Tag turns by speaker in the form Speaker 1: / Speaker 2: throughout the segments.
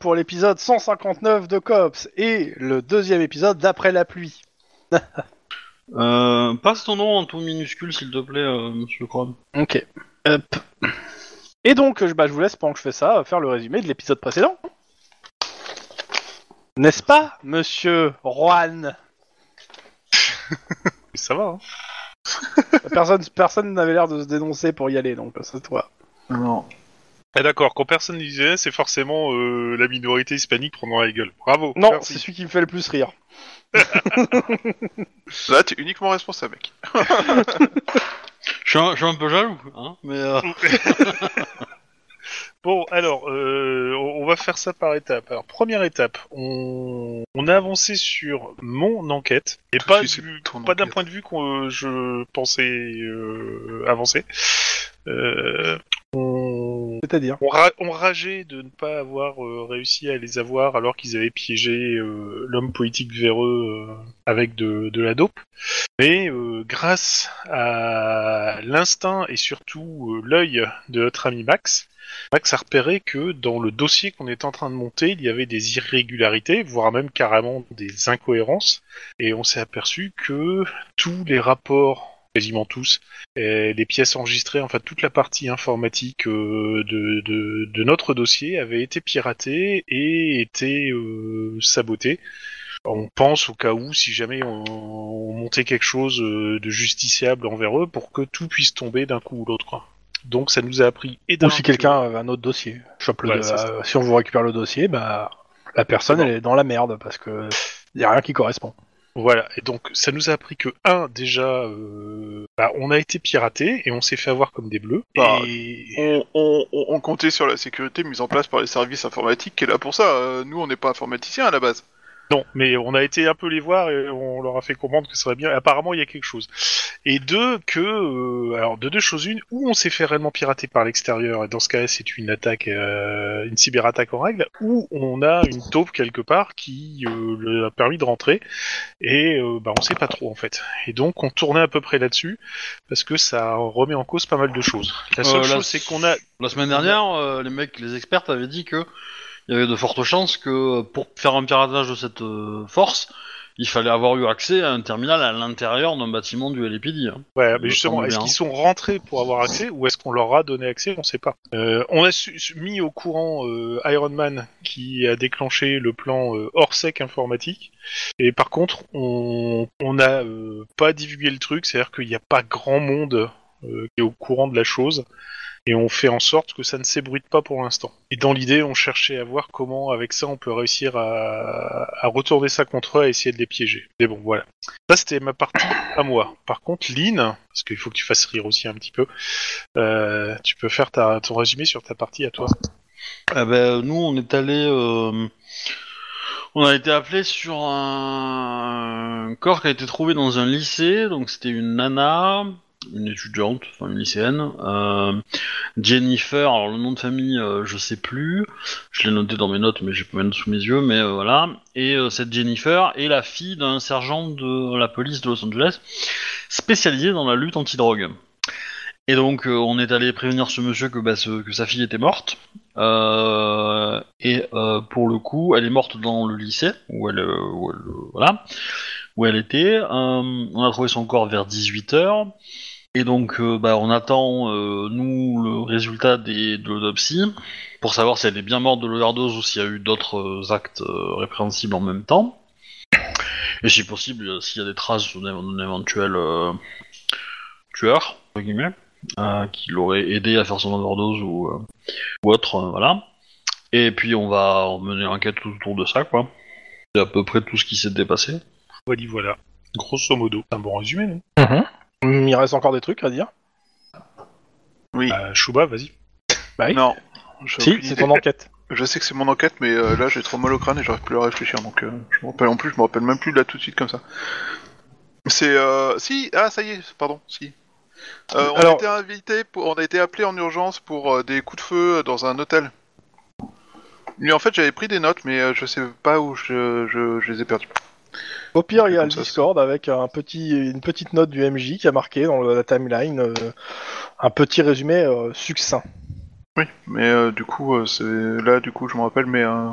Speaker 1: pour l'épisode 159 de Cops et le deuxième épisode d'après la pluie.
Speaker 2: Euh, passe ton nom en tout minuscule, s'il te plaît, euh, monsieur Chrome.
Speaker 1: Ok. Hop. Et donc, je- bah, je vous laisse pendant que je fais ça faire le résumé de l'épisode précédent. N'est-ce pas, monsieur Juan?
Speaker 3: Ça va, hein
Speaker 1: Personne, personne n'avait l'air de se dénoncer pour y aller, donc c'est toi.
Speaker 4: Non.
Speaker 3: Ah d'accord, quand personne ne disait, c'est forcément euh, la minorité hispanique prenant la gueule. Bravo.
Speaker 1: Non,
Speaker 3: merci.
Speaker 1: c'est celui qui me fait le plus rire.
Speaker 4: Là, t'es uniquement responsable, mec.
Speaker 2: Je suis un, je suis un peu jaloux, hein, mais... euh,
Speaker 3: Bon, alors, euh, on va faire ça par étapes. Alors, première étape, on, on a avancé sur mon enquête, et
Speaker 4: Tout
Speaker 3: pas,
Speaker 4: suite,
Speaker 3: du- pas d'un point de vue que je pensais euh, avancer. Euh, on,
Speaker 1: C'est-à-dire
Speaker 3: on, ra- on rageait de ne pas avoir euh, réussi à les avoir alors qu'ils avaient piégé euh, l'homme politique véreux euh, avec de, de la dope. Mais euh, grâce à l'instinct et surtout euh, l'œil de notre ami Max, Max a repéré que dans le dossier qu'on était en train de monter, il y avait des irrégularités, voire même carrément des incohérences, et on s'est aperçu que tous les rapports, quasiment tous, les pièces enregistrées, enfin toute la partie informatique euh, de notre dossier avait été piratée et été euh, sabotée. On pense au cas où, si jamais on, on montait quelque chose euh, de justiciable envers eux, pour que tout puisse tomber d'un coup ou l'autre. Donc ça nous a appris et d'un
Speaker 1: Ou si quelqu'un avait un autre dossier. Chope le
Speaker 3: Ouais,
Speaker 1: do-
Speaker 3: c'est ça.
Speaker 1: euh, si on vous récupère le dossier, bah la personne
Speaker 3: bon.
Speaker 1: elle est dans la merde parce que y a rien qui correspond.
Speaker 3: Voilà, et donc ça nous a appris que, un, déjà, euh, bah, on a été piraté et on s'est fait avoir comme des bleus.
Speaker 4: Bah,
Speaker 3: et...
Speaker 4: On, on, on- on comptait sur la sécurité mise en place par les services informatiques qui est là pour ça. Euh, nous, on n'est pas informaticiens à la base.
Speaker 3: Non, mais on a été un peu les voir et on leur a fait comprendre que ce serait bien. Apparemment, il y a quelque chose. Et deux, que euh, alors de deux choses une, ou on s'est fait réellement pirater par l'extérieur et dans ce cas-là, c'est une attaque, euh, une cyberattaque en règle, ou on a une taupe quelque part qui euh, leur a permis de rentrer et euh, bah on sait pas trop en fait. Et donc on tournait à peu près là-dessus parce que ça remet en cause pas mal de choses. La seule
Speaker 2: Euh, la-
Speaker 3: chose, c'est qu'on a
Speaker 2: La semaine dernière, euh, les mecs, les experts avaient dit que il y avait de fortes chances que pour faire un piratage de cette euh, force, il fallait avoir eu accès à un terminal à l'intérieur d'un bâtiment du LAPD. hein.
Speaker 3: Ouais, mais justement, est-ce qu'ils sont rentrés pour avoir accès ou est-ce qu'on leur a donné accès On sait pas. Euh, on a su- mis au courant euh, Iron Man qui a déclenché le plan euh, hors sec informatique. Et par contre, on n'a pas divulgué le truc, c'est-à-dire qu'il n'y a pas grand monde qui est au courant de la chose. Et on fait en sorte que ça ne s'ébruite pas pour l'instant. Et dans l'idée, on cherchait à voir comment, avec ça, on peut réussir à, retourner ça contre eux et essayer de les piéger. Mais bon, voilà. Ça, c'était ma partie à moi. Par contre, Lynn, parce qu'il faut que tu fasses rire aussi un petit peu, euh, tu peux faire ton résumé sur ta partie à toi.
Speaker 2: Eh ben, nous, on est allé, euh, on a été appelé sur un corps qui a été trouvé dans un lycée. Donc, c'était une nana, une étudiante, enfin une lycéenne, euh, Jennifer. Alors, le nom de famille, euh, je sais plus. Je l'ai noté dans mes notes, mais j'ai pas même sous mes yeux. Mais euh, voilà. Et euh, cette Jennifer est la fille d'un sergent de la police de Los Angeles, spécialisé dans la lutte anti-drogue. Et donc, on est allé prévenir ce monsieur que, bah, que sa fille était morte. Et pour le coup, elle est morte dans le lycée où elle, voilà, où elle était. On a trouvé son corps vers 18 h Et donc, euh, bah, on attend euh, nous le résultat des, de l'autopsie pour savoir si elle est bien morte de l'overdose ou s'il y a eu d'autres euh, actes euh, répréhensibles en même temps. Et si possible, euh, s'il y a des traces d'un éventuel euh, tueur, entre guillemets, euh, qui l'aurait aidé à faire son overdose ou, euh, ou autre, euh, voilà. Et puis on va mener l'enquête tout autour de ça, quoi. C'est à peu près tout ce qui s'était passé.
Speaker 3: Voilà, voilà. Grosso modo. C'est un bon résumé, non
Speaker 1: Hum, Il reste encore des trucs à dire.
Speaker 4: Oui.
Speaker 3: euh, Chouba, vas-y.
Speaker 1: Bah oui.
Speaker 4: Non. j'ai
Speaker 1: Si,
Speaker 4: aucune
Speaker 1: c'est
Speaker 4: idée.
Speaker 1: ton enquête.
Speaker 4: Je sais que c'est mon enquête, mais euh, là j'ai trop mal au crâne et j'arrive plus à réfléchir, donc euh, je me rappelle en plus, je me rappelle même plus de là tout de suite comme ça. C'est euh, si ah ça y est, pardon, si. Euh, on
Speaker 1: Alors-
Speaker 4: a été invité, pour, on a été appelé en urgence pour euh, des coups de feu dans un hôtel. Mais en fait j'avais pris des notes, mais euh, je sais pas où je, je, je les ai perdues.
Speaker 1: Au pire, il y a le Discord avec un petit, une petite note du MJ qui a marqué dans la timeline euh, un petit résumé euh, succinct.
Speaker 4: Oui, mais euh, du coup, c'est là, du coup, je me rappelle, mais euh,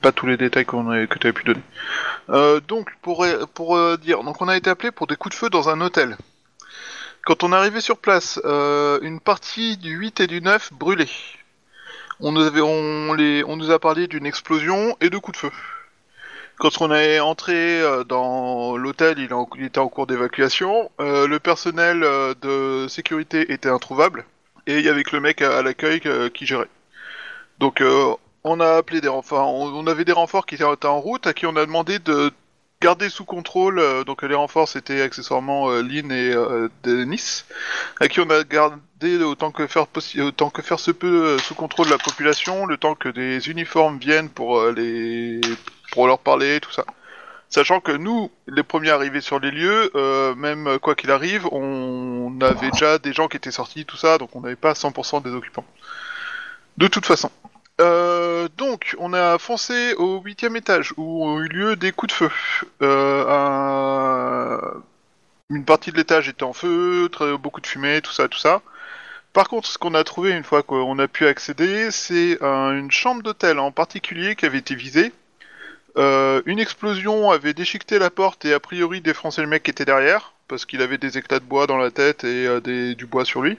Speaker 4: pas tous les détails qu'on a... que tu avais pu donner. Donc, pour, pour dire, donc on a été appelé pour des coups de feu dans un hôtel. Quand on est arrivé sur place, une partie du 8 et du 9 brûlait. On nous, avait, on, les, on nous a parlé d'une explosion et de coups de feu. Quand on est entré euh, dans l'hôtel, il, était en cours d'évacuation. Euh, le personnel euh, de sécurité était introuvable. Et il y avait que le mec à, l'accueil qui gérait. Donc on a appelé des renforts. On, avait des renforts qui étaient en route, à qui on a demandé de garder sous contrôle. donc les renforts c'était accessoirement Lynn et Denis, à qui on a gardé autant que faire autant que faire se peut sous contrôle la population, le temps que des uniformes viennent pour les pour leur parler, tout ça. Sachant que nous, les premiers arrivés sur les lieux, euh, même quoi qu'il arrive, on avait déjà des gens qui étaient sortis, tout ça, donc on n'avait pas 100% des occupants. De toute façon. Euh, donc, on a foncé au huitième étage, où ont eu lieu des coups de feu. Euh, un- Une partie de l'étage était en feu, beaucoup de fumée, tout ça, tout ça. Par contre, ce qu'on a trouvé une fois qu'on a pu accéder, c'est une chambre d'hôtel en particulier qui avait été visée. Euh, une explosion avait déchiqueté la porte et a priori défoncé le mec qui était derrière, parce qu'il avait des éclats de bois dans la tête et euh, des, du bois sur lui.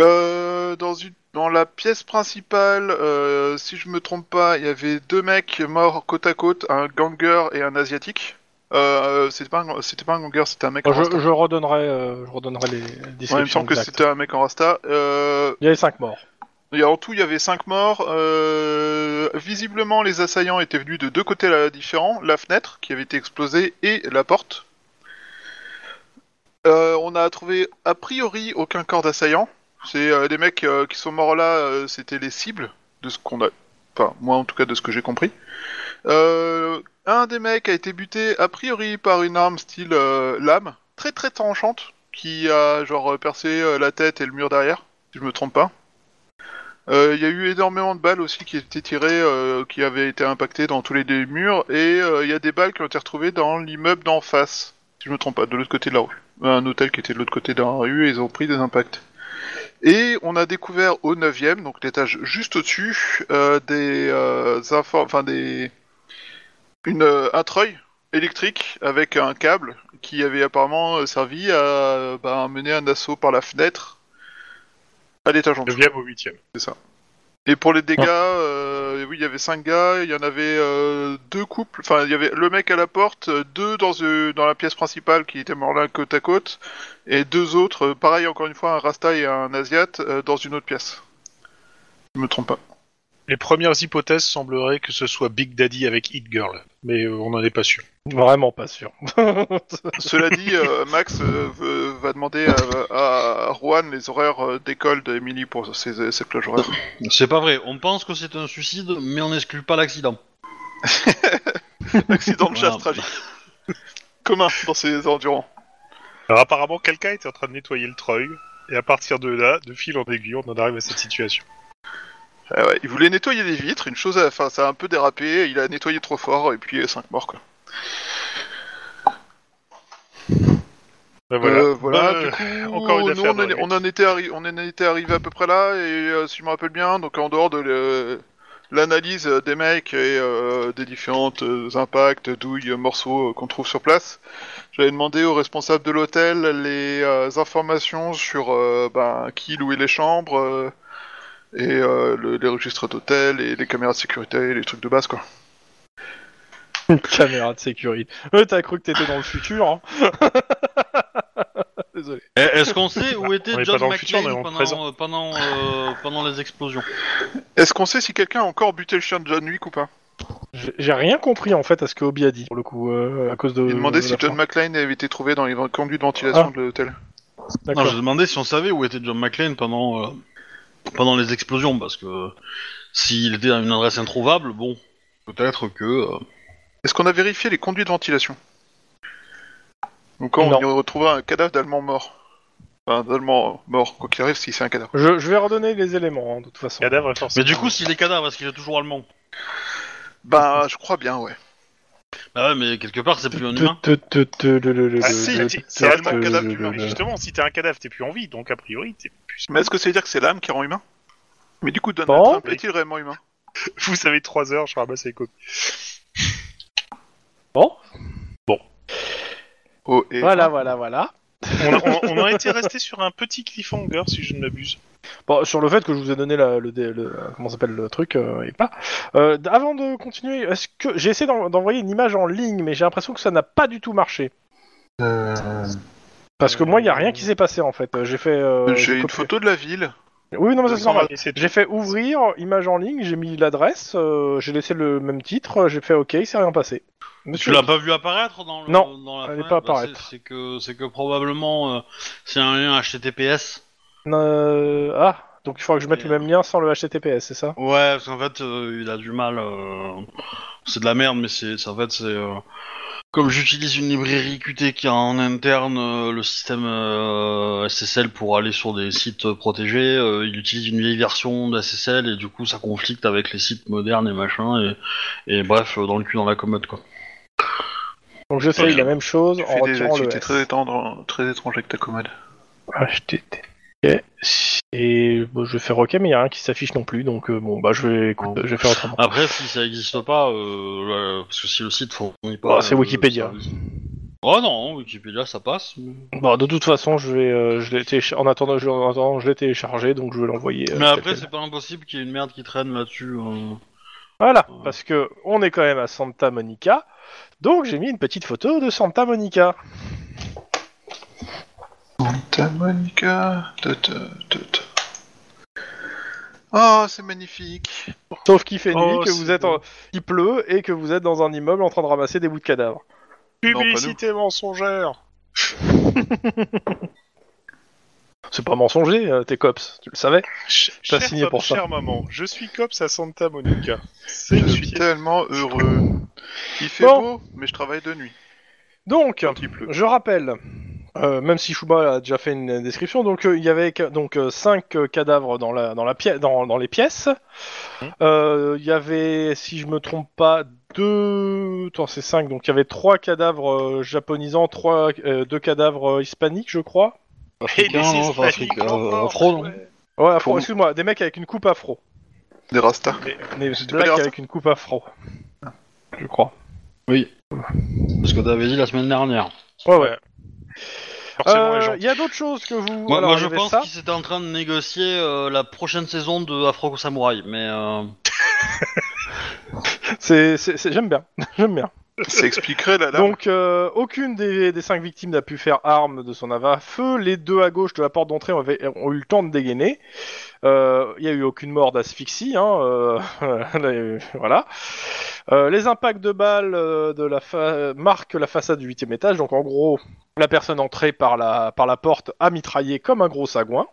Speaker 4: Euh, dans, une, dans la pièce principale, si je me trompe pas, il y avait deux mecs morts côte à côte, un ganger et un asiatique. C'était pas, un- c'était pas un ganger, c'était un mec en
Speaker 1: je,
Speaker 4: rasta.
Speaker 1: je redonnerai, je redonnerai les
Speaker 4: Ouais, il me semble que c'était un mec en rasta.
Speaker 1: Il y avait 5 morts.
Speaker 4: En tout, il y avait cinq morts. Euh, visiblement, les assaillants étaient venus de deux côtés différents. La fenêtre, qui avait été explosée, et la porte. Euh, on a trouvé, a priori, aucun corps d'assaillant. C'est euh, les mecs qui sont morts là, c'était les cibles, de ce qu'on a... Enfin, moi, en tout cas, de ce que j'ai compris. Un des mecs a été buté, a priori, par une arme style lame, très très tranchante, qui a, genre, percé la tête et le mur derrière, si je me trompe pas. Euh, Il y a eu énormément de balles aussi qui étaient tirées, euh, qui avaient été impactées dans tous les deux murs, et euh, il y a des balles qui ont été retrouvées dans l'immeuble d'en face, si je me trompe pas, de l'autre côté de la rue. Un hôtel qui était de l'autre côté de la rue, et ils ont pris des impacts. Et on a découvert au 9 donc l'étage juste au-dessus, euh, des euh, des une euh, un treuil électrique avec un câble qui avait apparemment euh, servi à bah, mener un assaut par la fenêtre à l'étage en dessous.
Speaker 3: 9 au 8
Speaker 4: Et pour les dégâts, euh, oui, il y avait cinq gars, il y en avait euh, deux couples, enfin, il y avait le mec à la porte, euh, deux dans, euh, dans la pièce principale qui étaient morts là côte à côte, et deux autres, euh, pareil encore une fois, un Rasta et un Asiat, euh, dans une autre pièce. Je me trompe pas.
Speaker 3: Les premières hypothèses sembleraient que ce soit Big Daddy avec Hit Girl, mais euh, on n'en est pas sûr.
Speaker 1: Vraiment pas sûr.
Speaker 4: Cela dit, euh, Max euh, veut- va demander à, à Juan les horaires euh, d'école d'Emily pour ses, ses plages horaires.
Speaker 2: C'est pas vrai. On pense que c'est un suicide, mais on n'exclut pas l'accident.
Speaker 4: Accident de chasse
Speaker 2: Voilà.
Speaker 4: tragique. Commun dans ces endurants.
Speaker 3: Alors apparemment, quelqu'un était en train de nettoyer le treuil, et à partir de là, de fil en aiguille, on en arrive à cette situation.
Speaker 4: Ah ouais, il voulait nettoyer les vitres, une chose, enfin ça a un peu dérapé, il a nettoyé trop fort et puis 5 morts quoi.
Speaker 3: Ben voilà.
Speaker 4: Euh, voilà, du coup,
Speaker 3: encore une
Speaker 4: nous,
Speaker 3: affaire
Speaker 4: on, est- on en était on en était arrivé à peu près là et euh, si je me rappelle bien, donc en dehors de l'analyse des mecs et euh, des différentes impacts, douilles, morceaux qu'on trouve sur place, j'avais demandé au responsable de l'hôtel les informations sur ben, qui louait les chambres et euh, le- les registres d'hôtel et les caméras de sécurité, les trucs de base quoi.
Speaker 1: Une caméra de sécurité. Euh, t'as cru que t'étais dans le futur, hein Désolé.
Speaker 2: Eh, Est-ce qu'on sait où était
Speaker 3: On est
Speaker 2: John
Speaker 3: pas dans le futur,
Speaker 2: McClane
Speaker 3: on est dans le présent.
Speaker 2: pendant, pendant, euh, pendant les explosions?
Speaker 4: Est-ce qu'on sait si quelqu'un a encore buté le chien de John Wick ou pas?
Speaker 1: J'ai j'ai rien compris en fait à ce que Obi a dit pour le coup, euh, à cause de.
Speaker 4: Il demandait
Speaker 1: de
Speaker 4: si
Speaker 1: la
Speaker 4: John
Speaker 1: fin.
Speaker 4: McClane avait été trouvé dans les conduits de ventilation
Speaker 1: Ah.
Speaker 4: de l'hôtel.
Speaker 2: Non,
Speaker 1: D'accord.
Speaker 2: je demandais si on savait où était John McClane pendant, euh, pendant les explosions, parce que s'il était à une adresse introuvable, bon, peut-être que... euh,
Speaker 4: Est-ce qu'on a vérifié les conduits de ventilation? Donc quand on y retrouvait un cadavre d'allemand mort. Enfin, d'allemand mort, quoi qu'il arrive, si c'est un cadavre.
Speaker 1: Je, je vais redonner les éléments hein, de toute façon.
Speaker 3: Cadavre est forcément.
Speaker 2: Mais du coup, s'il est cadavre, est-ce qu'il est toujours allemand?
Speaker 4: Bah, je crois bien, ouais.
Speaker 2: Ah ouais, mais quelque part, c'est plus un humain.
Speaker 3: Ah, si, t'es- c'est réellement un cadavre d'humain. Justement, si t'es un cadavre, t'es plus en vie, donc a priori, t'es plus.
Speaker 4: Mais est-ce que ça veut dire que c'est l'âme qui rend humain? Mais du coup, Donald
Speaker 1: Bon.
Speaker 4: Trump est-il réellement humain?
Speaker 3: Vous avez 3 heures, je ramasse les copies.
Speaker 1: Bon,
Speaker 4: Oh, et...
Speaker 1: voilà, voilà, voilà.
Speaker 3: On, a- on- on en était resté sur un petit cliffhanger, si je ne m'abuse.
Speaker 1: Bon, sur le fait que je vous ai donné la- le, comment s'appelle le truc euh, et pas. Euh, avant de continuer, est-ce que j'ai essayé d'en- d'envoyer une image en ligne, mais j'ai l'impression que ça n'a pas du tout marché. Parce que moi, il y a rien qui s'est passé en fait. J'ai fait. euh,
Speaker 4: J'ai une
Speaker 1: copié-
Speaker 4: photo de la ville.
Speaker 1: Oui, non, mais ça c'est normal. J'ai fait ouvrir image en ligne, j'ai mis l'adresse, euh, j'ai laissé le même titre, j'ai fait OK, il s'est rien passé.
Speaker 2: Tu
Speaker 1: Monsieur,
Speaker 2: l'as pas vu apparaître dans le
Speaker 1: Non,
Speaker 2: dans la
Speaker 1: elle est
Speaker 2: fenêtre
Speaker 1: pas
Speaker 2: Bah,
Speaker 1: apparaître.
Speaker 2: c'est- C'est que c'est que probablement euh, c'est un lien HTTPS.
Speaker 1: Euh, ah, donc il faudra que je mette
Speaker 2: Et,
Speaker 1: le même lien sans le HTTPS, c'est ça?
Speaker 2: Ouais, parce qu'en fait, euh, il a du mal. euh, C'est de la merde, mais c'est c'est- en fait c'est euh, comme j'utilise une librairie Qt qui a en interne euh, le système euh, SSL pour aller sur des sites protégés, euh, il utilise une vieille version de SSL et du coup ça conflicte avec les sites modernes et machin et, et bref euh, dans le cul dans la commode quoi.
Speaker 1: Donc j'essaye
Speaker 3: Ok.
Speaker 1: la même chose
Speaker 4: Tu
Speaker 1: en
Speaker 4: fais des
Speaker 1: retirant le S.
Speaker 4: très, étendre- très étranges avec ta commode.
Speaker 1: HTTP. Et bon, je vais faire OK, mais il n'y a rien qui s'affiche non plus, donc euh, bon, bah je vais, écoute, je vais faire autrement.
Speaker 2: Après si ça existe pas, euh, ouais, parce que si le site fournit pas.
Speaker 1: Bah, c'est
Speaker 2: euh,
Speaker 1: Wikipédia.
Speaker 2: Oh non, Wikipédia ça passe. mais-
Speaker 1: Bon, de toute façon, je vais, euh, je l'ai télécha- en attendant, je, en attendant, je l'ai téléchargé, donc je vais l'envoyer.
Speaker 2: Mais après c'est pas impossible qu'il y ait une merde qui traîne là-dessus. euh.
Speaker 1: Voilà, parce que on est quand même à Santa Monica, donc j'ai mis une petite photo de Santa Monica.
Speaker 4: Santa Monica. Oh, c'est magnifique.
Speaker 1: Sauf qu'il fait nuit,
Speaker 3: Oh,
Speaker 1: que
Speaker 3: c'est
Speaker 1: vous êtes, en... il pleut et que vous êtes dans un immeuble en train de ramasser des bouts de cadavres.
Speaker 3: Publicité mensongère
Speaker 1: C'est pas mensonger, euh, t'es cops, tu le savais.
Speaker 3: Ch-
Speaker 1: T'as signé pour ça.
Speaker 3: Chère maman, je suis cops à Santa Monica. C'est
Speaker 4: Je
Speaker 3: le
Speaker 4: suis
Speaker 3: pied.
Speaker 4: tellement heureux. Il fait
Speaker 1: Bon.
Speaker 4: beau, mais je travaille de nuit.
Speaker 1: Donc,
Speaker 4: Quand il pleut.
Speaker 1: je rappelle, euh, même si Shuba a déjà fait une description, donc euh, il y avait donc euh, cinq euh, cadavres dans la dans la pièce dans, dans les pièces. Euh, Il y avait, si je me trompe pas, deux, attends c'est cinq, donc il y avait trois cadavres euh, japonisants, trois euh, deux cadavres euh, hispaniques, je crois.
Speaker 3: Et les
Speaker 2: Africain, non, enfin,
Speaker 3: Hispaniques
Speaker 2: africain,
Speaker 3: encore,
Speaker 2: afro, non
Speaker 3: ouais.
Speaker 1: Ouais, afro,
Speaker 4: Pour-
Speaker 1: excuse-moi, des mecs avec une coupe afro,
Speaker 4: Des rastas.
Speaker 1: des
Speaker 4: Rastas
Speaker 1: avec une coupe afro, je crois.
Speaker 2: Oui. Parce que t'avais dit la semaine dernière.
Speaker 1: Ouais ouais. Euh. Il y a d'autres choses que vous.
Speaker 2: Moi,
Speaker 1: alors,
Speaker 2: moi,
Speaker 1: il y
Speaker 2: je
Speaker 1: avait
Speaker 2: pense
Speaker 1: ça.
Speaker 2: qu'ils étaient en train de négocier euh, la prochaine saison de Afro Samurai, mais euh,
Speaker 1: C'est, c'est- c'est- j'aime bien, j'aime bien.
Speaker 4: Ça expliquerait lame.
Speaker 1: Donc, euh, aucune des, cinq victimes n'a pu faire arme de son ava à feu. Les deux à gauche de la porte d'entrée ont, eu le temps de dégainer. Euh, Il y a eu aucune mort d'asphyxie, hein, euh, voilà. Les impacts de balles de la fa- marquent la façade du huitième étage. Donc, en gros, la personne entrée par la, par la porte a mitraillé comme un gros sagouin.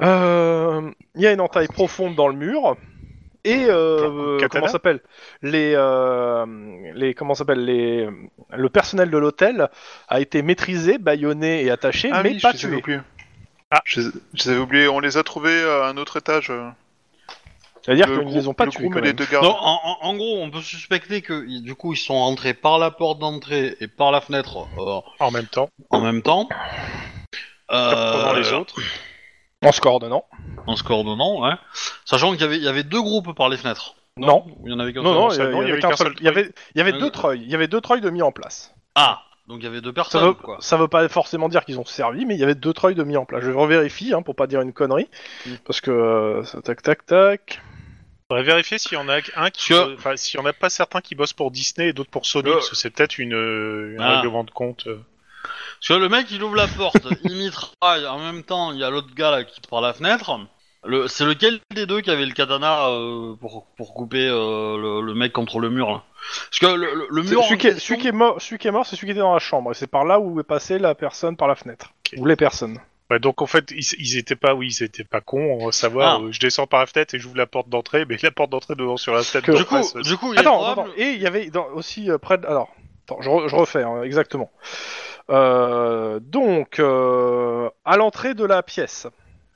Speaker 1: Il y a une entaille profonde dans le mur. Et euh,
Speaker 3: Katana
Speaker 1: comment ça s'appelle? Les euh, les comment ça s'appelle? Les le personnel de l'hôtel a été maîtrisé, bâillonné et attaché,
Speaker 4: ah
Speaker 1: mais
Speaker 4: oui,
Speaker 1: pas
Speaker 4: je les avais
Speaker 1: tué.
Speaker 3: Ah.
Speaker 4: Je, les- je les avais oubliés. On les a trouvés à un autre étage. euh,
Speaker 1: C'est-à-dire
Speaker 4: le
Speaker 1: qu'ils ne les ont pas
Speaker 4: le
Speaker 1: tués.
Speaker 4: les deux gardes.
Speaker 2: non, en, en- en gros, on peut suspecter que du coup ils sont rentrés par la porte d'entrée et par la fenêtre euh,
Speaker 3: En même temps,
Speaker 2: en même temps.
Speaker 3: prenant
Speaker 2: Euh,
Speaker 3: les autres.
Speaker 1: En se coordonnant.
Speaker 2: En se coordonnant, ouais. Sachant qu'il y avait, il y avait deux groupes par les fenêtres.
Speaker 1: Non.
Speaker 2: Il y en avait qu'un
Speaker 1: Non,
Speaker 2: seul
Speaker 1: non,
Speaker 3: ça,
Speaker 1: il y,
Speaker 3: non,
Speaker 1: avait qu'un seul. Il y avait, il y avait
Speaker 2: Euh,
Speaker 1: deux treuils. Il y avait deux treuils de mis en place.
Speaker 2: Ah, donc il y avait deux
Speaker 1: Ça
Speaker 2: personnes,
Speaker 1: veut,
Speaker 2: quoi.
Speaker 1: ça veut pas forcément dire qu'ils ont servi, mais il y avait deux treuils de mis en place. Je revérifie hein, pour pas dire une connerie,
Speaker 2: Mm.
Speaker 1: parce que euh, ça- tac tac tac.
Speaker 3: faudrait vérifier s'il y en a un qui,
Speaker 2: que-
Speaker 3: enfin, s'il y en a pas certains qui bossent pour Disney et d'autres pour Sony,
Speaker 2: Le-
Speaker 3: parce que c'est peut-être une, euh, un
Speaker 2: Ah.
Speaker 3: règlement de compte.
Speaker 2: Parce que le mec il ouvre la porte, il mitraille, en même temps il y a l'autre gars là qui par la fenêtre. Le, c'est lequel des deux qui avait le katana euh, pour, pour couper euh, le, le mec contre le mur là? Parce que le, le- le
Speaker 1: C'est-
Speaker 2: mur. en
Speaker 1: Celui qui, est, celui qui est mort, celui qui est mort, c'est celui qui était dans la chambre, et c'est par là où est passée la personne par la fenêtre. Ou les personnes.
Speaker 3: Ouais, donc en fait, ils, ils étaient pas, oui, ils étaient pas cons. On va savoir.
Speaker 2: Ah.
Speaker 3: euh, je descends par la fenêtre et j'ouvre la porte d'entrée, mais la porte d'entrée devant sur la tête.
Speaker 1: Que-
Speaker 3: de
Speaker 2: Du coup, du coup, il
Speaker 1: Attends, et il y avait dans- aussi euh, près de... Alors, attends, je, re- je refais, hein, exactement. Euh, donc, euh, à l'entrée de la pièce,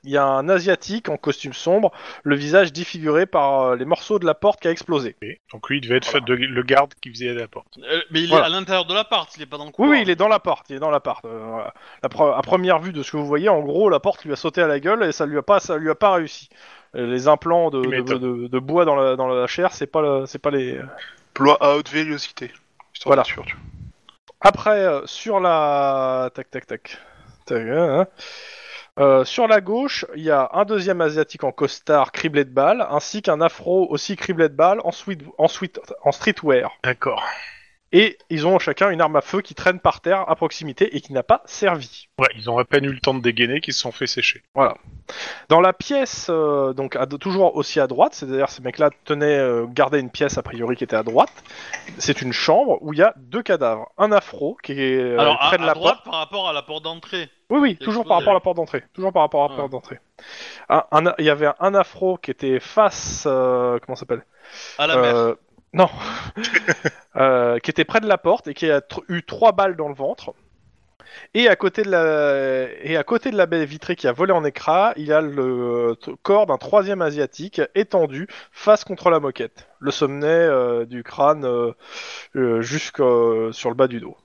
Speaker 1: il y a un asiatique en costume sombre, le visage défiguré par euh, les morceaux de la porte qui a explosé.
Speaker 3: Donc lui, il devait être fait de, le garde qui faisait la porte.
Speaker 2: Euh, Mais il
Speaker 1: Voilà.
Speaker 2: est à l'intérieur de l'appart, il est pas dans le couloir.
Speaker 1: oui, il est dans l'appart, il est dans l'appart. euh, voilà. La pre- à première vue de ce que vous voyez, en gros, la porte lui a sauté à la gueule et ça lui a pas, ça lui a pas réussi. Les implants de,
Speaker 3: Tu
Speaker 1: de,
Speaker 3: m'étonnes.
Speaker 1: de- de bois dans la, dans la chair, c'est pas, c'est pas les.
Speaker 4: Ploie à haute vélocité.
Speaker 1: Voilà.
Speaker 4: sûr, tu vois.
Speaker 1: Après, euh, sur la. Tac, tac, tac. Hein, hein. Euh, sur la gauche, il y a un deuxième asiatique en costard criblé de balles, ainsi qu'un afro aussi criblé de balles en, sweet- en, sweet- en streetwear.
Speaker 3: D'accord.
Speaker 1: Et ils ont chacun une arme à feu qui traîne par terre à proximité et qui n'a pas servi.
Speaker 3: Ouais, ils ont à peine eu le temps de dégainer qu'ils se sont fait sécher.
Speaker 1: Dans la pièce, euh, donc à- toujours aussi à droite, c'est-à-dire ces mecs-là tenaient, euh, gardaient une pièce a priori qui était à droite. C'est une chambre où il y a deux cadavres, un afro qui est euh,
Speaker 2: Alors, à,
Speaker 1: près de
Speaker 2: à
Speaker 1: la
Speaker 2: droite
Speaker 1: porte.
Speaker 2: par rapport à la porte d'entrée.
Speaker 1: Oui, oui, toujours par rapport à la porte d'entrée. Toujours par rapport à la
Speaker 2: Ouais.
Speaker 1: porte d'entrée. Il y avait un afro qui était face, euh, comment ça s'appelle?
Speaker 2: À la mer.
Speaker 1: Non, Euh, qui était près de la porte et qui a tr- eu trois balles dans le ventre. Et à côté de la et à côté de la baie vitrée qui a volé en écras, il y a le euh, t- corps d'un troisième asiatique étendu face contre la moquette, le sommet euh, du crâne euh, jusque sur le bas du dos.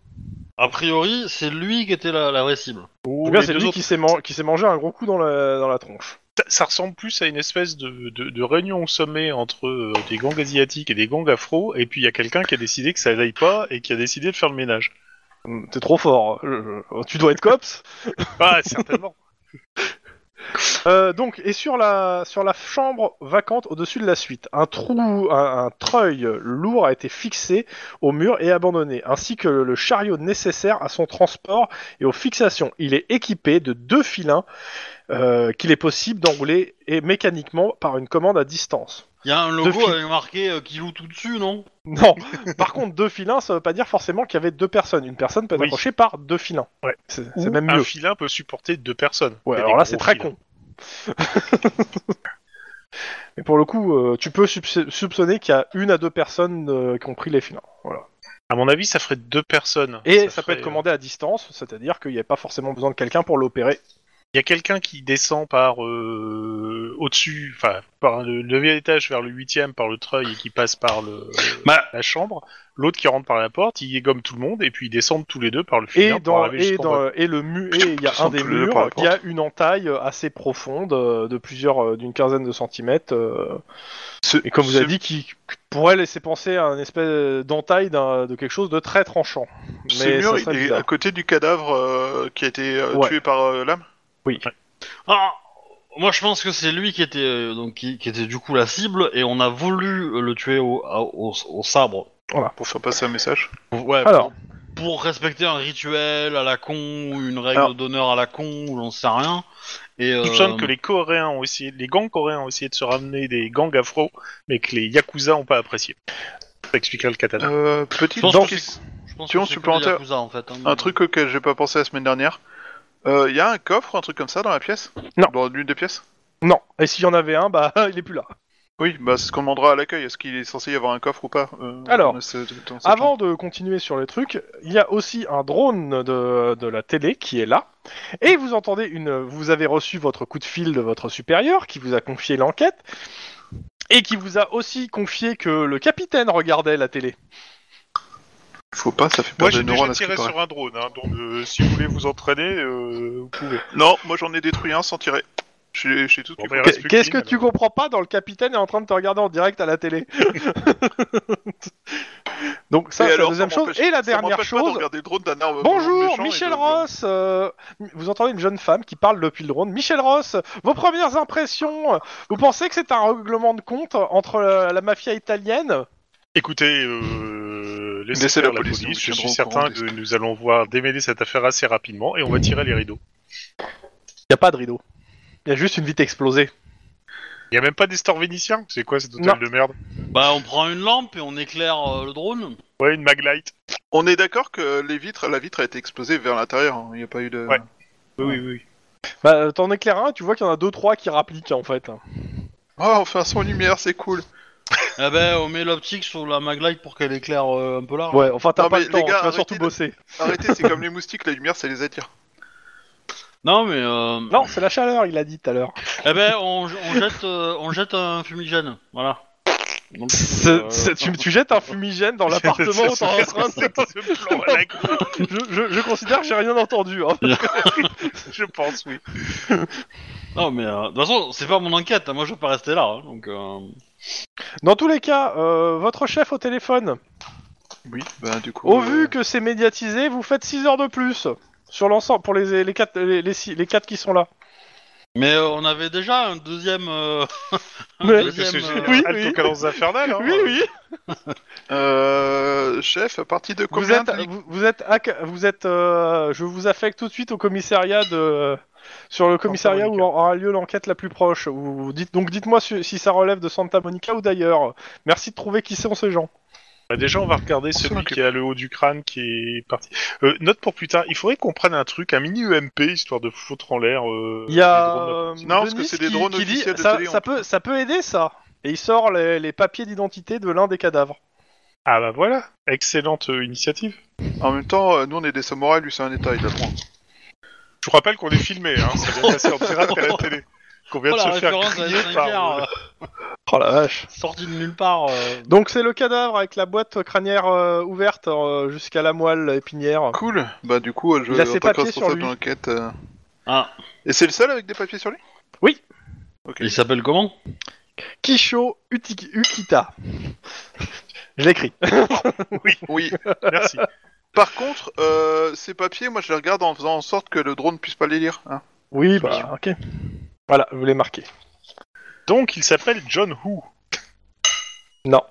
Speaker 2: A priori, c'est lui qui était la, la vraie cible.
Speaker 1: En tout
Speaker 3: Ou
Speaker 1: cas,
Speaker 3: les
Speaker 1: c'est
Speaker 3: deux
Speaker 1: lui
Speaker 3: autres-
Speaker 1: qui s'est man- qui s'est mangé un gros coup dans la dans la tronche.
Speaker 3: Ça, ressemble plus à une espèce de, de, de réunion au sommet entre euh, des gangs asiatiques et des gangs afro, et puis il y a quelqu'un qui a décidé que ça n'aille pas et qui a décidé de faire le ménage.
Speaker 1: Hum, T'es trop fort. Euh, euh, Tu dois être cops.
Speaker 3: Ah, certainement.
Speaker 1: Euh, donc, et sur la, sur la chambre vacante au-dessus de la suite, un trou, un, un treuil lourd a été fixé au mur et abandonné, ainsi que le chariot nécessaire à son transport et aux fixations. Il est équipé de deux filins euh, qu'il est possible d'enrouler et mécaniquement par une commande à distance.
Speaker 2: Il y a un logo avec marqué euh, Kilou tout dessus, non?
Speaker 1: Non, par contre, deux filins, ça veut pas dire forcément qu'il y avait deux personnes. Une personne peut être
Speaker 3: Oui.
Speaker 1: accrochée par deux filins.
Speaker 3: Ouais.
Speaker 1: C'est
Speaker 3: Ou
Speaker 1: même
Speaker 3: un
Speaker 1: mieux.
Speaker 3: filin peut supporter deux personnes.
Speaker 1: Ouais,
Speaker 3: Il y a
Speaker 1: alors
Speaker 3: des
Speaker 1: là,
Speaker 3: gros
Speaker 1: c'est très
Speaker 3: filins.
Speaker 1: con. Mais pour le coup, euh, tu peux soupç- soupçonner qu'il y a une à deux personnes euh, qui ont pris les filins. Voilà.
Speaker 3: À mon avis, ça ferait deux personnes.
Speaker 1: Et ça, peut
Speaker 3: ferait,
Speaker 1: être commandé à distance, c'est-à-dire qu'il n'y a pas forcément besoin de quelqu'un pour l'opérer.
Speaker 3: Il y a quelqu'un qui descend par euh, au-dessus, enfin par le neuvième étage vers le huitième par le treuil et qui passe par le
Speaker 2: Bah,
Speaker 3: la chambre. L'autre qui rentre par la porte, il égomme tout le monde et puis ils descendent tous les deux par le filin
Speaker 1: Et,
Speaker 3: pour
Speaker 1: dans, et, dans, et le mu et il y a un des murs qui a une entaille assez profonde euh, de plusieurs, euh, d'une quinzaine de centimètres. euh,
Speaker 4: Ce-
Speaker 1: et comme vous avez dit, qui pourrait laisser penser à une espèce d'entaille d'un- de quelque chose de très tranchant.
Speaker 4: Ce
Speaker 1: Mais
Speaker 4: mur,
Speaker 1: ça
Speaker 4: il est
Speaker 1: bizarre.
Speaker 4: à côté du cadavre euh, qui a été euh,
Speaker 1: Ouais.
Speaker 4: tué par l'âme
Speaker 2: ah, moi je pense que c'est lui qui était euh, donc qui, qui était du coup la cible et on a voulu euh, le tuer au, au, au sabre.
Speaker 4: pour faire passer un message.
Speaker 2: Pour- Ouais,
Speaker 1: Alors.
Speaker 2: pour, pour respecter un rituel à la con ou une règle
Speaker 4: Alors.
Speaker 2: d'honneur à la con ou j'en sais rien. Et
Speaker 3: Je
Speaker 2: euh,
Speaker 3: soupçonne que les Coréens ont essayé, les gangs coréens ont essayé de se ramener des gangs afro, mais que les yakuza ont pas apprécié. Ça expliquerait le katana.
Speaker 4: Euh, petite question. supplémentaire.
Speaker 2: Yakuza, en fait. hein, mais-
Speaker 4: Un truc auquel j'ai pas pensé la semaine dernière. Il y a un coffre, un truc comme ça dans la pièce?
Speaker 1: Non.
Speaker 4: Dans l'une des pièces?
Speaker 1: Non. Et s'il y en avait un, bah il est plus là.
Speaker 4: Oui, bah c'est ce qu'on demandera à l'accueil. Est-ce qu'il est censé y avoir un coffre ou pas? Euh,
Speaker 1: Alors,
Speaker 4: dans ce- dans ce
Speaker 1: Avant de continuer sur les trucs, il y a aussi un drone de, de la télé qui est là. Et vous entendez une. Vous avez reçu votre coup de fil de votre supérieur qui vous a confié l'enquête. Et qui vous a aussi confié que le capitaine regardait la télé.
Speaker 4: Faut pas, ça fait
Speaker 3: Moi
Speaker 4: perdre
Speaker 3: j'ai
Speaker 4: des neurones
Speaker 3: déjà
Speaker 4: à ce qui
Speaker 3: tiré
Speaker 4: paraît.
Speaker 3: sur un drone, hein, donc euh, si vous voulez vous entraîner, euh, vous pouvez.
Speaker 4: Non, moi j'en ai détruit un sans tirer. Je suis- je suis tout
Speaker 3: Bon, bah, il reste plus
Speaker 1: Qu'est-ce que tu comprends pas dans le capitaine est en train de te regarder en direct à la télé Donc ça,
Speaker 4: Et
Speaker 1: c'est la
Speaker 4: alors,
Speaker 1: deuxième
Speaker 4: ça
Speaker 1: chose.
Speaker 4: m'empêche-
Speaker 1: Et la
Speaker 4: ça
Speaker 1: dernière
Speaker 4: m'empêche pas de
Speaker 1: chose,
Speaker 4: regarder le drone d'un arme
Speaker 1: Bonjour,
Speaker 4: méchant et
Speaker 1: Michel
Speaker 4: de-
Speaker 1: Ross. euh, vous entendez une jeune femme qui parle depuis le drone. Michel Ross, vos premières impressions. Vous pensez que c'est un règlement de compte entre la, la mafia italienne?
Speaker 3: Écoutez, euh, laissez,
Speaker 4: Laissez
Speaker 3: faire
Speaker 4: la
Speaker 3: la
Speaker 4: police,
Speaker 3: police.
Speaker 4: nous
Speaker 3: Je suis certain
Speaker 4: des
Speaker 3: que nous allons voir démêler cette affaire assez rapidement et on va tirer les rideaux.
Speaker 1: Il y a pas de rideau. Il y a juste une vitre explosée.
Speaker 3: Il y a même pas des stores vénitiens C'est quoi cet hôtel de merde
Speaker 2: Bah, on prend une lampe et on éclaire euh, le drone.
Speaker 3: Ouais, une maglite.
Speaker 4: On est d'accord que les vitres, la vitre a été explosée vers l'intérieur. hein. Il n'y a pas eu de.
Speaker 3: Ouais. Oui, oui, oui.
Speaker 1: Bah, t'en éclaires un, tu vois qu'il y en a deux trois qui rappliquent en fait.
Speaker 4: Oh, on fait un son lumière, c'est cool.
Speaker 2: Eh ben, on met l'optique sur la maglite pour qu'elle éclaire euh, un peu large.
Speaker 1: Ouais, enfin t'as
Speaker 4: Non,
Speaker 1: pas
Speaker 4: mais
Speaker 1: le
Speaker 4: les
Speaker 1: temps,
Speaker 4: gars,
Speaker 1: tu vas
Speaker 4: arrêtez
Speaker 1: surtout
Speaker 4: de-
Speaker 1: bosser.
Speaker 4: Arrêtez, c'est comme les moustiques, la lumière ça les attire.
Speaker 2: Non, mais. Euh...
Speaker 1: Non, c'est la chaleur, il a dit tout à l'heure.
Speaker 2: Eh ben, on, on jette, euh, on jette un fumigène, voilà. Donc, euh,
Speaker 1: c'est- tu, tu jettes un fumigène dans l'appartement où t'es en train de...
Speaker 3: C'est ce plan à la con,
Speaker 1: je, je, je considère que j'ai rien entendu. Hein.
Speaker 3: je pense, oui.
Speaker 2: Non, mais euh, de toute façon, c'est pas mon enquête. hein, Moi, je vais pas rester là. hein, donc. Euh...
Speaker 1: Dans tous les cas, euh, votre chef au téléphone,
Speaker 4: Oui, bah du coup.
Speaker 1: au
Speaker 4: euh,
Speaker 1: vu que c'est médiatisé, vous faites 6 heures de plus sur l'ensemble pour les, les, quatre, les, les, six- les quatre qui sont là.
Speaker 2: Mais euh, on avait déjà un deuxième. euh, un
Speaker 1: Mais-
Speaker 2: deuxième, euh,
Speaker 1: Oui,
Speaker 3: Alto
Speaker 1: oui.
Speaker 3: Cadence Infernale, hein.
Speaker 1: oui, oui.
Speaker 4: Euh, chef, à partir de
Speaker 1: Vous
Speaker 4: combien
Speaker 1: êtes, vous, vous êtes, acc- vous êtes, euh, je vous affecte tout de suite au commissariat de, sur le commissariat où aura lieu l'enquête la plus proche. Dites, donc dites-moi si, si ça relève de Santa Monica ou d'ailleurs. Merci de trouver qui sont ces gens.
Speaker 3: Bah, déjà, on va regarder celui qui a le haut du crâne qui est parti. Euh, note pour plus tard, il faudrait qu'on prenne un truc, un mini UMP, histoire de foutre en l'air. Euh,
Speaker 1: Il y a
Speaker 3: drones
Speaker 1: euh,
Speaker 4: Non, parce que c'est des
Speaker 1: qui-
Speaker 4: drones
Speaker 1: qui dit,
Speaker 4: officiels de
Speaker 1: ça,
Speaker 4: télé,
Speaker 1: ça peut, ça peut aider ça. Et il sort les, les papiers d'identité de l'un des cadavres.
Speaker 3: Ah bah voilà, excellente euh, initiative.
Speaker 4: En même temps, nous on est des samouraïs, lui c'est un état, il a le droit.
Speaker 3: Je vous rappelle qu'on est filmé, hein, ça vient de passer en direct à la télé. Qu'on vient
Speaker 2: Oh,
Speaker 3: de
Speaker 2: la
Speaker 3: se faire griller par... Euh,
Speaker 1: Oh la vache.
Speaker 2: sorti de nulle part. euh.
Speaker 1: Donc c'est le cadavre avec la boîte crânière euh, ouverte euh, jusqu'à la moelle épinière.
Speaker 4: Cool. Bah du coup, euh, je
Speaker 1: Il a
Speaker 4: en
Speaker 1: ses
Speaker 4: tant que
Speaker 1: papiers sur
Speaker 4: responsable
Speaker 1: lui.
Speaker 4: de l'enquête. euh,
Speaker 2: Ah,
Speaker 4: Et c'est le seul avec des papiers sur lui?
Speaker 1: Oui.
Speaker 4: Ok.
Speaker 2: il s'appelle comment?
Speaker 1: Kisho Uti- Ukita. Je l'écris.
Speaker 4: Oui.
Speaker 3: Merci.
Speaker 4: Par contre, euh, ces papiers, moi je les regarde en faisant en sorte que le drone puisse pas les lire. Hein.
Speaker 1: Oui, bah ok. Voilà, je vous l'ai marqué.
Speaker 3: Donc, il s'appelle John Who.
Speaker 1: Non.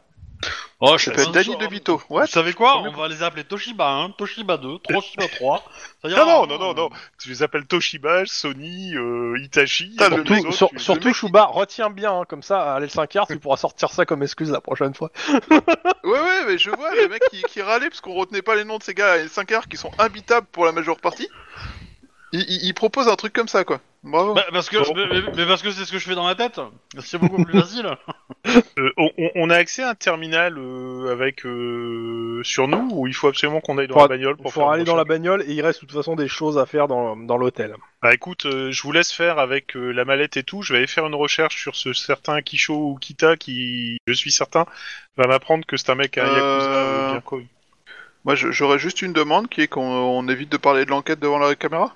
Speaker 2: Oh,
Speaker 4: Il s'appelle Danny DeVito.
Speaker 2: Vous
Speaker 4: Ouais.
Speaker 2: savez quoi On va les appeler Toshiba 1, Toshiba 2, Toshiba 3. Ça ira,
Speaker 3: Non, non,
Speaker 2: hein.
Speaker 3: non, non, non. Tu les appelles Toshiba, Sony, euh, Itachi.
Speaker 4: Putain,
Speaker 3: et
Speaker 4: le
Speaker 3: les
Speaker 1: Surtout,
Speaker 3: autres,
Speaker 1: sur-
Speaker 3: tu-
Speaker 1: surtout Chouba, retiens bien, hein, comme ça, à l'5 quart, tu pourras sortir ça comme excuse la prochaine fois.
Speaker 4: Ouais, ouais, mais je vois le mec qui, qui râlait parce qu'on retenait pas les noms de ces gars à 5 heures qui sont imbitables pour la majeure partie. Il, il- il propose un truc comme ça, quoi. Bravo.
Speaker 2: Bah, parce que,
Speaker 3: Bon.
Speaker 2: mais, mais- mais parce que c'est ce que je fais dans ma tête. C'est beaucoup plus facile.
Speaker 3: Euh, on, on- on a accès à un terminal euh, avec euh, sur nous ou il faut absolument qu'on aille dans
Speaker 1: Faut-
Speaker 3: la bagnole
Speaker 1: Il
Speaker 3: pour
Speaker 1: faut
Speaker 3: faire
Speaker 1: aller dans la bagnole et il reste de toute façon des choses à faire dans, dans l'hôtel.
Speaker 3: Bah écoute, euh, je vous laisse faire avec euh, la mallette et tout. Je vais aller faire une recherche sur ce certain Kisho ou Kita qui, je suis certain, va m'apprendre que c'est un mec à
Speaker 4: Euh,
Speaker 3: Yakuza euh, bien connu.
Speaker 4: Moi, je- j'aurais juste une demande qui est qu'on on évite de parler de l'enquête devant la caméra?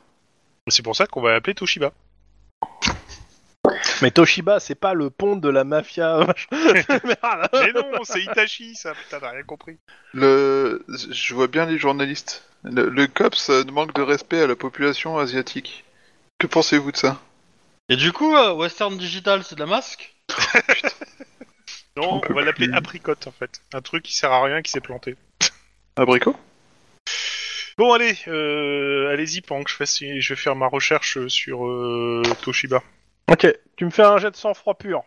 Speaker 3: C'est pour ça qu'on va appeler Toshiba.
Speaker 1: Mais Toshiba, c'est pas le pont de la mafia.
Speaker 3: Mais non, c'est Itachi, ça. Putain, t'as rien compris.
Speaker 4: Le, je vois bien les journalistes. Le, le COPS euh, manque de respect à la population asiatique. Que pensez-vous de ça?
Speaker 2: Et du coup, euh, Western Digital, c'est de la masque?
Speaker 3: Non,
Speaker 4: On
Speaker 3: va l'appeler. Apricot en fait. Un truc qui sert à rien, qui s'est planté.
Speaker 4: Abricot?
Speaker 3: Bon, allez, euh, allez-y pendant que je, fasse, je vais faire ma recherche sur euh, Toshiba.
Speaker 1: ok, tu me fais un jet de sang-froid pur.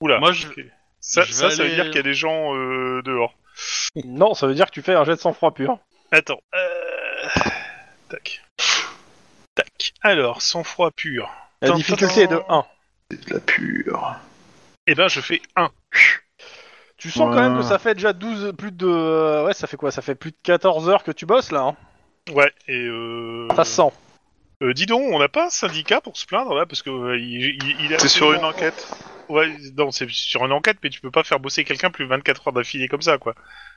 Speaker 3: Oula.
Speaker 2: Moi, je-
Speaker 3: ok. Ça,
Speaker 2: je vais
Speaker 3: ça, ça veut
Speaker 2: aller-
Speaker 3: dire qu'il y a des gens euh, dehors.
Speaker 1: Non, ça veut dire que tu fais un jet de sang-froid pur.
Speaker 3: Attends. Euh... Tac. Tac. Alors, sang-froid pur.
Speaker 1: La difficulté est de
Speaker 3: tin.
Speaker 1: 1.
Speaker 4: C'est de la pure.
Speaker 3: Eh ben, je fais 1.
Speaker 1: Tu sens quand même que ça fait déjà 12, plus de... euh, Ouais, ça fait quoi? Ça fait plus de 14 heures que tu bosses là. Hein?
Speaker 3: Ouais, et euh...
Speaker 1: ça se sent.
Speaker 3: euh, dis donc, on n'a pas un syndicat pour se plaindre là? Parce que euh, il, il, il a
Speaker 4: C'est sur une enquête.
Speaker 3: Ouais, non, c'est sur une enquête, mais tu peux pas faire bosser quelqu'un plus de 24 heures d'affilée comme ça, quoi.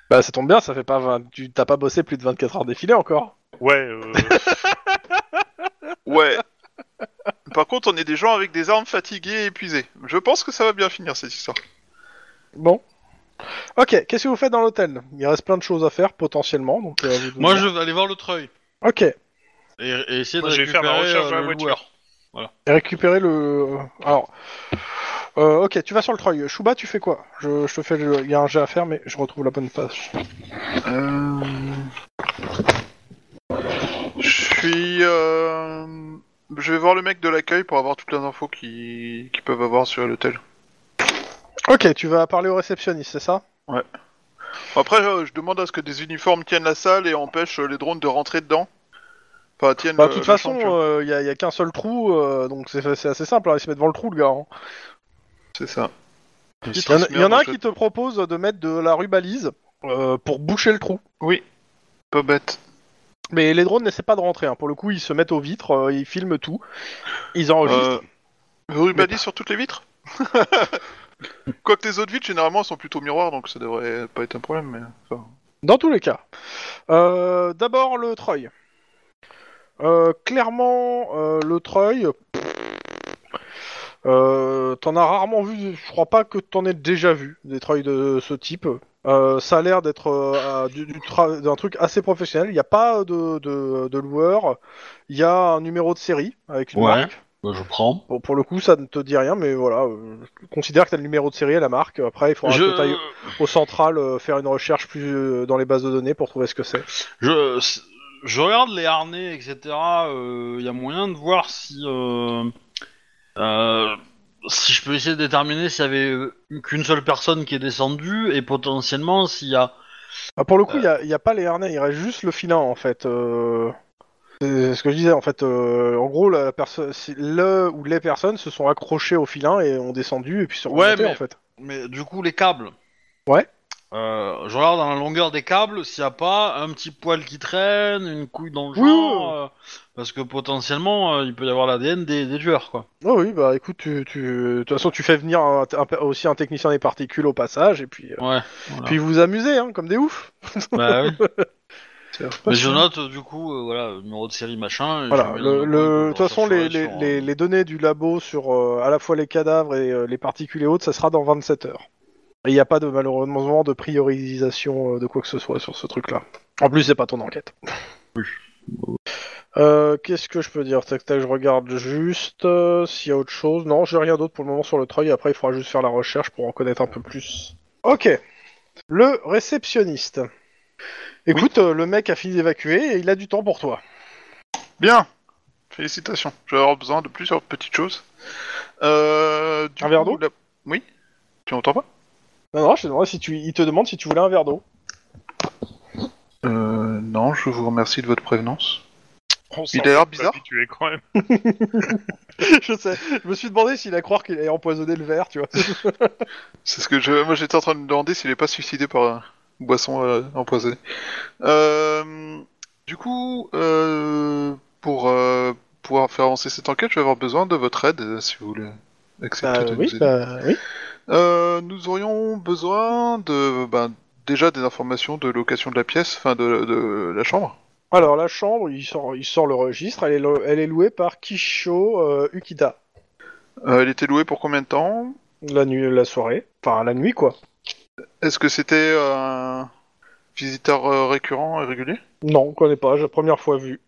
Speaker 1: Bah ça tombe bien, ça fait pas 20... Tu t'as pas bossé plus de 24 heures défilé encore.
Speaker 3: Ouais, euh...
Speaker 4: Ouais. Par contre, on est des gens avec des armes fatiguées et épuisées. Je pense que ça va bien finir cette histoire.
Speaker 1: Bon. Ok, qu'est-ce que vous faites dans l'hôtel? Il reste plein de choses à faire potentiellement, donc... euh, vous-
Speaker 2: Moi, je vais aller voir le treuil.
Speaker 1: Ok,
Speaker 2: Et, et essayer
Speaker 3: Moi,
Speaker 2: de
Speaker 3: je vais faire ma
Speaker 2: récupérer
Speaker 3: recherche
Speaker 2: euh,
Speaker 3: dans la
Speaker 2: le
Speaker 3: voiture.
Speaker 2: loueur.
Speaker 1: et récupérer le... Alors... Euh, ok, tu vas sur le treuil. Chouba, tu fais quoi? Je, je te fais le... Il y a un jet à faire, mais je retrouve la bonne page.
Speaker 4: Euh... Je suis. Euh... Je vais voir le mec de l'accueil pour avoir toutes les infos qui, qui peuvent avoir sur l'hôtel.
Speaker 1: Ok, tu vas parler au réceptionniste, c'est ça
Speaker 4: Après, euh, je demande à ce que des uniformes tiennent la salle et empêchent euh, les drones de rentrer dedans. Enfin, tiennent
Speaker 1: Bah,
Speaker 4: le-
Speaker 1: de toute
Speaker 4: le
Speaker 1: façon, il y, a, y a qu'un seul trou, euh, donc c'est c'est assez simple, hein, il se met devant le trou, le gars. hein.
Speaker 4: C'est ça.
Speaker 1: Il y, en a- y en a un qui te propose de mettre de la rubalise euh, pour boucher le trou.
Speaker 4: Pas bête.
Speaker 1: Mais les drones n'essaient pas de rentrer. hein. Pour le coup, ils se mettent aux vitres, euh, ils filment tout, ils enregistrent.
Speaker 4: Euh, sur toutes les vitres? Quoique les autres vitres, généralement, elles sont plutôt miroirs, donc ça devrait pas être un problème, mais... enfin,
Speaker 1: Dans tous les cas. Euh, D'abord le Treuil. Euh, clairement, euh, le Treuil. Euh, t'en as rarement vu. Je crois pas que t'en aies déjà vu des Treuils de ce type. Euh, ça a l'air d'être euh, du, du d'un truc assez professionnel. Il n'y a pas de, de, de loueur. Il y a un numéro de série avec une
Speaker 2: Ouais.
Speaker 1: marque.
Speaker 2: Bah, je prends.
Speaker 1: Bon, pour le coup, ça ne te dit rien, mais voilà. euh, considère que t'as le numéro de série et la marque. Après, il faudra que t'ailles
Speaker 2: Je,
Speaker 1: au central euh, faire une recherche plus euh, dans les bases de données pour trouver ce que c'est.
Speaker 2: je, je regarde les harnais, etc. Il y a moyen de voir si, euh, euh, si je peux essayer de déterminer s'il y avait euh, qu'une seule personne qui est descendue et potentiellement s'il y a.
Speaker 1: Ah, pour le coup, il n'y a, pas les harnais, il reste juste le filin en fait. euh, C'est ce que je disais en fait. euh, en gros, la personne, le ou les personnes se sont accrochées au filin et ont descendu et puis sont
Speaker 2: Ouais,
Speaker 1: remontées
Speaker 2: mais-
Speaker 1: en fait.
Speaker 2: Mais du coup, les câbles.
Speaker 1: Ouais.
Speaker 2: Euh, je regarde dans la longueur des câbles s'il n'y a pas un petit poil qui traîne, une couille dans le genre, euh, parce que potentiellement euh, il peut y avoir l'ADN des, des tueurs quoi.
Speaker 1: Oh oui, bah écoute, tu, tu- de toute façon, tu fais venir un- un- aussi un technicien des particules au passage et puis,
Speaker 2: Ouais. voilà.
Speaker 1: puis vous vous amusez hein, comme des oufs.
Speaker 2: bah oui. Mais je note euh, du coup, euh, voilà, numéro de série machin. et
Speaker 1: Voilà,
Speaker 2: je mets dans
Speaker 1: le,
Speaker 2: un
Speaker 1: le-
Speaker 2: coin
Speaker 1: de toute façon, les,
Speaker 2: rechercherai
Speaker 1: les,
Speaker 2: sur,
Speaker 1: les,
Speaker 2: euh,
Speaker 1: les données du labo sur euh, à la fois les cadavres et euh, les particules et autres, ça sera dans 27 heures. Et il n'y a pas de malheureusement de priorisation euh, de quoi que ce soit sur ce truc-là. En plus, c'est pas ton enquête.
Speaker 2: Oui.
Speaker 1: Euh, Qu'est-ce que je peux dire? Tac tac, je regarde juste euh, s'il y a autre chose. Non, j'ai rien d'autre pour le moment sur le treuil. Après, il faudra juste faire la recherche pour en connaître un peu plus. Ok. Le réceptionniste. Écoute, euh, le mec a fini d'évacuer et il a du temps pour toi.
Speaker 4: Bien Félicitations. Je vais avoir besoin de plusieurs petites choses. Euh, du
Speaker 1: Un verre
Speaker 4: coup,
Speaker 1: d'eau
Speaker 4: la- Oui Tu m'entends pas?
Speaker 1: Non, non, je te demande si tu, il te demande si tu voulais un verre d'eau.
Speaker 4: Euh, non, je vous remercie de votre prévenance.
Speaker 3: On
Speaker 4: Il a l'air bizarre.
Speaker 3: habitué quand même.
Speaker 1: je sais. Je me suis demandé s'il a croire qu'il a empoisonné le verre, tu vois.
Speaker 4: C'est ce que je... Moi, j'étais en train de me demander s'il est pas suicidé par boisson euh, empoisonnée. Euh, du coup, euh, pour euh, pouvoir faire avancer cette enquête, je vais avoir besoin de votre aide, si vous voulez accepter de nous
Speaker 1: oui,
Speaker 4: aider.
Speaker 1: bah, oui.
Speaker 4: Euh, nous aurions besoin de, ben, déjà des informations de location de la pièce, enfin de, de la chambre.
Speaker 1: Alors, la chambre, il sort, il sort le registre. Elle est, lo- elle est louée par Kisho euh, Ukida.
Speaker 4: Euh, elle était louée pour combien de temps?
Speaker 1: La nuit, la soirée. Enfin, la nuit, quoi.
Speaker 4: Est-ce que c'était un visiteur euh, récurrent et régulier?
Speaker 1: Non, on connaît pas. J'ai la première fois vu.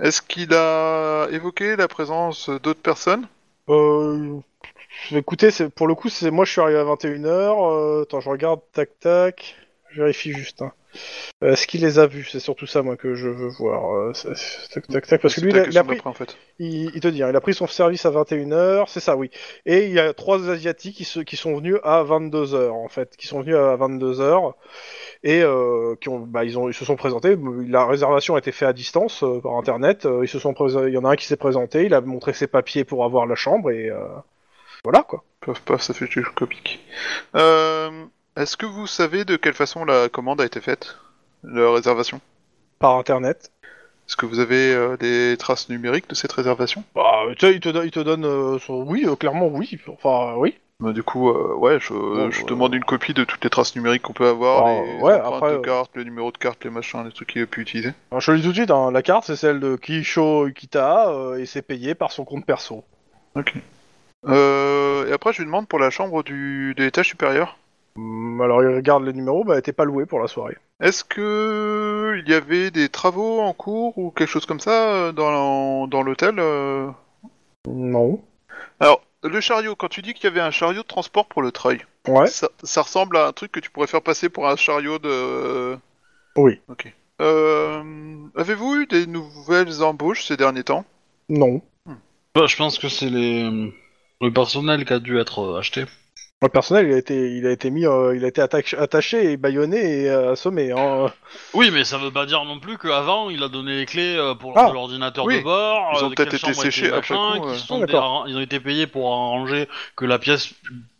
Speaker 4: Est-ce qu'il a évoqué la présence d'autres personnes?
Speaker 1: Euh, écoutez, c'est pour le coup, c'est moi, je suis arrivé à 21h. Euh, attends, je regarde. Tac, tac. Je vérifie juste. hein. Euh, Est-ce qu'il les a vus C'est surtout ça, moi, que je veux voir. Euh, tac, tac, tac. Parce que lui, il a, pris, te dit, hein, il a pris son service à 21h, c'est ça, oui. Et il y a trois Asiatiques qui, sont venus à 22h, en fait, qui sont venus à 22h, et euh, qui ont, bah, ils, se sont présentés. La réservation a été faite à distance, euh, par Internet. Euh, Il y en a un qui s'est présenté, il a montré ses papiers pour avoir la chambre, et euh, voilà, quoi.
Speaker 4: Paf paf, ça fait du copique. Euh, Est-ce que vous savez de quelle façon la commande a été faite La réservation?
Speaker 1: Par Internet.
Speaker 4: Est-ce que vous avez euh, des traces numériques de cette réservation?
Speaker 1: Bah, tu sais, il te, don- il te donne euh, son... Oui, euh, clairement, oui. Enfin, oui.
Speaker 4: Bah, Du coup, euh, ouais, je, je
Speaker 1: euh,
Speaker 4: demande une copie de toutes les traces numériques qu'on peut avoir,
Speaker 1: Ah,
Speaker 4: les
Speaker 1: ouais,
Speaker 4: empreintes
Speaker 1: après,
Speaker 4: de
Speaker 1: euh,
Speaker 4: carte, le numéro de carte, les machins, les trucs qu'il a pu utiliser.
Speaker 1: Alors, je te le dis tout de suite, hein, la carte, c'est celle de Kisho Ukita, euh, et c'est payé par son compte perso.
Speaker 4: Euh, et après, je lui demande pour la chambre du, de l'étage supérieur.
Speaker 1: Hum, Alors il regarde le numéro, bah elle était pas louée pour la soirée.
Speaker 4: Est-ce que il y avait des travaux en cours ou quelque chose comme ça euh, dans, dans l'hôtel euh
Speaker 1: Non.
Speaker 4: Alors, le chariot, quand tu dis qu'il y avait un chariot de transport pour le treuil,
Speaker 1: Ouais.
Speaker 4: ça, ça ressemble à un truc que tu pourrais faire passer pour un chariot de...
Speaker 1: Oui.
Speaker 4: Ok. Euh, Avez-vous eu des nouvelles embauches ces derniers temps?
Speaker 1: Non.
Speaker 2: Bah, je pense que c'est les le personnel qui a dû être acheté.
Speaker 1: Le personnel, il a été, il a été mis, euh, il a été attaché, attaché et bâillonné et euh, assommé. Hein.
Speaker 2: Oui, mais ça veut pas dire non plus qu'avant il a donné les clés euh, pour
Speaker 1: Ah,
Speaker 2: l'ordinateur
Speaker 4: oui.
Speaker 2: de bord.
Speaker 4: Ils ont
Speaker 2: euh,
Speaker 4: peut-être
Speaker 2: quelle
Speaker 4: été
Speaker 2: chambre était
Speaker 4: séchés après
Speaker 2: machin,
Speaker 4: coup,
Speaker 2: qui
Speaker 4: ouais.
Speaker 2: se sont
Speaker 1: Ah, d'accord.
Speaker 2: ils ont été payés pour arranger que la pièce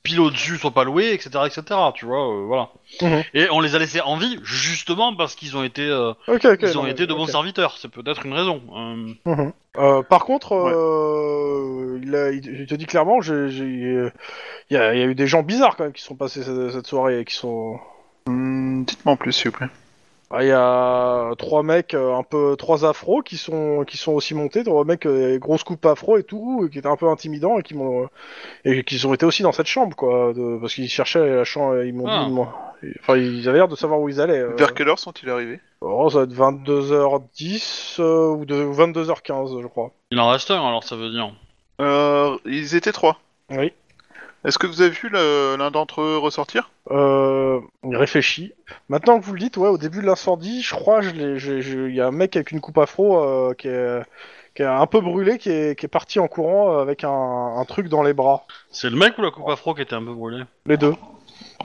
Speaker 2: piles au-dessus soient pas loués, etc., etc. Tu vois, euh, voilà.
Speaker 1: Mhm.
Speaker 2: Et on les a laissés en vie justement parce qu'ils ont été, euh,
Speaker 1: Ok, ok.
Speaker 2: ils ont
Speaker 1: non,
Speaker 2: été de bons serviteurs. C'est peut-être une raison. Euh,
Speaker 1: Mhm. Euh, par contre,
Speaker 4: Ouais.
Speaker 1: euh, il, a- il- il te dit clairement, il y, a, il y a eu des gens bizarres quand même qui sont passés cette, cette soirée et qui sont.
Speaker 4: Hmm, Dites-moi en plus, s'il vous plaît.
Speaker 1: Ah, Il y a trois mecs euh, un peu trois afros qui sont qui sont aussi montés, trois mecs euh, grosse coupe afro et tout, et qui étaient un peu intimidants et qui m'ont euh, et qui ont été aussi dans cette chambre quoi, de- parce qu'ils cherchaient la chambre, ils m'ont
Speaker 2: Ah.
Speaker 1: dit moi. Enfin, ils avaient l'air de savoir où ils allaient. euh.
Speaker 4: Vers quelle heure sont-ils arrivés?
Speaker 1: Oh, ça va être 22h10 euh, ou de 22h15, je crois.
Speaker 2: il en reste un, alors ça veut dire.
Speaker 4: euh, Ils étaient trois.
Speaker 1: Oui.
Speaker 4: Est-ce que vous avez vu le- l'un d'entre eux ressortir?
Speaker 1: Euh, il réfléchit. Maintenant que vous le dites, ouais, au début de l'incendie, je crois, je l'ai- il y a un mec avec une coupe afro euh, qui, est, qui est un peu brûlé, qui est, qui est parti en courant euh, avec un, un truc dans les bras.
Speaker 2: C'est le mec ou la coupe afro qui était un peu brûlée
Speaker 1: Les deux.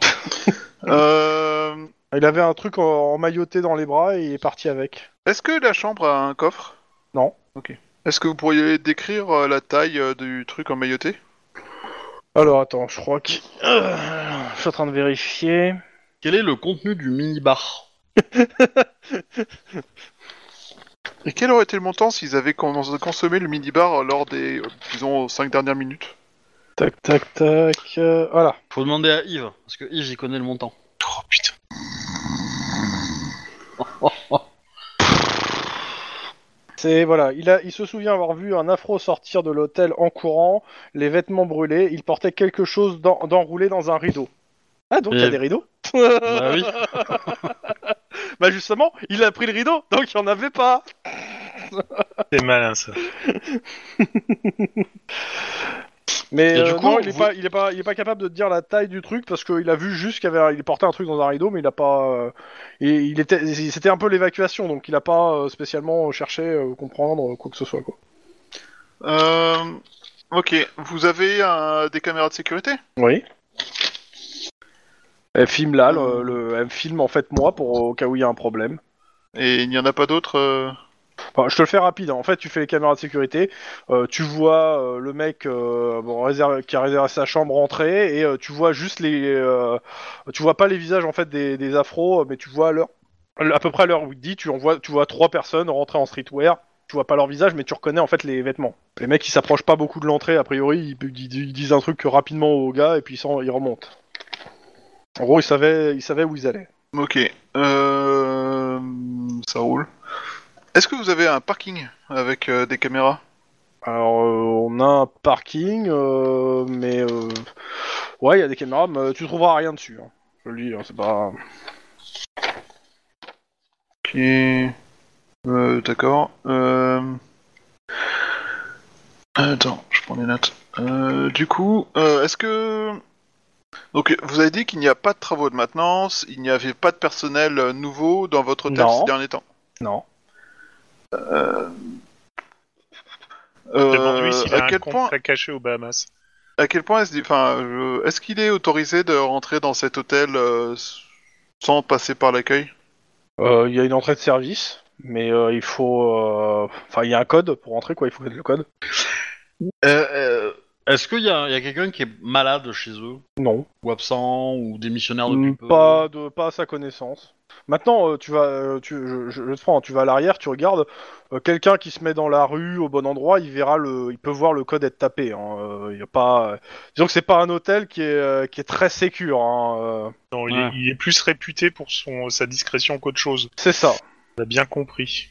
Speaker 4: euh,
Speaker 1: Il avait un truc en- emmailloté dans les bras et il est parti avec.
Speaker 4: Est-ce que la chambre a un coffre?
Speaker 1: Non.
Speaker 4: Ok. Est-ce que vous pourriez décrire euh, la taille euh, du truc emmailloté
Speaker 1: Alors attends, je crois que... Je suis en train de vérifier.
Speaker 2: Quel est le contenu du mini-bar
Speaker 4: Et quel aurait été le montant s'ils avaient con- consommé le mini-bar lors des, euh, disons, 5 dernières minutes
Speaker 1: Tac, tac, tac. euh, voilà.
Speaker 2: Faut demander à Yves, parce que Yves il connaît le montant.
Speaker 3: Oh putain.
Speaker 1: C'est voilà, il a, il se souvient avoir vu un afro sortir de l'hôtel en courant, les vêtements brûlés, il portait quelque chose d'en- d'enroulé dans un rideau. Ah donc il y a
Speaker 2: Et-
Speaker 1: des rideaux
Speaker 2: Bah oui.
Speaker 1: Bah justement, il a pris le rideau, donc il y en avait pas.
Speaker 3: C'est malin ça.
Speaker 1: Mais euh,
Speaker 2: coup,
Speaker 1: non, il est
Speaker 2: vous-
Speaker 1: pas, il est pas, il est pas capable de te dire la taille du truc parce qu'il a vu juste qu'il y avait, il portait un truc dans un rideau, mais il a pas, euh, et il était, c'était un peu l'évacuation, donc il a pas euh, spécialement cherché euh, comprendre quoi que ce soit quoi.
Speaker 4: euh, Ok. Vous avez des caméras de sécurité?
Speaker 1: Oui. Elle filme là, le, le- elle filme en fait moi pour au cas où il y a un problème.
Speaker 4: Et il n'y en a pas d'autres euh,
Speaker 1: Je te le fais rapide. hein. En fait, tu fais les caméras de sécurité, euh, tu vois euh, le mec euh, qui a réservé sa chambre rentrer et tu vois juste les, tu vois pas les visages en fait des, afros, mais tu vois à peu près l'heure où il dit, tu en vois, tu vois trois personnes rentrer en streetwear. Tu vois pas leur visage, mais tu reconnais en fait les vêtements. Les mecs ils s'approchent pas beaucoup de l'entrée, a priori ils, disent un truc rapidement au gars et puis ils, ils remontent. En gros, ils savaient, ils savaient où ils allaient.
Speaker 4: Ok. Ça roule. Est-ce que vous avez un parking avec euh, des caméras?
Speaker 1: Alors, euh, on a un parking, euh, mais euh, ouais, il y a des caméras, mais tu trouveras rien dessus. hein. Je le dis, hein, c'est pas.
Speaker 4: Ok. Euh, D'accord. Euh... Attends, je prends des notes. Euh, du coup, euh, est-ce que... Donc, vous avez dit qu'il n'y a pas de travaux de maintenance, il n'y avait pas de personnel euh, nouveau dans votre hôtel
Speaker 1: Non.
Speaker 4: ces derniers temps?
Speaker 1: Non.
Speaker 4: Euh,
Speaker 3: Demande-lui s'il
Speaker 4: à
Speaker 3: un
Speaker 4: quel
Speaker 3: compte
Speaker 4: point,
Speaker 3: à cacher aux Bahamas.
Speaker 4: à quel point est-ce, enfin, je- est-ce qu'il est autorisé de rentrer dans cet hôtel euh, sans passer par l'accueil?
Speaker 1: Euh, Il y a une entrée de service, mais euh, il faut. euh, Enfin, il y a un code pour rentrer, quoi. Il faut connaître le code.
Speaker 2: Est-ce qu'il y a, il y a quelqu'un qui est malade chez eux?
Speaker 1: Non.
Speaker 2: Ou absent Ou démissionnaire depuis
Speaker 1: Mm,
Speaker 2: peu
Speaker 1: Pas de, pas à sa connaissance. Maintenant, euh, tu vas, euh, tu, je, je- je te prends, tu vas à l'arrière, tu regardes. euh, Quelqu'un qui se met dans la rue au bon endroit, il verra le, il peut voir le code être tapé. Hein. euh, il y a pas, disons que c'est pas un hôtel qui est, euh, qui est très sécure. Hein. euh,
Speaker 3: Non, il,
Speaker 2: Ouais.
Speaker 3: est, il est plus réputé pour son, sa discrétion qu'autre chose.
Speaker 1: c'est ça.
Speaker 3: On a bien compris.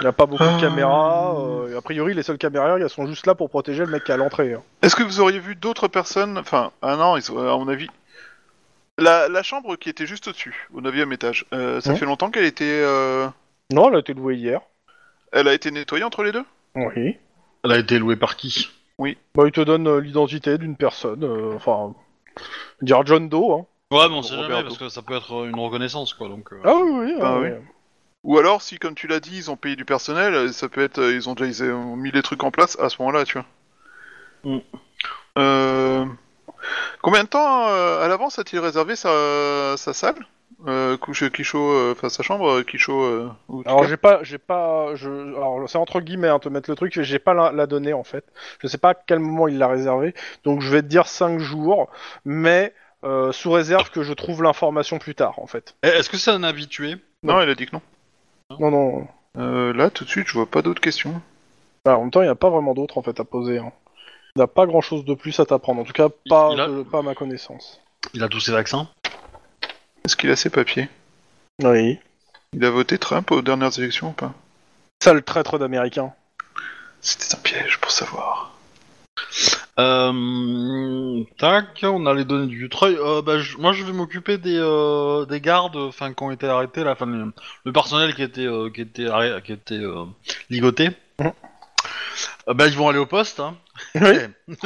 Speaker 1: Il n'y a pas beaucoup
Speaker 4: Ah.
Speaker 1: de caméras. euh, a priori, les seules caméras, elles sont juste là pour protéger le mec qui est à l'entrée. hein.
Speaker 4: Est-ce que vous auriez vu d'autres personnes Enfin, ah non, ils sont- à mon avis. La, la chambre qui était juste au-dessus, au 9 étage, euh, ça
Speaker 1: Ouais.
Speaker 4: fait longtemps qu'elle était. euh,
Speaker 1: Non, elle a été louée hier.
Speaker 4: Elle a été nettoyée entre les deux?
Speaker 1: Oui.
Speaker 2: Elle a été louée par qui?
Speaker 1: Bah, il te donne euh, l'identité d'une personne. euh, enfin, dire John Doe. Hein.
Speaker 2: Ouais, mais on sait
Speaker 4: Roberto.
Speaker 2: jamais, parce que ça peut être une reconnaissance, quoi, donc... euh,
Speaker 1: Ah oui, oui.
Speaker 4: Bah
Speaker 1: euh,
Speaker 4: oui. Ou alors, si, comme tu l'as dit, ils ont payé du personnel, ça peut être. euh, Ils ont déjà ils ont mis les trucs en place à ce moment-là, tu vois.
Speaker 2: Mm.
Speaker 4: Euh... Combien de temps euh, à l'avance a-t-il réservé sa, sa salle Euh, couche Kisho euh, à sa chambre, Kisho. Euh,
Speaker 1: Alors j'ai pas, j'ai pas, je, alors c'est entre guillemets, hein, te mettre le truc, j'ai pas la, la donnée en fait. Je sais pas à quel moment il l'a réservé, donc je vais te dire 5 jours, mais euh, sous réserve que je trouve l'information plus tard en fait.
Speaker 2: Eh, Est-ce que c'est un habitué?
Speaker 4: Non, il a dit que non.
Speaker 1: Non non.
Speaker 4: Euh, là, tout de suite, je vois pas d'autres questions.
Speaker 1: Alors, en même temps, il n'y a pas vraiment d'autres en fait à poser. Hein. Il n'y a pas grand chose de plus à t'apprendre, en tout cas pas,
Speaker 2: Il a-
Speaker 1: euh, pas à ma connaissance.
Speaker 2: Il a tous ses vaccins
Speaker 4: Est-ce qu'il a ses papiers?
Speaker 1: Oui.
Speaker 4: Il a voté Trump aux dernières élections ou pas?
Speaker 1: Sale traître d'américain.
Speaker 4: C'était un piège pour savoir.
Speaker 2: Euh, tac, on a les données du Treuil. Euh, bah, je- moi, je vais m'occuper des, euh, des gardes, enfin, qui ont été arrêtés, là, enfin, le, le personnel qui était, euh, qui était, arrêt- qui était euh, ligoté.
Speaker 1: Mhm.
Speaker 2: Euh, bah, ils vont aller au poste. Hein.
Speaker 1: Oui.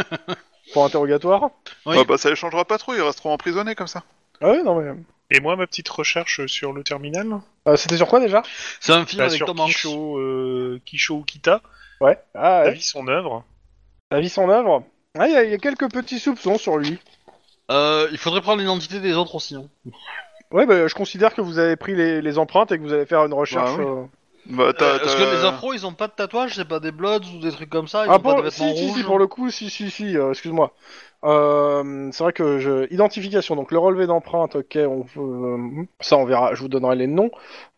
Speaker 1: Pour interrogatoire
Speaker 2: Oui.
Speaker 4: Ah bah ça les changera pas trop, ils resteront emprisonnés comme ça.
Speaker 1: Ah oui, non mais.
Speaker 3: Et moi, ma petite recherche sur le terminal
Speaker 1: Euh, C'était sur quoi déjà?
Speaker 2: C'est un film
Speaker 3: Bah,
Speaker 2: avec
Speaker 3: Sur
Speaker 2: Tom Hanks.
Speaker 3: Kisho, euh, Kisho Ukita,
Speaker 1: Ouais. Ah
Speaker 3: la
Speaker 1: ouais.
Speaker 3: vie, son œuvre.
Speaker 1: La vie son œuvre. Ah, il y, a- il y a quelques petits soupçons sur lui.
Speaker 2: Euh, il faudrait prendre l'identité des autres aussi. hein.
Speaker 1: Ouais, bah, je considère que vous avez pris les, les empreintes et que vous allez faire une recherche.
Speaker 4: Bah oui.
Speaker 1: euh,
Speaker 4: Bah t'as...
Speaker 2: Euh,
Speaker 4: t'as-
Speaker 2: que les afros, ils ont pas de tatouage C'est pas des bloods ou des trucs comme ça Ils
Speaker 1: Ah
Speaker 2: ont pas
Speaker 1: bon
Speaker 2: des
Speaker 1: si,
Speaker 2: vêtements
Speaker 1: si, si, pour le coup, si, si, si, euh, excuse-moi. Euh, c'est vrai que je... Identification, donc le relevé d'empreinte, ok, on peut... euh, ça on verra, je vous donnerai les noms.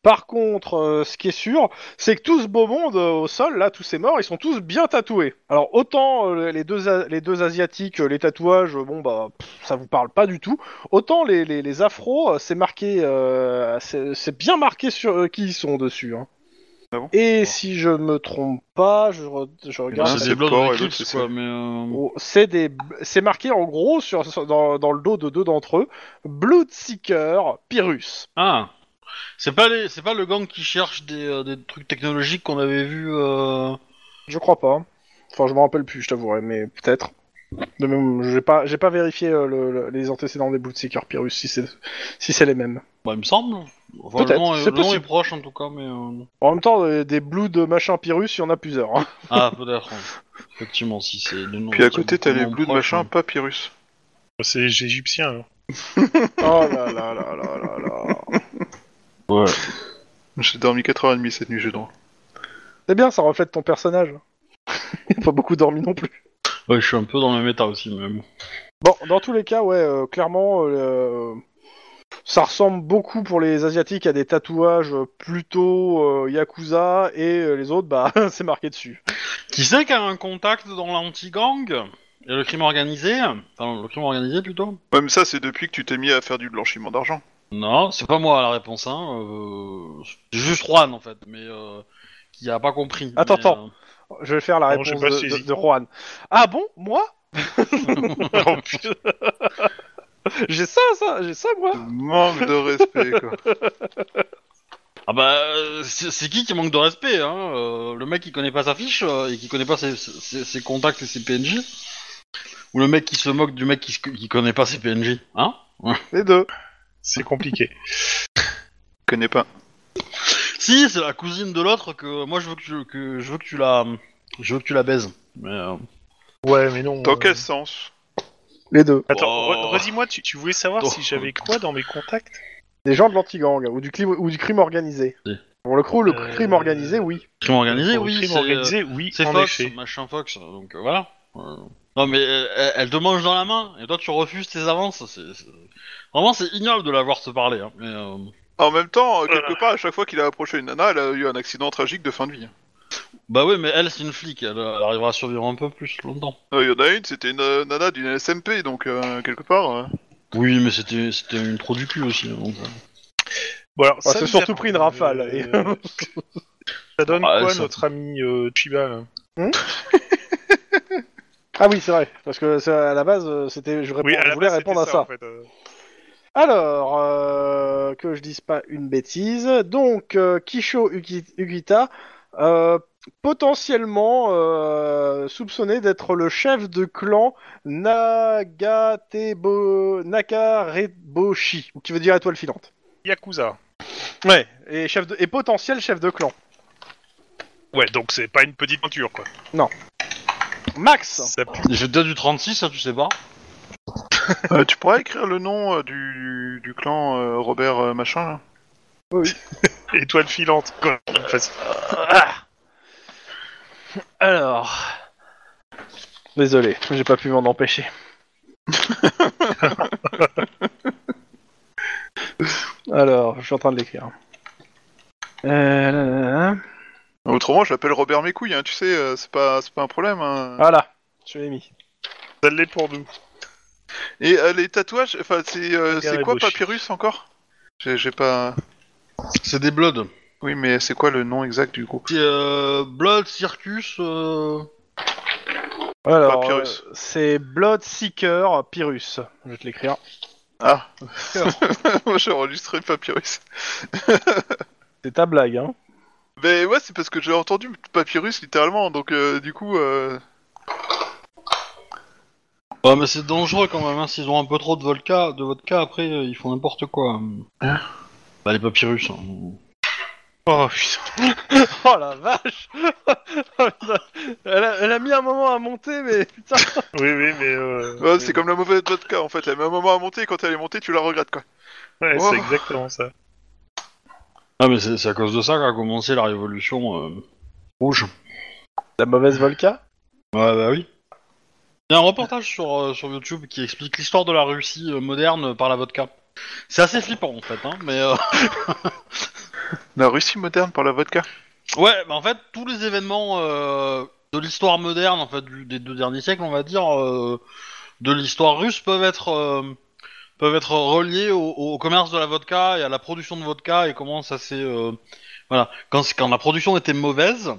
Speaker 1: Par contre, euh, ce qui est sûr, c'est que tout ce beau monde euh, au sol, là, tous ces morts, ils sont tous bien tatoués. Alors autant euh, les, deux, A- les deux asiatiques, euh, les tatouages, euh, bon bah, pff, ça vous parle pas du tout. Autant les, les, les afros, euh, c'est marqué, euh, c'est c'est bien marqué sur euh, qui ils sont dessus. Hein.
Speaker 4: Ah
Speaker 1: Et si je me trompe pas, je, re- je regarde.
Speaker 2: C'est
Speaker 4: c'est
Speaker 2: des
Speaker 4: et l'autre, c'est
Speaker 2: quoi,
Speaker 4: ça.
Speaker 2: mais... euh,
Speaker 1: Oh, C'est des, c'est marqué en gros sur, sur- dans, dans le dos de deux d'entre eux, Bloodseeker, Pyrrhus.
Speaker 2: Ah c'est pas les, c'est pas le gang qui cherche des, euh, des trucs technologiques qu'on avait vu. Euh...
Speaker 1: Je crois pas. Enfin, je me rappelle plus, je t'avouerai, mais peut-être. De même, j'ai pas, j'ai pas vérifié euh, le- le- les antécédents des Bloodseeker Pyrrhus si c'est, si c'est les mêmes.
Speaker 2: Bah, il me semble. Enfin, le
Speaker 1: Peut-être,
Speaker 2: nom, est-
Speaker 1: c'est
Speaker 2: le nom est proche en tout cas, mais. euh,
Speaker 1: En même temps, euh, des Blood machin Pyrrhus, il y en a plusieurs. hein.
Speaker 2: Ah, peut-être. hein. Effectivement, si c'est le nom.
Speaker 4: Puis à côté t'as les blues de machin,
Speaker 2: hein.
Speaker 4: pas Pyrrhus.
Speaker 3: C'est égyptien, alors.
Speaker 1: oh là là là là là là.
Speaker 2: Ouais.
Speaker 4: J'ai dormi 4h30 cette nuit, j'ai droit.
Speaker 1: C'est bien, ça reflète ton personnage. Il a pas beaucoup dormi non plus.
Speaker 2: Ouais, je suis un peu dans le méta aussi, mais bon.
Speaker 1: Bon, dans tous les cas, ouais, euh, clairement, euh, ça ressemble beaucoup pour les asiatiques à des tatouages plutôt euh, yakuza et euh, les autres, bah, c'est marqué dessus.
Speaker 2: Qui c'est qui a un contact dans l'anti-gang? Et le crime organisé? Enfin, le crime organisé plutôt?
Speaker 4: Ouais, mais ça c'est depuis que tu t'es mis à faire du blanchiment d'argent.
Speaker 2: Non, c'est pas moi la réponse, hein. Euh... C'est juste Juan en fait, mais euh, qui a pas compris.
Speaker 1: Attends,
Speaker 2: mais,
Speaker 1: attends. Je vais faire la réponse de,
Speaker 3: suivi.
Speaker 1: de- de Juan. Ah bon, moi
Speaker 3: putain.
Speaker 1: J'ai ça, ça, j'ai ça, moi.
Speaker 4: Manque de respect quoi.
Speaker 2: Ah bah, c'est qui qui manque de respect, hein euh, Le mec qui connaît pas sa fiche euh, et qui connaît pas ses, ses- ses contacts et ses PNJ Ou le mec qui se moque du mec qui, qui connaît pas ses PNJ Hein?
Speaker 1: Les deux.
Speaker 3: C'est compliqué.
Speaker 4: Je connais pas.
Speaker 2: Si, c'est la cousine de l'autre que moi je veux que, tu- que je veux que tu la je veux que tu la baises. Mais euh,
Speaker 3: Ouais, mais non.
Speaker 4: Dans
Speaker 3: euh,
Speaker 4: quel sens?
Speaker 1: Les deux.
Speaker 3: Attends,
Speaker 2: Oh.
Speaker 3: re- redis-moi, tu, tu voulais savoir
Speaker 2: Oh.
Speaker 3: si j'avais quoi dans mes contacts?
Speaker 1: Des gens de l'anti-gang ou du, crime, ou du crime organisé.
Speaker 2: Si.
Speaker 1: Pour le coup, le
Speaker 3: Euh,
Speaker 1: crime organisé, oui.
Speaker 2: crime organisé,
Speaker 3: Pour le
Speaker 2: oui,
Speaker 3: crime
Speaker 2: c'est
Speaker 3: organisé, oui,
Speaker 2: c'est
Speaker 3: en
Speaker 2: Fox,
Speaker 3: effet.
Speaker 2: machin Fox, donc euh, voilà. Euh, Non mais euh, elle, elle te mange dans la main et toi tu refuses tes avances. c'est c'est- Vraiment c'est ignoble de la voir se parler. Hein. Mais, euh,
Speaker 4: En même temps, euh, quelque
Speaker 3: Voilà.
Speaker 4: part, à chaque fois qu'il a approché une nana, elle a eu un accident tragique de fin de vie.
Speaker 2: Bah oui mais elle c'est une flic, elle, elle arrivera à survivre un peu plus longtemps.
Speaker 4: Euh, Il y en a une, c'était une euh, nana d'une SMP, donc euh, quelque part. euh,
Speaker 2: Oui mais c'était c'était une du cul aussi. hein, donc, euh.
Speaker 3: Bon, alors,
Speaker 1: Ah,
Speaker 3: ça
Speaker 1: c'est surtout pris une rafale,
Speaker 3: euh,
Speaker 1: et-
Speaker 3: ça donne
Speaker 2: Ah,
Speaker 3: quoi,
Speaker 2: ça-
Speaker 3: notre ami euh, Chiba là
Speaker 1: Ah oui, c'est vrai. Parce que c'est- à la base, euh, c'était, je, réponds-
Speaker 3: Oui,
Speaker 1: je
Speaker 3: la
Speaker 1: voulais
Speaker 3: base,
Speaker 1: répondre à ça.
Speaker 3: en fait, euh.
Speaker 1: Alors, euh, que je dise pas une bêtise. Donc, euh, Kisho Ukita, euh, potentiellement euh, soupçonné d'être le chef de clan Nagatebo... Nakareboshi, ou qui veut dire étoile filante.
Speaker 3: Yakuza.
Speaker 1: Ouais, et, chef de... et potentiel chef de clan.
Speaker 3: Ouais, donc c'est pas une petite peinture quoi.
Speaker 1: Max
Speaker 3: Ça pue.
Speaker 2: Te dire du 36 ça tu sais pas.
Speaker 4: Euh, tu pourrais écrire le nom euh, du, du clan euh, Robert euh, machin là?
Speaker 3: Étoile filante, quoi. Facile.
Speaker 1: Ah. Alors. Désolé, j'ai pas pu m'en empêcher. Alors, je suis en train de l'écrire. Euh, là, là, là.
Speaker 4: Autrement, je l'appelle Robert mes couilles, hein, tu sais, euh, c'est pas, c'est pas un problème. Hein.
Speaker 1: Voilà, je l'ai mis.
Speaker 3: Ça l'est pour nous.
Speaker 4: Et euh, les tatouages, enfin, c'est, euh, c'est quoi. Papyrus encore? J'ai, j'ai pas.
Speaker 2: C'est des Bloods.
Speaker 4: Oui, mais c'est quoi le nom exact du groupe
Speaker 2: C'est euh, Blood Circus. euh,
Speaker 1: Alors,
Speaker 4: Papyrus.
Speaker 1: euh, c'est Bloodseeker Pyrrhus. Je vais te l'écrire.
Speaker 4: Ah Moi j'ai enregistré Papyrus.
Speaker 1: C'est ta blague, hein
Speaker 4: Mais ouais, c'est parce que j'ai entendu Papyrus littéralement, donc euh, du coup. Euh...
Speaker 2: Ouais, mais c'est dangereux quand même. Hein. S'ils ont un peu trop de vodka, de vodka après, euh, ils font n'importe quoi.
Speaker 4: Hein
Speaker 2: bah, les papyrus. hein.
Speaker 3: Oh putain.
Speaker 1: Oh la vache elle, a, elle a mis un moment à monter, mais putain
Speaker 3: Oui, oui, mais. Euh...
Speaker 4: Ouais, c'est comme la mauvaise vodka en fait, elle met un moment à monter et quand elle est montée, tu la regrettes quoi.
Speaker 3: Ouais,
Speaker 4: Oh.
Speaker 3: c'est exactement ça.
Speaker 2: Ah, mais c'est c'est à cause de ça qu'a commencé la révolution euh, rouge.
Speaker 1: La mauvaise Volca
Speaker 2: Ouais, bah oui. Il y a un reportage sur, euh, sur YouTube qui explique l'histoire de la Russie euh, moderne par la vodka. C'est assez flippant en fait, hein, mais euh,
Speaker 4: La Russie moderne par la vodka.
Speaker 2: ouais, bah en fait tous les événements euh, de l'histoire moderne, en fait du- des deux derniers siècles, on va dire, euh, de l'histoire russe peuvent être euh, peuvent être reliés au, au commerce de la vodka et à la production de vodka et comment ça s'est euh, voilà quand la production était mauvaise,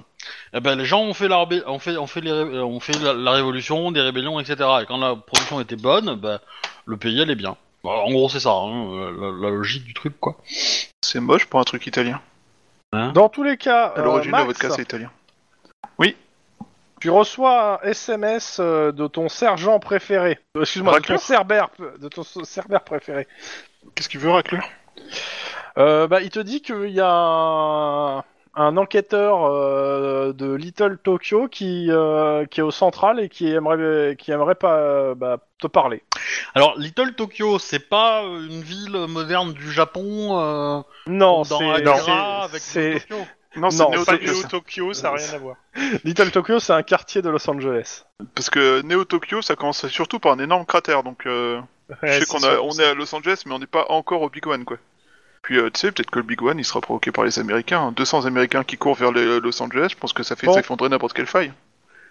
Speaker 2: eh ben les gens ont fait la ont fait ont fait les ont fait la, la révolution, des rébellions, etc. Et quand la production était bonne, ben, le pays allait bien. En gros c'est ça, hein, euh, la, la logique du truc quoi.
Speaker 4: C'est moche pour un truc italien.
Speaker 1: Dans tous les cas,
Speaker 4: À
Speaker 1: euh,
Speaker 4: l'origine, la
Speaker 1: Max,
Speaker 4: vodka c'est italien.
Speaker 1: tu reçois un SMS euh, de ton sergent préféré. Euh, Excuse-moi, de ton cerbère, de ton cerbère préféré.
Speaker 4: Qu'est-ce qu'il veut raclure?
Speaker 1: Euh, bah, il te dit qu'il y a un, un enquêteur euh, de Little Tokyo qui, euh, qui est au central et qui aimerait, qui aimerait pas bah, te parler.
Speaker 2: Alors Little Tokyo, c'est pas une ville moderne du Japon euh,
Speaker 1: Non, c'est.
Speaker 4: Non, c'est Neo Tokyo.
Speaker 3: Tokyo, ça n'a rien à voir.
Speaker 1: Little Tokyo, c'est un quartier de Los Angeles.
Speaker 4: Parce que Neo Tokyo, ça commence surtout par un énorme cratère, donc euh,
Speaker 3: Ouais,
Speaker 4: je sais qu'on on est à Los Angeles, mais on n'est pas encore au Big One, quoi. Puis euh, tu sais, peut-être que le Big One, il sera provoqué par les Américains. hein. 200 Américains qui courent vers les- Los Angeles, je pense que ça fait
Speaker 1: Bon.
Speaker 4: s'effondrer n'importe quelle faille.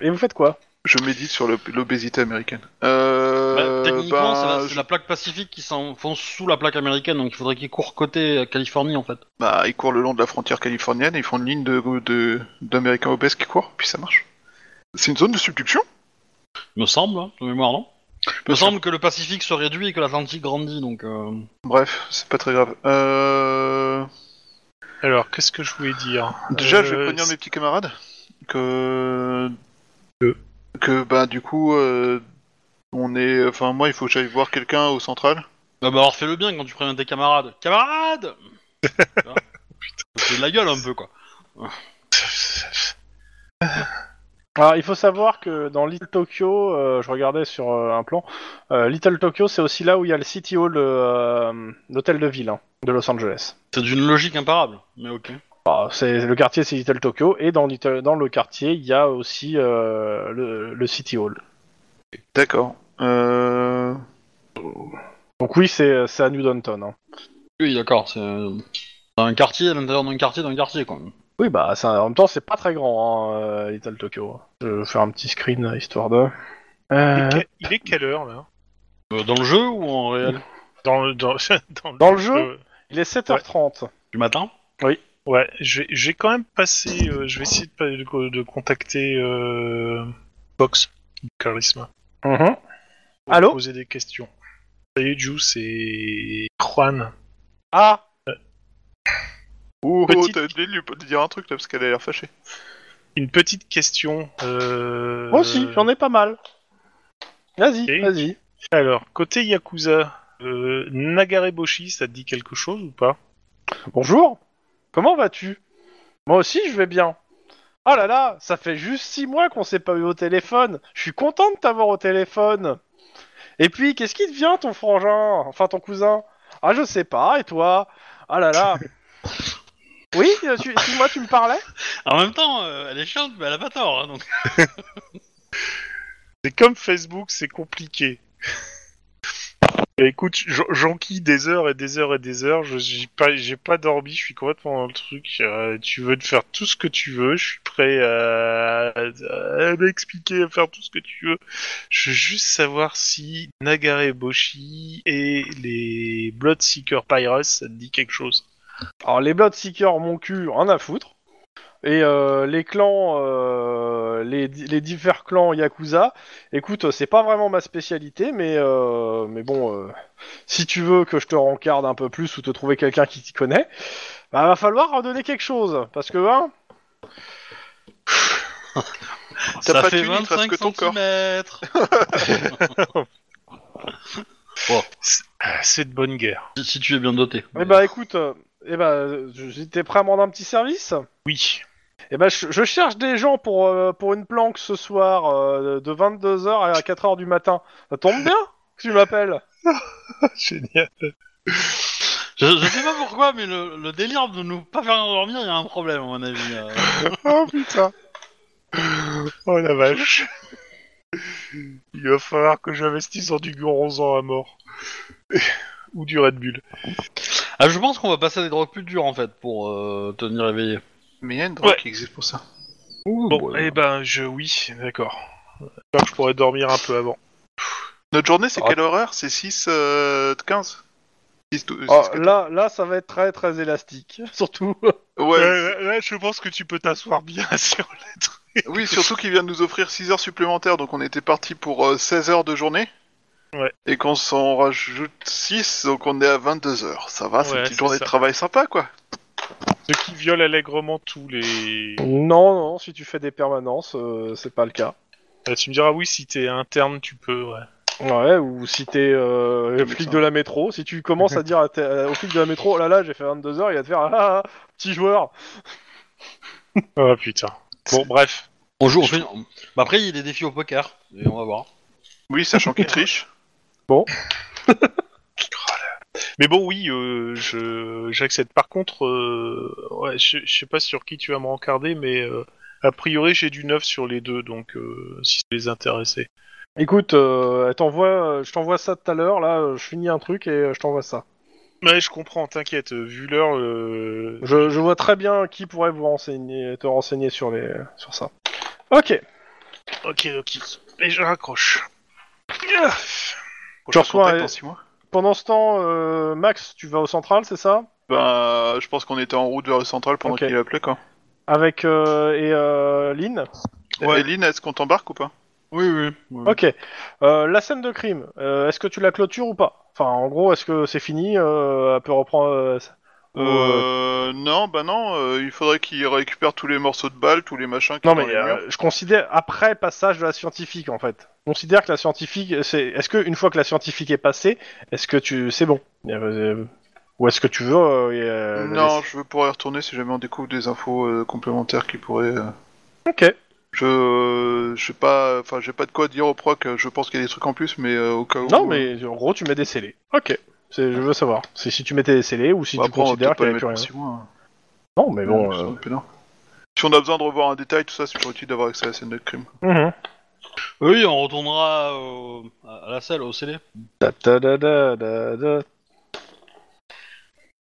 Speaker 1: Et vous faites quoi?
Speaker 4: Je médite sur le- l'obésité américaine. Euh,
Speaker 2: Bah, techniquement,
Speaker 4: ben,
Speaker 2: c'est la, c'est
Speaker 4: je-
Speaker 2: la plaque pacifique qui s'enfonce sous la plaque américaine, donc il faudrait qu'il court côté euh, Californie en fait.
Speaker 4: bah, ils courent le long de la frontière californienne, et ils font une ligne de de- d'Américains obèses qui courent, puis ça marche. C'est une zone de subduction?
Speaker 2: Il me semble, hein, de mémoire, non? Il me semble que le Pacifique se réduit et que l'Atlantique grandit, donc. euh,
Speaker 4: Bref, c'est pas très grave. Euh...
Speaker 3: Alors, qu'est-ce que je voulais dire
Speaker 4: Déjà, je vais
Speaker 3: Euh,
Speaker 4: prévenir mes petits camarades que
Speaker 3: Que
Speaker 4: que bah du coup euh, on est, enfin moi il faut que j'aille voir quelqu'un au central.
Speaker 2: Bah, bah alors fais-le bien quand tu préviens tes camarades. Camarades C'est de la gueule un peu quoi.
Speaker 1: Alors, il faut savoir que dans Little Tokyo, euh, je regardais sur euh, un plan, euh, Little Tokyo, c'est aussi là où il y a le City Hall, euh, l'hôtel de ville hein, de Los Angeles.
Speaker 2: C'est d'une logique imparable, mais ok.
Speaker 1: Ah, c'est le quartier, c'est Little Tokyo, et dans, Little- dans le quartier, il y a aussi euh, le, le City Hall.
Speaker 4: D'accord. Euh...
Speaker 1: Donc oui, c'est c'est à New Downton. hein.
Speaker 2: Oui, d'accord, c'est euh, un quartier à l'intérieur d'un quartier d'un quartier quand même.
Speaker 1: Oui, bah ça, en même temps, c'est pas très grand, hein, euh, Little Tokyo. Je vais faire un petit screen euh, histoire de.
Speaker 3: il,
Speaker 1: Euh,
Speaker 3: est que- il est quelle heure, là
Speaker 2: dans le jeu ou en réel
Speaker 3: dans le, dans, dans
Speaker 1: Dans le jeu il est 7h30.
Speaker 2: Du matin
Speaker 3: Ouais, je vais, je vais quand même passer. euh, je vais essayer de, de, de contacter euh, Box, Charisma.
Speaker 1: Mhm.
Speaker 3: pour
Speaker 1: Allô
Speaker 3: Poser des questions. Salut, Ju, c'est Juan.
Speaker 1: Ah
Speaker 4: Ouh,
Speaker 3: Petite-
Speaker 4: t'as oublié de lui de dire un truc là parce qu'elle a l'air fâchée.
Speaker 3: Une petite question. Euh...
Speaker 1: Moi aussi, j'en ai pas mal. Vas-y,
Speaker 3: Ok.
Speaker 1: vas-y.
Speaker 3: Alors, côté Yakuza, euh, Nagareboshi, ça te dit quelque chose ou pas?
Speaker 1: Bonjour, comment vas-tu? Moi aussi, je vais bien. Oh là là, ça fait juste six mois qu'on s'est pas eu au téléphone. Je suis content de t'avoir au téléphone. Et puis, qu'est-ce qui devient ton frangin? Enfin, ton cousin? Ah, je sais pas, et toi? Ah là là Oui, euh, tu- excuse-moi, tu me parlais
Speaker 2: En même temps, euh, elle est chiante, mais elle a pas tort. hein, donc.
Speaker 3: C'est comme Facebook, c'est compliqué. Et écoute, j'en- j'enquille des heures et des heures et des heures. Je j'ai pas, j'ai pas dormi. Je suis complètement dans le truc. Euh, tu veux te faire tout ce que tu veux. Je suis prêt à, à m'expliquer, à faire tout ce que tu veux. Je veux juste savoir si Nagare Boshi et les Bloodseeker Pirates, ça te dit quelque chose.
Speaker 1: Alors, les Bloodseekers, mon cul, rien à foutre. Et euh, les clans, euh, les, les divers clans Yakuza, écoute, c'est pas vraiment ma spécialité, mais, euh, mais bon, euh, si tu veux que je te rencarde un peu plus ou te trouver quelqu'un qui t'y connaît, bah va falloir donner quelque chose. Parce que, hein,
Speaker 4: T'as
Speaker 2: Ça
Speaker 4: pas
Speaker 2: fait
Speaker 4: thune, il te reste
Speaker 2: 25
Speaker 4: que ton corps.
Speaker 2: centimètres.
Speaker 3: C'est de bonne guerre.
Speaker 2: si, tu es bien doté.
Speaker 1: eh bah écoute, euh, eh bah, euh, j'étais prêt à me rendre un petit service?
Speaker 3: Oui.
Speaker 1: Eh ben, je, je cherche des gens pour, euh, pour une planque ce soir euh, de 22h à 4h du matin. Ça tombe bien que tu m'appelles.
Speaker 3: Génial.
Speaker 2: Je, je sais pas pourquoi, mais le, le délire de nous pas faire dormir, il y a un problème à mon avis. euh.
Speaker 3: Oh putain. Oh la vache. Il va falloir que j'investisse dans du Goronzan à mort. Ou du Red Bull.
Speaker 2: Ah, je pense qu'on va passer à des drogues plus dures en fait pour euh, tenir éveillé.
Speaker 4: Mais il y a une drogue
Speaker 3: Ouais.
Speaker 4: qui existe pour ça.
Speaker 3: Bon, eh ben, je... Oui, d'accord. J'espère que je pourrais dormir un peu avant.
Speaker 4: Notre journée, c'est
Speaker 1: Ah.
Speaker 4: quelle horaire C'est 6 euh, 15 6,
Speaker 1: Oh, là, là, ça va être très très élastique. Surtout.
Speaker 4: Ouais,
Speaker 3: Euh, là, je pense que tu peux t'asseoir bien sur l'être.
Speaker 4: oui, surtout qu'il vient de nous offrir 6 heures supplémentaires, donc on était parti pour euh, 16 heures de journée.
Speaker 3: Ouais.
Speaker 4: Et qu'on s'en rajoute 6, donc on est à 22 heures. Ça va, c'est
Speaker 3: Ouais,
Speaker 4: une petite
Speaker 3: c'est
Speaker 4: journée
Speaker 3: ça.
Speaker 4: de travail sympa, quoi.
Speaker 3: Ceux qui violent allègrement tous les...
Speaker 1: Non, non, si tu fais des permanences, euh, c'est pas le cas.
Speaker 3: Ah, tu me diras oui, si t'es interne, tu peux, ouais.
Speaker 1: Ouais, ou si t'es euh,
Speaker 4: Comme
Speaker 1: flic
Speaker 4: ça.
Speaker 1: de la métro, si tu commences à dire à tes- euh, au flic de la métro, oh là là, j'ai fait 22h, il va te faire ah, ah, petit joueur.
Speaker 3: Oh putain. Bon, bref.
Speaker 2: On joue, on fait- Bah, après, il y a des défis au poker, et on va voir.
Speaker 4: Oui, sachant qu'il triche.
Speaker 3: Mais bon, oui, euh, je j'accepte. Par contre, euh, ouais, je, je sais pas sur qui tu vas me rencarder, mais euh, a priori j'ai du neuf sur les deux, donc euh, si ça les intéressait.
Speaker 1: Écoute, elle t'envoie, je t'envoie ça tout à l'heure, là, je finis un truc et je t'envoie ça.
Speaker 3: Ouais, je comprends, t'inquiète. Vu l'heure,
Speaker 1: Je, je vois très bien qui pourrait vous renseigner, te renseigner sur les, sur ça. Ok.
Speaker 3: ok, ok. Et je raccroche.
Speaker 4: Prochain
Speaker 1: reçois
Speaker 4: contact
Speaker 1: un-
Speaker 4: dans 6 mois.
Speaker 1: Pendant ce temps, euh, Max, tu vas au central, c'est ça?
Speaker 4: Ben, je pense qu'on était en route vers le central pendant
Speaker 1: Ok.
Speaker 4: qu'il appelait, quoi.
Speaker 1: Avec euh, et euh, Lynn?
Speaker 2: Ouais.
Speaker 4: Eline, est-ce qu'on t'embarque ou pas?
Speaker 2: Oui, oui. oui.
Speaker 1: Ok. Euh, la scène de crime, euh, est-ce que tu la clôtures ou pas? Enfin, en gros, est-ce que c'est fini euh, Elle peut reprendre. euh, ou, euh,
Speaker 4: non, bah non, euh, il faudrait qu'il récupère tous les morceaux de balles, tous les machins qui
Speaker 1: Non mais euh, je considère après passage de la scientifique en fait. Je considère que la scientifique, c'est. Est-ce que une fois que la scientifique est passée, est-ce que tu, c'est bon? Euh, Ou est-ce que tu veux
Speaker 4: non, je veux pouvoir y retourner si jamais on découvre des infos complémentaires qui pourraient.
Speaker 1: Ok.
Speaker 4: Je, je sais pas, enfin, j'ai pas de quoi dire au proc. Je pense qu'il y a des trucs en plus, mais au cas où.
Speaker 1: Non mais en gros tu mets des scellés. Ok. C'est, je veux savoir. C'est si tu mettais des scellés ou si
Speaker 4: Bah,
Speaker 1: tu
Speaker 4: après, on va
Speaker 1: considères
Speaker 4: peut-être
Speaker 1: qu'il
Speaker 4: pas
Speaker 1: n'y
Speaker 4: les
Speaker 1: avait plus
Speaker 4: mettre
Speaker 1: rien.
Speaker 4: pour six mois.
Speaker 1: Non mais bon.
Speaker 4: Ouais,
Speaker 1: euh,
Speaker 4: c'est. Si on a besoin de revoir un détail, tout ça, c'est toujours utile d'avoir accès à la scène de crime.
Speaker 1: mhm.
Speaker 2: Oui, on retournera euh, à la salle, au CD.
Speaker 1: Da, da, da, da, da, da.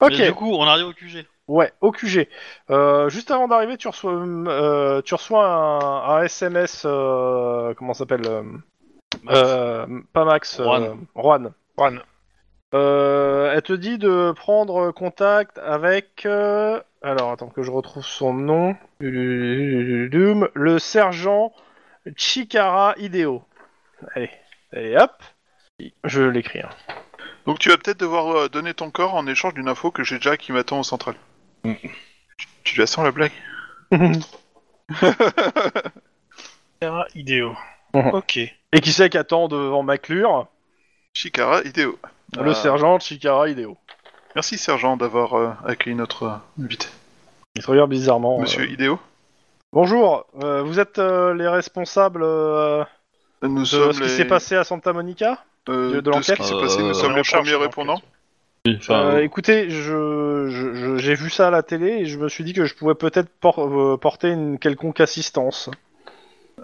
Speaker 1: Ok.
Speaker 2: Mais du coup, on arrive au QG.
Speaker 1: Ouais, au QG. Euh, juste avant d'arriver, tu reçois, euh, tu reçois un, un SMS. Euh, comment ça s'appelle euh, euh, Pas Max. euh,
Speaker 2: Juan.
Speaker 1: Juan.
Speaker 3: Juan.
Speaker 1: Euh, elle te dit de prendre contact avec. euh, alors, attends que je retrouve son nom. Le sergent Chikara Hideo. Allez, allez, hop. Je l'écris. hein.
Speaker 4: Donc tu vas peut-être devoir euh, donner ton corps en échange d'une info que j'ai déjà qui m'attend au central.
Speaker 2: Mm.
Speaker 4: Tu, tu la sens la blague
Speaker 3: Terra Ideo.
Speaker 1: Mhm.
Speaker 3: ok.
Speaker 1: Et qui c'est qui attend devant Maclure
Speaker 4: Chikara Ideo.
Speaker 1: Le sergent Chikara Hideo.
Speaker 4: Merci sergent d'avoir euh, accueilli notre euh, invité.
Speaker 1: Il te regarde bizarrement.
Speaker 4: Monsieur
Speaker 1: euh.
Speaker 4: Ideo,
Speaker 1: Bonjour, euh, vous êtes euh, les responsables euh,
Speaker 4: nous
Speaker 1: de
Speaker 4: sommes
Speaker 1: ce qui
Speaker 4: les...
Speaker 1: s'est passé à Santa Monica
Speaker 4: Euh,
Speaker 1: De- de l'enquête
Speaker 4: ce qui s'est passé, nous
Speaker 2: Euh,
Speaker 4: sommes les premiers répondants.
Speaker 2: Oui, enfin,
Speaker 1: Euh, écoutez, je, je- je- j'ai vu ça à la télé et je me suis dit que je pouvais peut-être por- euh, porter une quelconque assistance.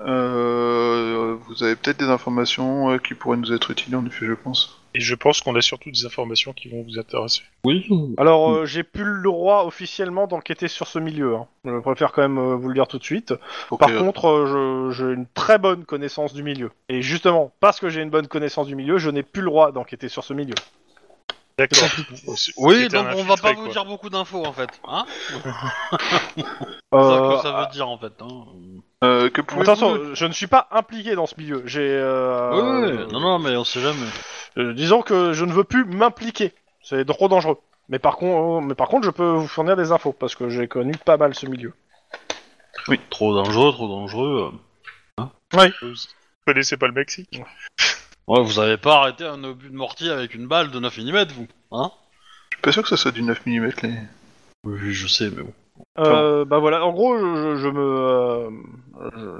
Speaker 4: Euh, vous avez peut-être des informations euh, qui pourraient nous être utiles, en effet, je pense.
Speaker 3: Et je pense qu'on a surtout des informations qui vont vous intéresser.
Speaker 2: oui.
Speaker 1: Alors, euh, j'ai plus le droit officiellement d'enquêter sur ce milieu. hein. Je préfère quand même euh, vous le dire tout de suite.
Speaker 4: Ok,
Speaker 1: Par contre, euh, je- j'ai une très bonne connaissance du milieu. Et justement, parce que j'ai une bonne connaissance du milieu, je n'ai plus le droit d'enquêter sur ce milieu.
Speaker 3: D'accord.
Speaker 2: Oui, donc on va pas vous dire beaucoup d'infos en fait. Hein C'est
Speaker 1: Euh,
Speaker 2: ça que ça veut dire en fait. Hein.
Speaker 4: euh, que pouvez-vous
Speaker 1: Attention, je ne suis pas impliqué dans ce milieu. J'ai. euh,
Speaker 2: ouais, non, non, mais on sait jamais.
Speaker 1: euh, disons que je ne veux plus m'impliquer. C'est trop dangereux. Mais par, contre, mais par contre, je peux vous fournir des infos parce que j'ai connu pas mal ce milieu.
Speaker 2: Trop dangereux, trop dangereux.
Speaker 3: Vous connaissez pas le Mexique?
Speaker 2: Ouais, vous avez pas arrêté un obus de mortier avec une balle de 9 mm, vous Hein?
Speaker 4: Je suis pas sûr que ça soit du 9 mm, les...
Speaker 2: Oui, je sais, mais bon.
Speaker 1: Euh, bah voilà, en gros, je, je me, euh,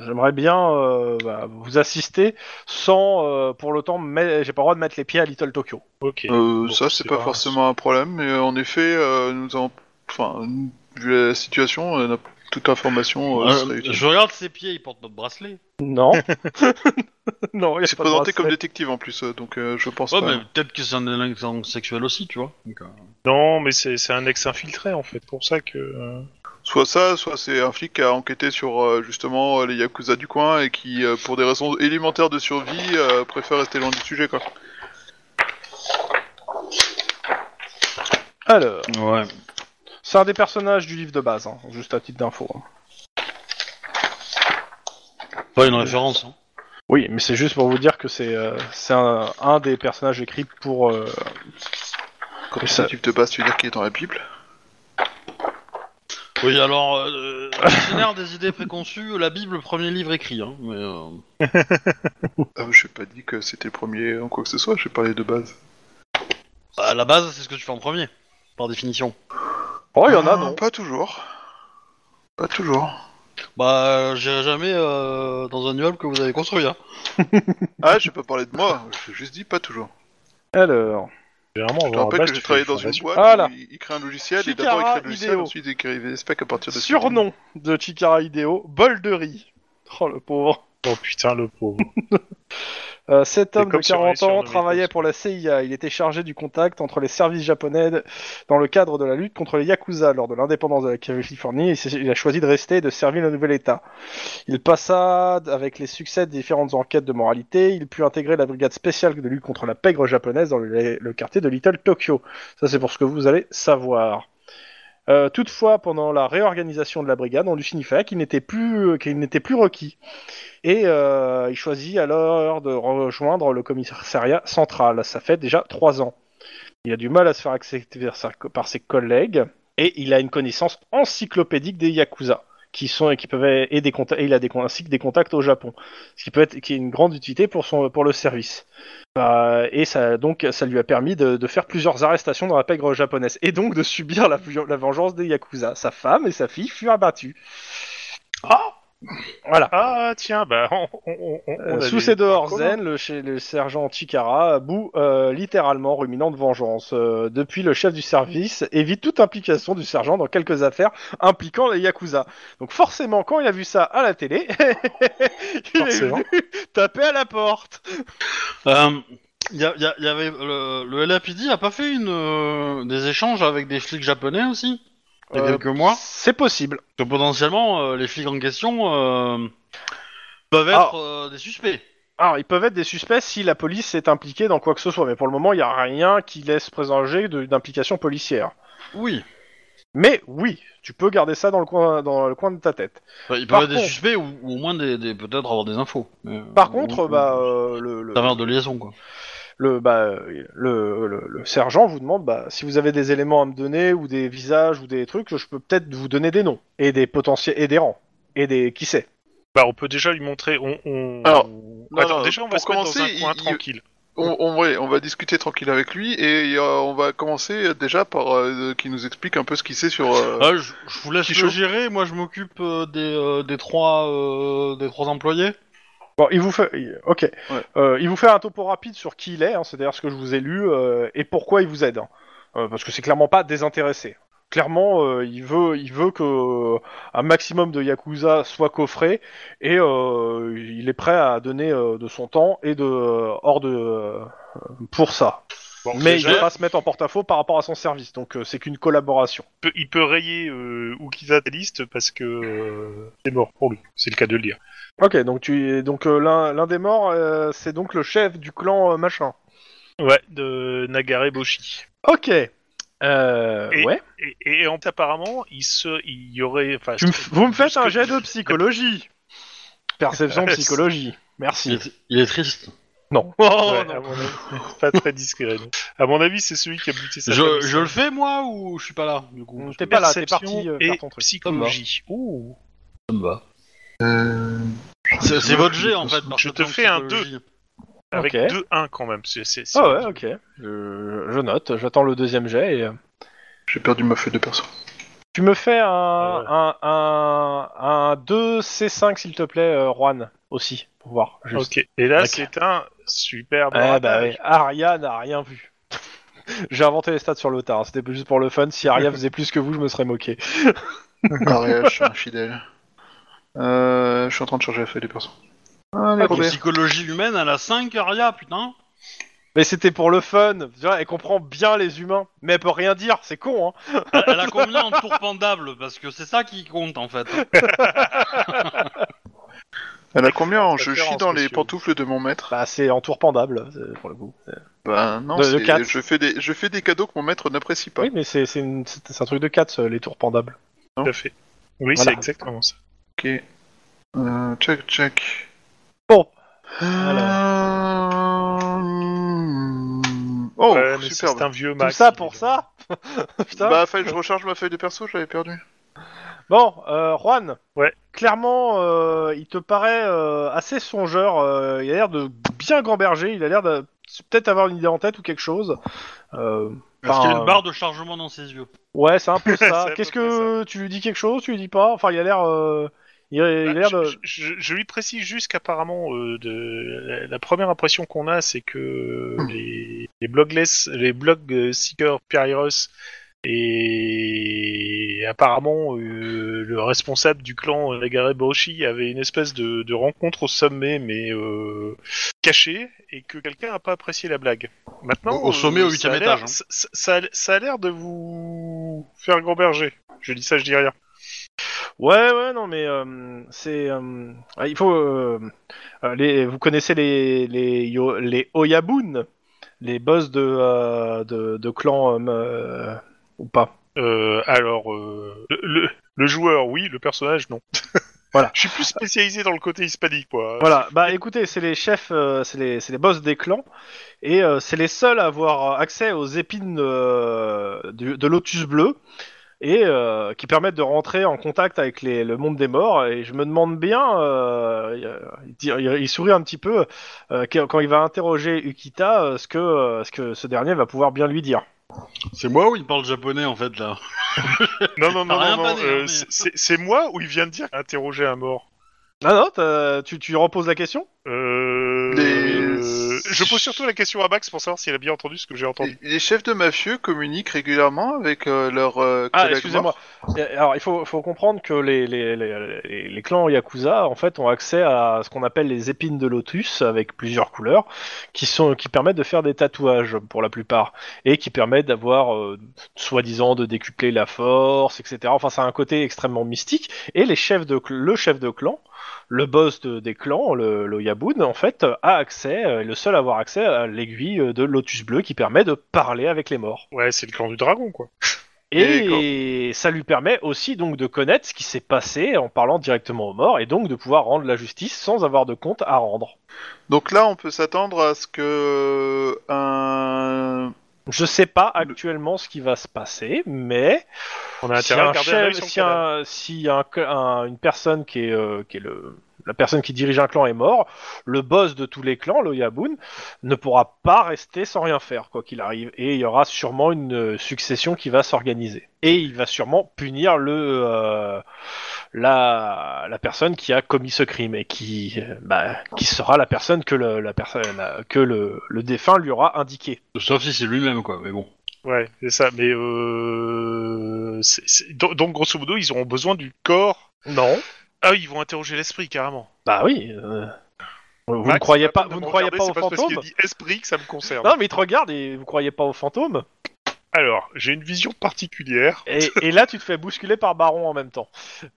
Speaker 1: j'aimerais bien euh, bah, vous assister sans, euh, pour le temps, mais j'ai pas le droit de mettre les pieds à Little Tokyo.
Speaker 3: Ok.
Speaker 4: Euh,
Speaker 3: Bon,
Speaker 4: ça, c'est pas forcément un problème, mais en effet, euh, nous avons... Enfin, vu la situation, euh, toute information euh,
Speaker 2: Euh,
Speaker 4: serait utile.
Speaker 2: je regarde ses pieds, il porte notre bracelet.
Speaker 1: Non. non, il
Speaker 4: Il s'est présenté comme détective en plus, euh, donc euh, je pense
Speaker 2: Ouais,
Speaker 4: pas.
Speaker 2: mais peut-être que c'est un délinquant sexuel aussi, tu vois. Donc, euh,
Speaker 3: Non, mais c'est c'est un ex infiltré en fait, pour ça que. euh,
Speaker 4: Soit ça, soit c'est un flic qui a enquêté sur euh, justement euh, les yakuza du coin et qui, euh, pour des raisons élémentaires de survie, euh, préfère rester loin du sujet, quoi.
Speaker 1: Alors,
Speaker 2: Ouais.
Speaker 1: C'est un des personnages du livre de base, hein, juste à titre d'info. hein.
Speaker 2: Pas une référence. Hein.
Speaker 1: Oui, mais c'est juste pour vous dire que c'est euh, c'est un, un des personnages écrits pour. euh,
Speaker 4: Quand
Speaker 1: ça-
Speaker 4: tu te passes, tu veux dire qu'il est dans la Bible?
Speaker 2: Oui, alors, euh, dictionnaire des idées préconçues, la Bible, premier livre écrit. Hein, mais, euh,
Speaker 4: ah, Je n'ai pas dit que c'était le premier en quoi que ce soit, j'ai parlé de base.
Speaker 2: à la base, c'est ce que tu fais en premier, par définition.
Speaker 1: Oh, il y en a,
Speaker 4: Ah,
Speaker 1: non
Speaker 4: Pas toujours. Pas toujours.
Speaker 2: Bah, j'irai jamais euh, dans un immeuble que vous avez construit. Hein.
Speaker 4: Ah, j'ai pas parlé de moi, j'ai juste dit pas toujours.
Speaker 1: Alors,
Speaker 3: Généralement,
Speaker 4: Je te
Speaker 3: on
Speaker 4: rappelle que j'ai travaillé dans une boîte
Speaker 1: Voilà.
Speaker 4: où il, il crée un logiciel et d'abord il crée le logiciel,
Speaker 1: Hideo.
Speaker 4: ensuite il crée des specs à partir de
Speaker 1: surnom de Chikara Hideo, bol de riz. Oh le pauvre.
Speaker 3: Oh putain, le pauvre.
Speaker 1: Euh, cet homme de
Speaker 3: comme si on
Speaker 1: 40
Speaker 3: avait
Speaker 1: ans travaillait pour la CIA. Il était chargé du contact entre les services japonais dans le cadre de la lutte contre les Yakuza lors de l'indépendance de la Californie. Il a choisi de rester et de servir le nouvel État. Il passa, avec les succès de différentes enquêtes de moralité, il put intégrer la brigade spéciale de lutte contre la pègre japonaise dans le, le quartier de Little Tokyo. Ça, c'est pour ce que vous allez savoir. Euh, toutefois, pendant la réorganisation de la brigade, on lui signifia qu'il n'était plus, plus requis. Et euh, il choisit alors de rejoindre le commissariat central. Ça fait déjà trois ans. Il a du mal à se faire accepter par ses collègues et il a une connaissance encyclopédique des yakuza qui sont et qui peuvent et des contacts il a des ainsi que des contacts au Japon, ce qui peut être qui est une grande utilité pour son pour le service. Euh, et ça donc ça lui a permis de, de faire plusieurs arrestations dans la pègre japonaise et donc de subir la, la vengeance des yakuza. Sa femme et sa fille furent abattues.
Speaker 3: Ah
Speaker 1: Voilà.
Speaker 3: Ah tiens, bah on, on, on, on
Speaker 1: Euh, sous ses deux zen, le, chez le sergent Chikara bout euh, littéralement ruminant de vengeance. Euh, depuis, le chef du service évite toute implication du sergent dans quelques affaires impliquant les Yakuza. Donc forcément, quand il a vu ça à la télé, il est venu taper à la porte.
Speaker 2: Euh, Il y, a- il y a- il y avait le, le LAPD a pas fait une euh, des échanges avec des flics japonais aussi? Il y a
Speaker 1: Euh,
Speaker 2: quelques mois.
Speaker 1: C'est possible.
Speaker 2: Que potentiellement euh, les flics en question euh, peuvent être euh, des suspects.
Speaker 1: Alors, ils peuvent être des suspects si la police est impliquée dans quoi que ce soit, mais pour le moment, il n'y a rien qui laisse présager de- d'implication policière.
Speaker 2: Oui.
Speaker 1: Mais oui, tu peux garder ça dans le coin, dans le coin de ta tête.
Speaker 2: Enfin, ils peuvent
Speaker 1: Par
Speaker 2: être des
Speaker 1: contre-
Speaker 2: suspects ou, ou au moins des, des- peut-être avoir des infos. Mais,
Speaker 1: Par
Speaker 2: euh,
Speaker 1: contre,
Speaker 2: ou-
Speaker 1: bah, euh, le, le-
Speaker 2: travers de liaison quoi.
Speaker 1: Le, bah, le, le, le sergent vous demande bah, si vous avez des éléments à me donner ou des visages ou des trucs, je peux peut-être vous donner des noms et des potentiels et des rangs et des qui sait.
Speaker 3: Bah, on peut déjà lui montrer. On, on...
Speaker 4: Alors, non,
Speaker 3: Attends,
Speaker 4: non,
Speaker 3: déjà, on va mettre
Speaker 4: commencer,
Speaker 3: dans un coin
Speaker 4: il- il-
Speaker 3: tranquille.
Speaker 4: On, on, ouais, on va discuter tranquille avec lui et euh, on va commencer euh, déjà par euh, qu'il nous explique un peu ce qu'il sait sur. euh,
Speaker 2: Euh, je, je vous laisse le gérer. Moi, je m'occupe euh, des, euh, des trois euh, des trois employés.
Speaker 1: Bon, il vous fait, ok. Euh, il vous fait un topo rapide sur qui il est, hein, c'est-à-dire ce que je vous ai lu euh, et pourquoi il vous aide, hein. Euh, parce que c'est clairement pas désintéressé. Clairement, il veut, il veut que un maximum de yakuza soit coffré et il est prêt à donner de son temps et de hors de pour ça.
Speaker 3: Bon,
Speaker 1: Mais il va pas se mettre en porte-à-faux par rapport à son service, donc euh, c'est qu'une collaboration.
Speaker 3: il peut, il peut rayer euh, Ukiza de la liste parce que euh, c'est mort pour lui. C'est le cas de le dire.
Speaker 1: Ok, donc tu, donc euh, l'un l'un des morts, euh, c'est donc le chef du clan euh, machin.
Speaker 3: Ouais, de Nagare Boshi.
Speaker 1: Ok. Euh,
Speaker 3: Et-
Speaker 1: ouais.
Speaker 3: Et, et en apparemment, il se, il y aurait, enfin,
Speaker 1: Tu me f- vous me faites un jet de psychologie. Perception psychologie.
Speaker 2: Il
Speaker 1: Merci.
Speaker 2: est, il est triste.
Speaker 1: Non.
Speaker 3: Ouais,
Speaker 1: Oh,
Speaker 3: à
Speaker 1: non.
Speaker 3: mon avis, pas très discret. non. À mon avis, c'est celui qui a buté sa
Speaker 2: Je, je le fais moi ou je suis pas là du coup?
Speaker 1: T'es pas là, t'es
Speaker 3: Perception
Speaker 1: parti euh,
Speaker 3: et
Speaker 1: faire ton truc.
Speaker 3: psychologie. Ouh.
Speaker 2: Ça me va.
Speaker 4: Euh...
Speaker 2: C'est votre jet en fait.
Speaker 3: Je te fais un
Speaker 2: psychologie.
Speaker 3: Avec
Speaker 1: Ok.
Speaker 3: 2-1 quand même. C'est, c'est, c'est-
Speaker 1: Ah ouais, ok. Je, je note, j'attends le deuxième jet et... euh,
Speaker 4: J'ai perdu ma feuille de perso.
Speaker 1: Tu me fais un,
Speaker 3: Ouais.
Speaker 1: un, un, un 2C5 s'il te plaît, euh, Juan, aussi, pour voir. Juste.
Speaker 3: Ok. Et là,
Speaker 1: Ok.
Speaker 3: c'est un super
Speaker 1: Eh bah
Speaker 3: ratage.
Speaker 1: oui, Aria n'a rien vu. J'ai inventé les stats sur le tard, c'était juste pour le fun. Si Aria faisait plus que vous, je me serais moqué.
Speaker 4: Aria, je suis infidèle. Euh, je suis en train de changer la feuille de perso. Allez,
Speaker 2: En
Speaker 4: Robert.
Speaker 2: psychologie humaine, elle a 5 Aria, putain.
Speaker 1: Mais c'était pour le fun. Tu vois, elle comprend bien les humains, mais elle peut rien dire, c'est con, hein.
Speaker 2: Elle, elle a combien en tour pendable Parce que c'est ça qui compte en fait.
Speaker 4: Elle a combien en je chie dans les pantoufles de mon maître
Speaker 1: Bah, c'est en tour pendable, c'est- pour le coup.
Speaker 4: Bah non,
Speaker 1: De- de
Speaker 4: c'est-
Speaker 1: quatre.
Speaker 4: je fais des je fais des cadeaux que mon maître n'apprécie pas.
Speaker 1: Oui, mais c'est c'est une- c'est- c'est un truc de 4, les tours pendables.
Speaker 3: Tout à fait. Oui,
Speaker 1: Voilà.
Speaker 3: c'est exactement ça.
Speaker 4: Ok. Euh, check check.
Speaker 1: Bon,
Speaker 4: Euh, Oh,
Speaker 3: Ouais, mais ça,
Speaker 4: superbe.
Speaker 3: c'est un vieux
Speaker 1: tout
Speaker 3: Mac.
Speaker 1: ça
Speaker 3: il
Speaker 1: pour ça Putain.
Speaker 4: Bah, fallait que je recharge ma feuille de perso, je l'avais perdu.
Speaker 1: Bon, euh, Juan.
Speaker 3: Ouais.
Speaker 1: Clairement, euh, il te paraît euh, assez songeur. euh, il a l'air de bien gamberger. Il a l'air de peut-être avoir une idée en tête ou quelque chose. Euh,
Speaker 2: Parce qu'il y a une barre de chargement dans ses yeux.
Speaker 1: Ouais, c'est un peu ça. Qu'est-ce que tu lui dis quelque chose Tu lui dis pas? Enfin, il a l'air. Euh, il a, il a
Speaker 3: Bah,
Speaker 1: l'air
Speaker 3: je,
Speaker 1: de.
Speaker 3: je- je- je lui précise juste qu'apparemment, euh, de, la, la première impression qu'on a, c'est que
Speaker 4: Hmm.
Speaker 3: les, les blogless, les blog euh, seekers Pyrrhus et apparemment euh, le responsable du clan euh, Nagare Boshi avait une espèce de, de rencontre au sommet, mais euh, cachée, et que quelqu'un n'a pas apprécié la blague. Maintenant,
Speaker 2: Au- au sommet, au
Speaker 3: ça
Speaker 2: huitième étage, hein.
Speaker 3: Ça, ça- ça a l'air de vous faire gamberger. Je dis ça, je dis rien.
Speaker 1: Ouais, ouais, non, mais euh, c'est. euh, ah, il faut. euh, euh, les, vous connaissez les les yo- les Oyabun, les boss de euh, de, de clan euh, ou pas?
Speaker 3: Euh, alors, euh, le, le- le joueur, oui, le personnage, non.
Speaker 1: Voilà.
Speaker 3: Je suis plus spécialisé dans le côté hispanique, quoi.
Speaker 1: Voilà, bah écoutez, c'est les chefs, euh, c'est les, c'est les boss des clans, et euh, c'est les seuls à avoir accès aux épines euh, du- de Lotus Bleu, et euh, qui permettent de rentrer en contact avec les, le monde des morts. Et je me demande bien, euh, il, dit- il- il sourit un petit peu euh, quand il va interroger Ukita, euh, ce que, euh, ce que ce dernier va pouvoir bien lui dire.
Speaker 2: C'est moi ou il parle japonais en fait là
Speaker 3: Non, non, non,
Speaker 2: Rien
Speaker 3: non, non,
Speaker 2: mais-
Speaker 3: c'est- moi ou il vient de dire interroger un mort?
Speaker 1: Ah non, t'as- tu, tu reposes la question?
Speaker 3: Euh...
Speaker 4: Les-
Speaker 3: Je pose surtout la question à Max pour savoir s'il a bien entendu ce que j'ai entendu.
Speaker 4: Les, chefs de mafieux communiquent régulièrement avec euh, leurs euh,
Speaker 1: Ah, excusez-moi. Et- Alors, il faut, faut comprendre que les, les, les, les- clans Yakuza, en fait, ont accès à ce qu'on appelle les épines de lotus, avec plusieurs couleurs, qui, sont, qui permettent de faire des tatouages, pour la plupart, et qui permettent d'avoir, euh, soi-disant, de décupler la force, etc. Enfin, c'est un côté extrêmement mystique. Et les chefs de, le chef de clan, le boss de- des clans, le, le Yabun, en fait, a accès, euh, est le seul à avoir accès à l'aiguille de lotus bleu qui permet de parler avec les morts.
Speaker 3: Ouais, c'est le clan du dragon, quoi.
Speaker 1: Et ça lui permet aussi donc de connaître ce qui s'est passé en parlant directement aux morts et donc de pouvoir rendre la justice sans avoir de compte à rendre.
Speaker 4: Donc là, on peut s'attendre à ce que un
Speaker 1: Je sais pas actuellement ce qui va se passer, mais
Speaker 3: On a
Speaker 1: si,
Speaker 3: à garder
Speaker 1: chef- si, un- si un- un- une personne qui est, euh, qui est le, la personne qui dirige un clan est mort, le boss de tous les clans, le Yabun, ne pourra pas rester sans rien faire quoi qu'il arrive, et il y aura sûrement une euh, succession qui va s'organiser. Et il va sûrement punir le euh, la, la personne qui a commis ce crime et qui, euh, bah, qui sera la personne que le, la personne que le, le défunt lui aura indiqué.
Speaker 2: Sauf si c'est lui-même, quoi, mais bon.
Speaker 3: Ouais, c'est ça. Mais euh... c'est- c'est- Donc, donc, grosso modo, ils auront besoin du corps.
Speaker 1: Non.
Speaker 3: Ah oui, ils vont interroger l'esprit carrément.
Speaker 1: Bah oui. euh, Vous ne croyez pas, vous ne croyez pas aux
Speaker 3: c'est parce qu'il
Speaker 1: fantômes
Speaker 3: a dit esprit que ça me concerne.
Speaker 1: Non, mais il te regarde et vous croyez pas aux fantômes.
Speaker 3: Alors, j'ai une vision particulière.
Speaker 1: Et, et là, tu te fais bousculer par Baron en même temps.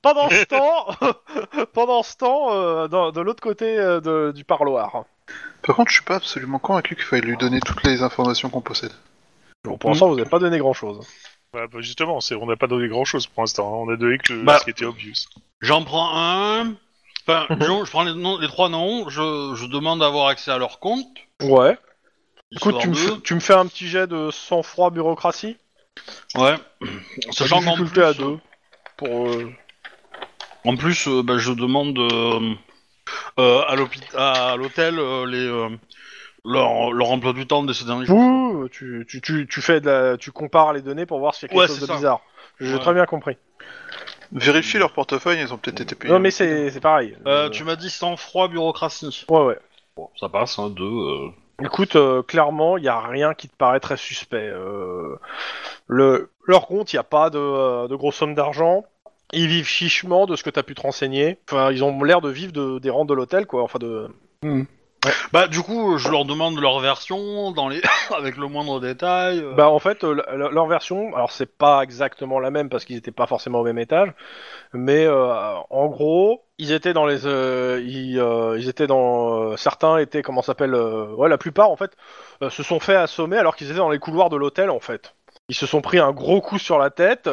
Speaker 1: Pendant ce temps, pendant ce temps, euh, dans- de l'autre côté euh, de- du parloir.
Speaker 4: Par contre, je suis pas absolument convaincu qu'il faille lui donner toutes les informations qu'on possède.
Speaker 1: Bon, pour l'instant, vous n'avez pas donné grand-chose.
Speaker 3: Ouais, bah justement, c'est... on n'a pas donné grand chose pour l'instant. hein. On a donné que le-
Speaker 2: Bah.
Speaker 3: ce qui était obvious.
Speaker 2: J'en prends un. Enfin, je, je prends les, noms- les trois noms, je, je demande d'avoir accès à leur compte.
Speaker 1: Ouais. Écoute,
Speaker 2: histoire
Speaker 1: tu me, fais, tu me fais un petit jet de sang-froid bureaucratie.
Speaker 2: Ouais. Sachant qu'en
Speaker 1: difficulté
Speaker 2: plus,
Speaker 1: à deux. Pour. euh,
Speaker 2: En plus, euh, bah, je demande euh, euh, à l'hôpital, à l'hôtel, euh, les euh, leur, leur emploi du temps de ces derniers jours.
Speaker 1: Ouh, tu, tu, tu, tu fais de la, tu compares les données pour voir s'il y a quelque
Speaker 2: Ouais,
Speaker 1: chose de
Speaker 2: ça.
Speaker 1: bizarre. J'ai
Speaker 2: Ouais.
Speaker 1: très bien compris.
Speaker 4: Vérifier leur portefeuille, ils ont peut-être été payés.
Speaker 1: Non, mais c'est c'est pareil.
Speaker 2: Euh,
Speaker 1: Euh,
Speaker 2: tu m'as dit sans froid bureaucratie.
Speaker 1: Ouais, ouais.
Speaker 2: Bon, ça passe, hein, deux. euh.
Speaker 1: Écoute, euh, clairement, il y a rien qui te paraît très suspect. Euh, le, leur compte, il n'y a pas de, euh, de grosse somme d'argent. Ils vivent chichement de ce que tu as pu te renseigner. Enfin, ils ont l'air de vivre de, des rentes de l'hôtel, quoi. Enfin, de.
Speaker 2: Bah, du coup, je leur demande leur version dans les avec le moindre détail. euh.
Speaker 1: Bah, en fait, euh, leur version, alors c'est pas exactement la même parce qu'ils étaient pas forcément au même étage, mais euh, en gros, ils étaient dans les, euh, ils, euh, ils étaient dans, euh, certains étaient, comment ça s'appelle, euh, ouais, la plupart en fait, euh, se sont fait assommer alors qu'ils étaient dans les couloirs de l'hôtel en fait. Ils se sont pris un gros coup sur la tête.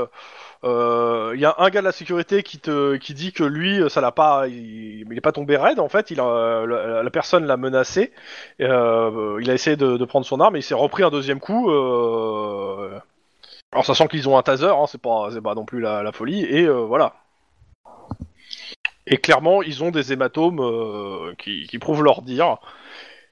Speaker 1: Euh, Il y a un gars de la sécurité qui te, qui dit que lui, ça l'a pas, il, il est pas tombé raide en fait. Il a, la, personne l'a menacé. Euh, il a essayé de, prendre son arme et il s'est repris un deuxième coup. Euh... Alors sachant qu'ils ont un taser, hein, c'est pas, c'est pas non plus la, folie. Et euh, voilà. Et clairement, ils ont des hématomes euh, qui, prouvent leur dire.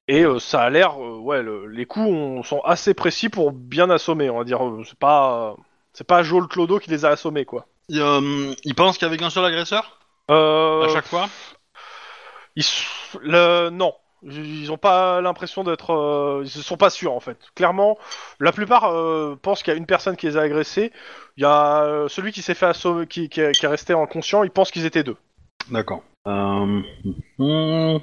Speaker 1: Et euh, ça a l'air, euh, ouais, le- les coups ont- sont assez précis pour bien assommer. On va dire, Euh, c'est pas, c'est pas Joel Clodo qui les a assommés quoi.
Speaker 2: Ils, euh, ils pensent qu'il y avait qu'un seul agresseur
Speaker 1: Euh,
Speaker 2: à chaque fois.
Speaker 1: Ils, le, non, ils ont pas l'impression d'être, euh, ils sont pas sûrs en fait. Clairement, la plupart euh, pensent qu'il y a une personne qui les a agressés. Il y a euh, celui qui s'est fait assommer, qui, qui, est- qui est resté inconscient. Il pense qu'ils étaient deux.
Speaker 2: D'accord. Euh... hmm,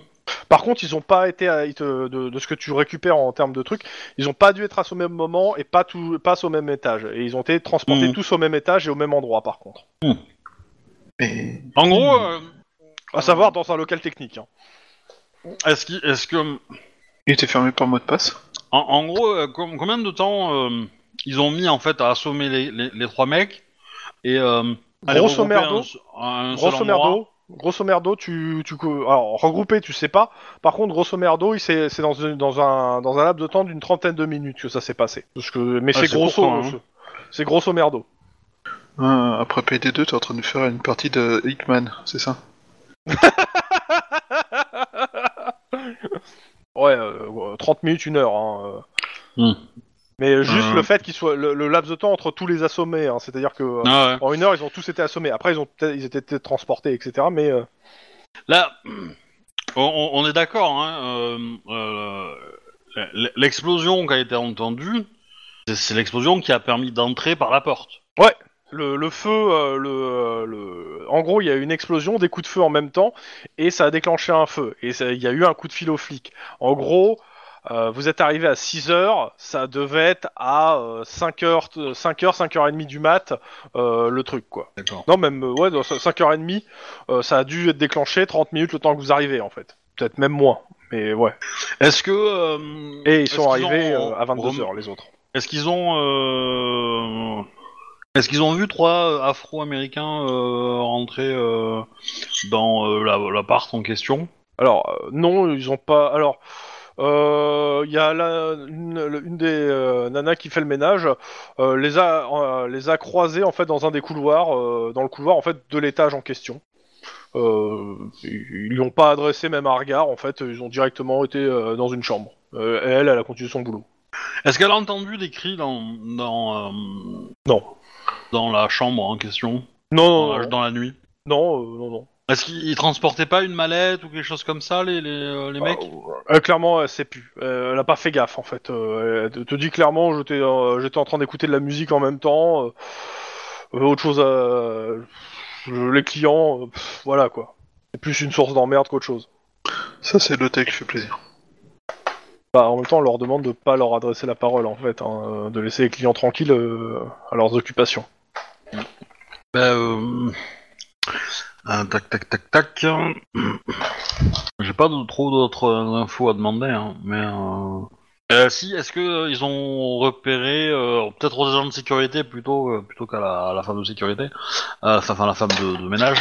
Speaker 1: Par contre, ils ont pas été, à- ils te- de, de ce que tu récupères en termes de trucs, ils ont pas dû être assommés au même moment et pas tout, pas au même étage. Et ils ont été transportés
Speaker 2: Mhm.
Speaker 1: tous au même étage et au même endroit par contre.
Speaker 4: Mais
Speaker 2: En gros, euh,
Speaker 1: À savoir dans un local technique. hein.
Speaker 2: est-ce qu'il- est-ce que
Speaker 4: il était fermé par mot de passe.
Speaker 2: En, en gros, euh, com- combien de temps euh, ils ont mis en fait à assommer les, les, les trois mecs et euh, à les
Speaker 1: Grosso
Speaker 2: regrouper
Speaker 1: merdo,
Speaker 2: à un, à un seul
Speaker 1: Grosso
Speaker 2: endroit
Speaker 1: merdo, grosso merdo, tu, tu, alors regroupé, tu sais pas. Par contre, grosso merdo, c'est dans, un, dans un laps de temps d'une trentaine de minutes que ça s'est passé. Parce que, mais
Speaker 2: Ah,
Speaker 1: c'est grosso,
Speaker 2: hein.
Speaker 1: c'est- grosso merdo.
Speaker 4: Euh, après PD2, t'es en train de faire une partie de Hitman, c'est ça?
Speaker 1: Ouais, euh, 30 minutes, une heure. Hein, euh. Mais juste
Speaker 2: Euh.
Speaker 1: le fait qu'il soit le, le laps de temps entre tous les assommés, hein, c'est-à-dire que euh,
Speaker 2: Ah ouais.
Speaker 1: en une heure ils ont tous été assommés. Après ils ont ils étaient transportés, etc. Mais euh,
Speaker 2: Là, on, on est d'accord. Hein, euh, l'explosion qui a été entendue, c'est- l'explosion qui a permis d'entrer par la porte.
Speaker 1: le, le feu, le, le, en gros il y a eu une explosion, des coups de feu en même temps, et ça a déclenché un feu. Et il y a eu un coup de fil aux flics. En gros. Euh, vous êtes arrivé à 6 heures, ça devait être à euh, 5 heures, 5 heures, 5 heures et demie du mat, euh, le truc quoi. Non, même, euh, ouais, dans 5h30, euh, ça a dû être déclenché 30 minutes le temps que vous arrivez, en fait. Peut-être même moins, mais ouais.
Speaker 2: Est-ce que euh,
Speaker 1: Et ils sont arrivés
Speaker 2: ont-
Speaker 1: à 22h, les autres.
Speaker 2: Est-ce qu'ils ont est-ce qu'ils ont vu trois Afro-Américains rentrer dans la- l'appart en question?
Speaker 1: Alors, non, ils ont pas... Alors, il y a la, une, des euh, nanas qui fait le ménage, euh, les, a, euh, les a croisés, en fait, dans un des couloirs, euh, dans le couloir, en fait, de l'étage en question. Euh, ils lui ont pas adressé même un regard, en fait, ils ont directement été euh, dans une chambre. Euh, et elle, elle a continué son boulot.
Speaker 2: Est-ce qu'elle a entendu des cris dans dans euh,
Speaker 1: Non.
Speaker 2: dans la chambre en question?
Speaker 1: Non, non,
Speaker 2: dans la,
Speaker 1: non.
Speaker 2: dans la nuit?
Speaker 1: Non, euh, non, non.
Speaker 2: Est-ce qu'ils ils transportaient pas une mallette ou quelque chose comme ça, les, les, euh, les mecs
Speaker 1: Euh, clairement, elle sait plus. Euh, elle a pas fait gaffe en fait. Euh, elle te- te dit clairement, j'étais, euh, j'étais en train d'écouter de la musique en même temps. euh, euh, autre chose à, je- les clients, euh, pff, voilà quoi. C'est plus une source d'emmerde qu'autre chose.
Speaker 4: Ça, c'est l'hôtel qui fait plaisir.
Speaker 1: Bah, en même temps, on leur demande de pas leur adresser la parole en fait, hein, euh, de laisser les clients tranquilles euh, à leurs occupations.
Speaker 2: Ben, euh... euh, tac, tac, tac, tac. J'ai pas de- trop d'autres infos à demander, hein, mais... Euh... euh, si, est-ce que euh, ils ont repéré, euh, peut-être aux agents de sécurité plutôt euh, plutôt qu'à la, la femme de sécurité, enfin, la femme de, de ménage,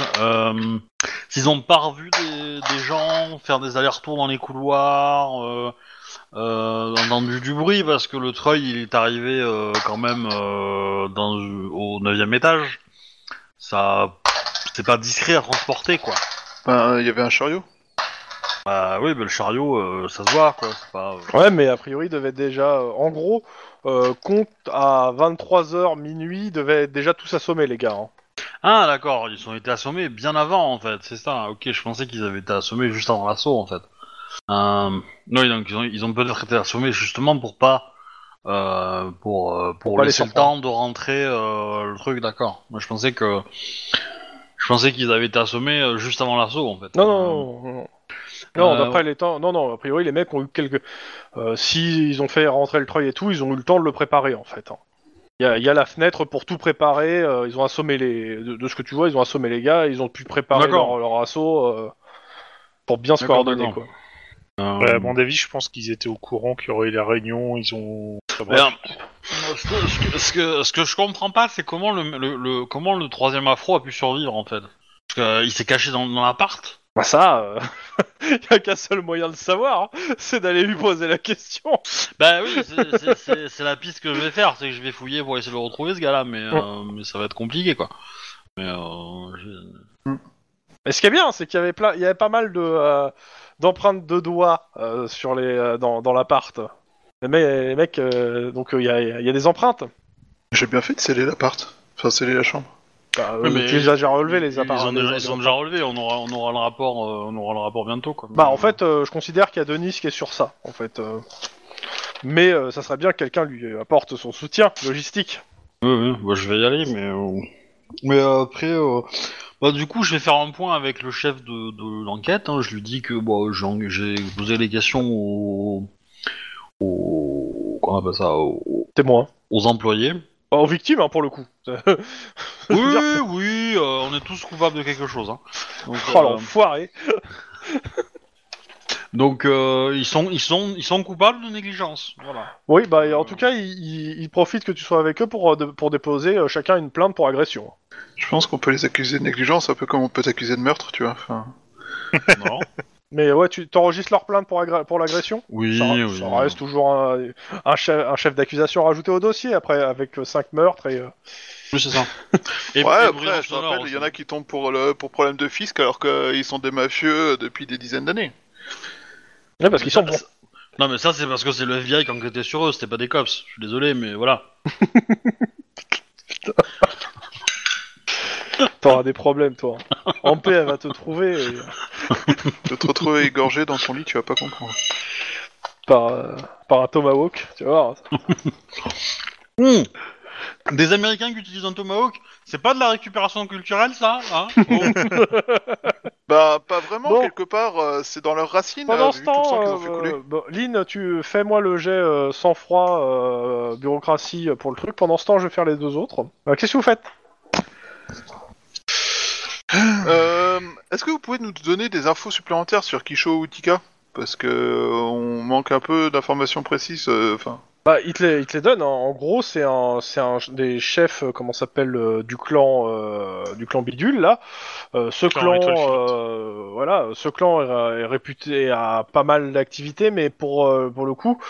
Speaker 2: s'ils ont pas revu des, des gens faire des allers-retours dans les couloirs, euh, entendu du bruit parce que le treuil il est arrivé quand même dans, au neuvième étage, ça c'est pas discret à transporter quoi.
Speaker 4: Ben, il y avait un chariot.
Speaker 2: Bah oui, mais le chariot, euh, ça se voit, quoi. C'est pas. euh,
Speaker 1: Ouais, mais a priori, il devait déjà, euh, en gros, euh, compte à 23h minuit, devait être déjà tous assommés les gars. hein.
Speaker 2: Ah d'accord, ils ont été assommés bien avant en fait, c'est ça. Ok, je pensais qu'ils avaient été assommés juste avant l'assaut en fait. Euh... Non, donc ils ont, ils ont peut-être été assommés justement pour pas, euh, pour euh, pour,
Speaker 1: pas
Speaker 2: laisser
Speaker 1: les
Speaker 2: le temps de rentrer euh, le truc. D'accord. Moi, je pensais que, je pensais qu'ils avaient été assommés euh, juste avant l'assaut en fait.
Speaker 1: Non, non, non, non. Non,
Speaker 2: Euh,
Speaker 1: d'après les temps, non, non, a priori, les mecs ont eu quelques. Euh, si ils ont fait rentrer le treuil et tout, ils ont eu le temps de le préparer en fait. hein. Il y, a, il y a la fenêtre pour tout préparer. euh, ils ont assommé les. De, de ce que tu vois, ils ont assommé les gars. Ils ont pu préparer leur, leur assaut euh, pour bien se coordonner quoi.
Speaker 2: Euh,
Speaker 3: Ouais, à mon avis, je pense qu'ils étaient au courant qu'il y aurait la réunion. Ils ont. Enfin,
Speaker 2: Mais,
Speaker 3: bref.
Speaker 2: euh, ce, que, ce que- ce que, ce que je comprends pas, c'est comment le, le, le- comment le troisième afro a pu survivre en fait. Parce qu'il s'est caché dans, dans l'appart.
Speaker 1: Bah ça, euh, il y a qu'un seul moyen de savoir, hein, c'est d'aller lui poser la question.
Speaker 2: Bah oui, c'est- c'est- c'est c'est la piste que je vais faire, c'est que je vais fouiller pour essayer de le retrouver ce gars-là, mais, euh, mais ça va être compliqué quoi. Mais euh,
Speaker 1: Mais ce qui est bien, c'est qu'il y avait plein, il y avait pas mal de euh, d'empreintes de doigts euh, sur les euh, dans, dans l'appart. Les, mecs- les mecs, euh, donc euh, il y, a, il y a des empreintes.
Speaker 4: J'ai bien fait de sceller l'appart. Enfin, sceller la chambre.
Speaker 1: Bah,
Speaker 2: Oui,
Speaker 1: euh,
Speaker 2: mais
Speaker 1: tu les as déjà relevés les
Speaker 2: ils
Speaker 1: appareils.
Speaker 2: ont déjà, ils ont déjà relevé, on aura, on aura le rapport, euh, on aura le rapport bientôt quoi.
Speaker 1: Bah en fait, euh, je considère qu'il y a Denis qui est sur ça, en fait. euh. Mais euh, ça serait bien que quelqu'un lui apporte son soutien logistique.
Speaker 2: Oui, oui, bah, je vais y aller, mais euh, mais euh, après, euh, bah du coup, je vais faire un point avec le chef de, de l'enquête. hein. Je lui dis que bon, j'ai posé les questions aux, aux comment on appelle ça, aux,
Speaker 1: Témoin.
Speaker 2: aux employés.
Speaker 1: Bah, aux victimes, hein, pour le coup.
Speaker 2: Oui, oui, euh, on est tous coupables de quelque chose. Hein. Donc,
Speaker 1: Oh
Speaker 2: euh,
Speaker 1: l'enfoiré
Speaker 2: donc euh, ils sont, ils sont, ils sont coupables de négligence. Voilà.
Speaker 1: Oui, bah en tout cas, ils il, il profitent que tu sois avec eux pour, euh, pour déposer euh, chacun une plainte pour agression.
Speaker 4: Je pense qu'on peut les accuser de négligence, un peu comme on peut t'accuser de meurtre, tu vois. Enfin,
Speaker 2: Non.
Speaker 1: Mais ouais, tu t'enregistres leur plainte pour, pour l'agression?
Speaker 2: Oui,
Speaker 1: ça,
Speaker 2: oui.
Speaker 1: ça reste toujours un, un chef, un chef d'accusation rajouté au dossier après avec 5 meurtres et euh,
Speaker 2: Oui, c'est ça. Et,
Speaker 4: ouais, après, je rappelle, il y en a qui tombent pour, le, pour problème de fisc alors qu'ils sont des mafieux depuis des dizaines d'années.
Speaker 1: Ouais, parce qu'ils sont bons.
Speaker 2: Non, mais ça, c'est parce que c'est le FBI qui enquêtait sur eux, c'était pas des cops. Je suis désolé, mais voilà.
Speaker 1: T'auras des problèmes toi. En paix, elle va te trouver et,
Speaker 4: De te retrouver égorgé dans ton lit, tu vas pas comprendre.
Speaker 1: par, euh, par un tomahawk, tu vois.
Speaker 2: Hmm. Des Américains qui utilisent un tomahawk, c'est pas de la récupération culturelle, ça hein Oh.
Speaker 4: Bah, pas vraiment,
Speaker 1: Bon.
Speaker 4: quelque part, euh, c'est dans leurs racines,
Speaker 1: Pendant
Speaker 4: euh,
Speaker 1: ce
Speaker 4: vu tout le sang
Speaker 1: temps,
Speaker 4: qu'ils ont fait
Speaker 1: euh,
Speaker 4: couler.
Speaker 1: bon, Lynn, tu fais-moi le jet euh, sans froid, euh, bureaucratie pour le truc. Pendant ce temps, je vais faire les deux autres. Euh, Qu'est-ce que vous faites?
Speaker 4: Euh, Est-ce que vous pouvez nous donner des infos supplémentaires sur Kisho Utika Parce que euh, on manque un peu d'informations précises. euh, Enfin,
Speaker 1: Bah, il te les, il te les donne. hein. En gros, c'est un, c'est un des chefs, euh, comment ça s'appelle, euh, du clan, euh, du clan bidule là. Euh, ce
Speaker 3: Clan
Speaker 1: euh, voilà, ce clan est, est réputé à pas mal d'activités, mais pour euh, pour le coup,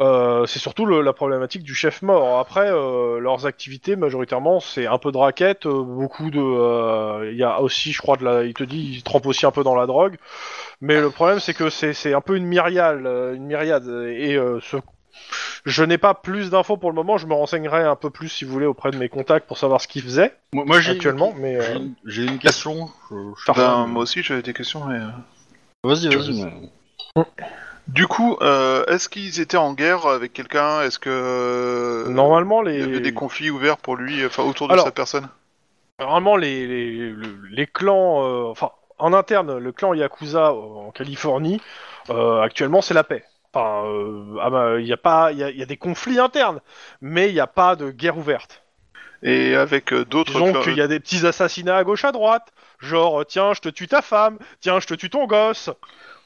Speaker 1: euh, c'est surtout le- la problématique du chef mort. Après, euh, leurs activités majoritairement, c'est un peu de raquette, euh, beaucoup de, euh, il y a aussi, je crois, de la, il te dit, il trempe aussi un peu dans la drogue. Mais le problème, c'est que c'est c'est un peu une myriade, euh, une myriade, et euh, ce Je n'ai pas plus d'infos pour le moment. Je me renseignerai un peu plus si vous voulez auprès de mes contacts pour savoir ce qu'ils faisaient
Speaker 2: Moi, moi, j'ai
Speaker 1: actuellement. Mais
Speaker 2: J'ai
Speaker 1: euh,
Speaker 2: une, j'ai une question. Je- je-
Speaker 1: Parfait.
Speaker 4: Ben, moi aussi j'avais des questions, mais... euh,
Speaker 2: Vas-y, vas-y. mais-
Speaker 4: Du coup, euh, est-ce qu'ils étaient en guerre avec quelqu'un? Est-ce que...
Speaker 1: normalement
Speaker 4: Il y avait
Speaker 1: les
Speaker 4: des conflits ouverts pour lui, enfin autour de
Speaker 1: Alors,
Speaker 4: sa personne?
Speaker 1: Normalement, les, les, le- les clans, euh, enfin, en interne, le clan Yakuza en Californie, euh, actuellement, c'est la paix. Enfin, euh, ah bah, il y a pas, il y a, il y a des conflits internes, mais il n'y a pas de guerre ouverte.
Speaker 4: Et avec euh, d'autres...
Speaker 1: Disons qu'il y a des petits assassinats à gauche à droite, genre euh, tiens, je te tue ta femme, tiens, je te tue ton gosse.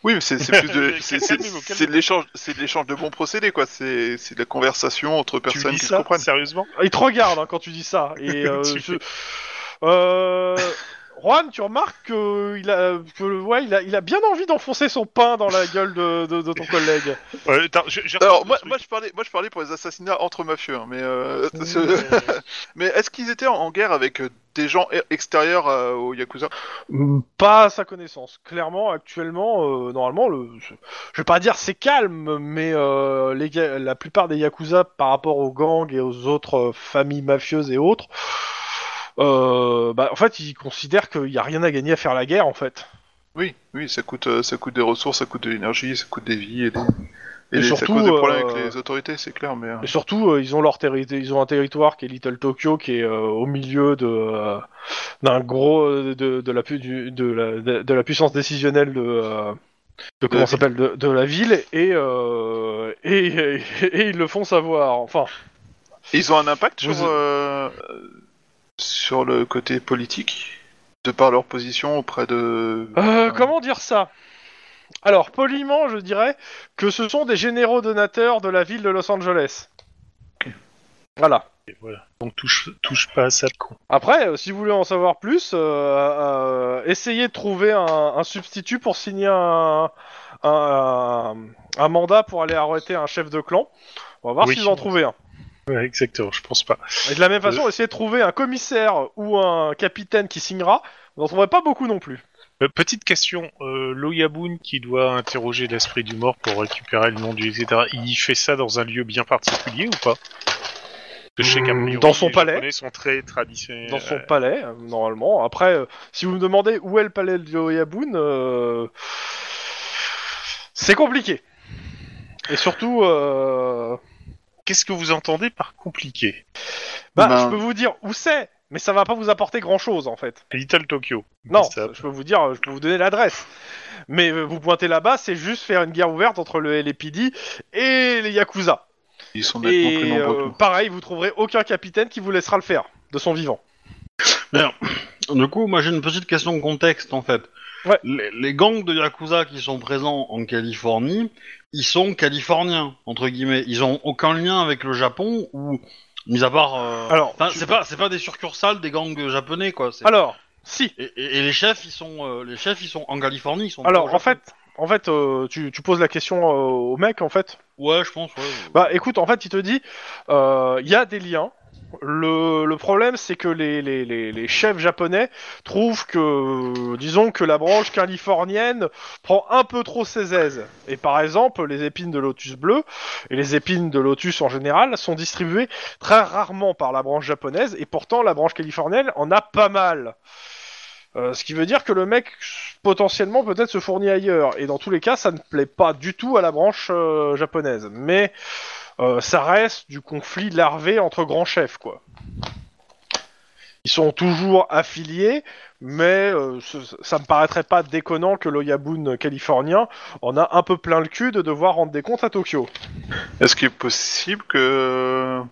Speaker 4: Oui, mais c'est c'est plus de... c'est- c'est-
Speaker 3: Calmez-vous,
Speaker 4: C'est de l'échange c'est de l'échange de bons procédés, quoi. C'est c'est de la conversation entre
Speaker 3: Tu
Speaker 4: personnes
Speaker 3: dis
Speaker 4: qui se
Speaker 3: ça
Speaker 4: comprennent.
Speaker 3: sérieusement?
Speaker 1: Il te regarde hein, quand tu dis ça. Et euh,
Speaker 3: Tu-
Speaker 1: je- euh, Juan, tu remarques que il a, que, ouais, il a, il a bien envie d'enfoncer son pain dans la gueule de, de- de ton collègue.
Speaker 3: Ouais, attends, j'ai- j'ai
Speaker 4: Alors moi, je parlais moi je parlais pour les assassinats entre mafieux hein, mais euh, ce- mais est-ce qu'ils étaient en, en guerre avec euh, des gens e- extérieurs euh, au yakuza?
Speaker 1: Pas à sa connaissance. Clairement, actuellement, euh, normalement, le, je vais pas dire c'est calme, mais euh, les, ga- la plupart des yakuza par rapport aux gangs et aux autres euh, familles mafieuses et autres, bah, en fait, ils considèrent qu'il y a rien à gagner à faire la guerre, en fait.
Speaker 4: Oui, oui, ça coûte euh, ça coûte des ressources, ça coûte de l'énergie, ça coûte des vies et des et,
Speaker 1: Et
Speaker 4: des-
Speaker 1: surtout,
Speaker 4: ça cause des problèmes
Speaker 1: euh,
Speaker 4: avec les autorités, c'est clair, mais euh,
Speaker 1: Et surtout, euh, ils ont leur terri- ils ont un territoire qui est Little Tokyo, qui est euh, au milieu de euh, d'un gros euh, de, de la pu- du- de la de, la puissance décisionnelle de euh, de comment s'appelle de, de la ville et, euh, et, et et ils le font savoir. Enfin,
Speaker 4: ils ont un impact sur
Speaker 1: Vous-
Speaker 4: euh, euh, sur le côté politique de par leur position auprès de
Speaker 1: euh, comment dire ça? Alors, poliment, je dirais que ce sont des généraux donateurs de la ville de Los Angeles. Voilà.
Speaker 3: Et voilà. Donc touche, touche pas à ça, le con.
Speaker 1: Après, euh, si vous voulez en savoir plus, euh, euh, essayez de trouver un, un substitut pour signer un, un, un mandat pour aller arrêter un chef de clan. On va voir
Speaker 3: Oui.
Speaker 1: s'ils en trouvent un.
Speaker 3: Ouais, exactement, je pense pas.
Speaker 1: Et de la même façon, essayez de trouver un commissaire ou un capitaine qui signera. Vous n'en trouverez pas beaucoup non plus.
Speaker 3: Euh, petite question, euh, Loyabun qui doit interroger l'esprit du mort pour récupérer le nom du etc. Il fait ça dans un lieu bien particulier ou pas? Que je sais qu'à
Speaker 1: Hmm,
Speaker 3: priori,
Speaker 1: dans son
Speaker 3: les
Speaker 1: palais.
Speaker 3: Japonais sont très traditionnels.
Speaker 1: Dans son
Speaker 3: Euh,
Speaker 1: palais, euh, normalement. Après, euh, si vous me demandez où est le palais de Yoyabun, euh, c'est compliqué. Et surtout, euh,
Speaker 3: Qu'est-ce que vous entendez par compliqué?
Speaker 1: Bah,
Speaker 4: Ben-
Speaker 1: je peux vous dire où c'est, mais ça va pas vous apporter grand-chose en fait.
Speaker 3: Little Tokyo.
Speaker 1: Non,
Speaker 3: Ça-
Speaker 1: je peux vous dire, je peux vous donner l'adresse. Mais euh, vous pointez là-bas, c'est juste faire une guerre ouverte entre le LAPD et les Yakuza.
Speaker 4: ils sont nettement plus
Speaker 1: Et
Speaker 4: nombreux. que
Speaker 1: euh, pareil, vous trouverez aucun capitaine qui vous laissera le faire de son vivant.
Speaker 2: Du coup, moi j'ai une petite question de contexte en fait.
Speaker 1: Ouais.
Speaker 2: Les, les gangs de Yakuza qui sont présents en Californie, ils sont californiens, entre guillemets. Ils ont aucun lien avec le Japon ou, mis à part. euh,
Speaker 1: Alors,
Speaker 2: c'est pas, c'est pas des succursales des gangs japonais quoi.
Speaker 1: Alors, si.
Speaker 2: Et, et- et les chefs, ils sont, euh, les chefs, ils sont en Californie, ils sont.
Speaker 1: Alors, en fait, en fait, euh, tu, tu poses la question euh, au mec, en fait.
Speaker 2: Ouais, je pense. Ouais.
Speaker 1: Bah, écoute, en fait, il te dit, euh, il y a des liens. Le, le problème, c'est que les, chefs japonais trouvent que, disons que la branche californienne prend un peu trop ses aises. Et par exemple, les épines de lotus bleu et les épines de lotus en général sont distribuées très rarement par la branche japonaise, et pourtant la branche californienne en a pas mal. Euh, ce qui veut dire que le mec potentiellement peut-être se fournit ailleurs. Et dans tous les cas, ça ne plaît pas du tout à la branche euh, japonaise. Mais euh, ça reste du conflit larvé entre grands chefs, quoi. Ils sont toujours affiliés, mais euh, ce- ça me paraîtrait pas déconnant que l'Oyabun californien en a un peu plein le cul de devoir rendre des comptes à Tokyo.
Speaker 4: Est-ce qu'il est possible que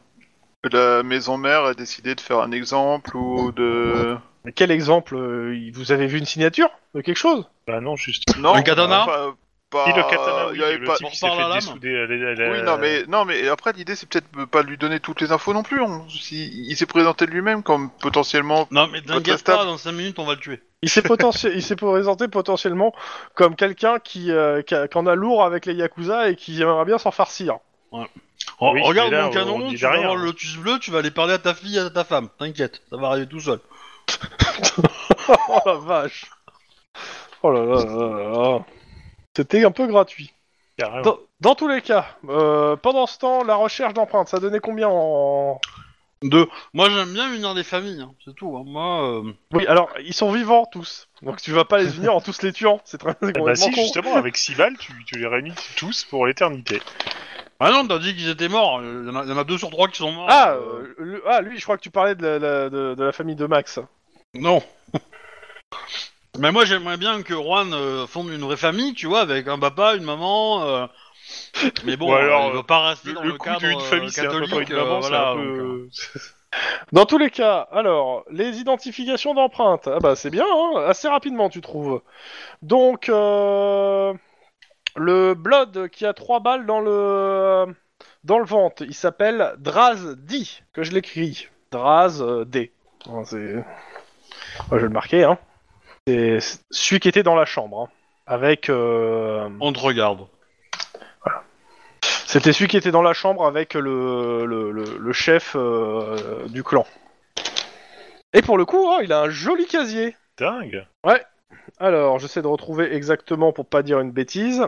Speaker 4: la maison mère a décidé de faire un exemple ou de
Speaker 1: Mais quel exemple euh, Vous avez vu une signature de quelque chose?
Speaker 3: Bah non, juste.
Speaker 4: non
Speaker 2: Un katana?
Speaker 4: pas, pas-
Speaker 3: Si le katana,
Speaker 4: il
Speaker 3: oui,
Speaker 4: y avait
Speaker 3: le
Speaker 4: pas-
Speaker 3: type qui s'est fait dessouder à la-
Speaker 4: Oui, non, mais non, mais après l'idée c'est peut-être de pas lui donner toutes les infos non plus. on- si- il s'est présenté lui-même comme potentiellement.
Speaker 2: Non, mais t'inquiète pas, dans 5 minutes, on va le tuer.
Speaker 1: Il s'est potentie- il s'est présenté potentiellement comme quelqu'un qui, euh, qui, a- qui en a lourd avec les Yakuza et qui aimerait bien s'en farcir.
Speaker 2: Oh,
Speaker 3: Oui,
Speaker 2: regarde
Speaker 3: là,
Speaker 2: mon
Speaker 3: on
Speaker 2: canon, tu vas
Speaker 3: rien,
Speaker 2: avoir
Speaker 3: hein.
Speaker 2: le lotus bleu, tu vas aller parler à ta fille et à ta femme. T'inquiète, ça va arriver tout seul.
Speaker 1: oh la vache Oh là là là là là. C'était un peu gratuit. Dans, Dans tous les cas, euh, pendant ce temps, la recherche d'empreintes, ça donnait combien en...
Speaker 2: Deux. Moi, j'aime bien unir des familles, hein, c'est tout. hein. Moi, euh,
Speaker 1: Oui, alors, ils sont vivants tous. Donc tu vas pas les unir en tous les tuant. C'est très c'est
Speaker 3: Eh bah
Speaker 1: complètement
Speaker 3: si,
Speaker 1: con.
Speaker 3: justement, avec 6 balles, tu, tu les réunis tous pour l'éternité.
Speaker 2: ah non, t'as dit qu'ils étaient morts. Il y, en a, il y en a deux sur trois qui sont morts.
Speaker 1: Ah,
Speaker 2: euh,
Speaker 1: euh, ah, lui, je crois que tu parlais de la, la- de, de la famille de Max.
Speaker 2: Non. Mais moi, j'aimerais bien que Juan euh, fonde une vraie famille, tu vois, avec un papa, une maman. euh, Mais bon,
Speaker 3: Ou alors,
Speaker 2: euh, il veut pas rester
Speaker 3: Le,
Speaker 2: dans
Speaker 3: le
Speaker 2: le,
Speaker 3: coup
Speaker 2: cadre
Speaker 3: d'une
Speaker 2: euh,
Speaker 3: famille, c'est un
Speaker 2: catholique.
Speaker 3: une
Speaker 2: euh,
Speaker 3: maman, c'est
Speaker 2: voilà,
Speaker 3: un
Speaker 2: donc,
Speaker 3: peu...
Speaker 2: euh,
Speaker 1: Dans tous les cas, alors, les identifications d'empreintes, ah bah c'est bien, hein, assez rapidement tu trouves. Donc, euh, le Blood qui a trois balles dans le dans le ventre, il s'appelle Draz D, que je l'écris. Draz euh, D. C'est... Je vais le marquer, hein. C'est celui qui était dans la chambre, hein, avec... euh,
Speaker 2: On te regarde.
Speaker 1: C'était celui qui était dans la chambre avec le, le, le- le chef euh, du clan. Et pour le coup, hein, il a un joli casier.
Speaker 3: Dingue.
Speaker 1: Alors, j'essaie de retrouver exactement pour pas dire une bêtise.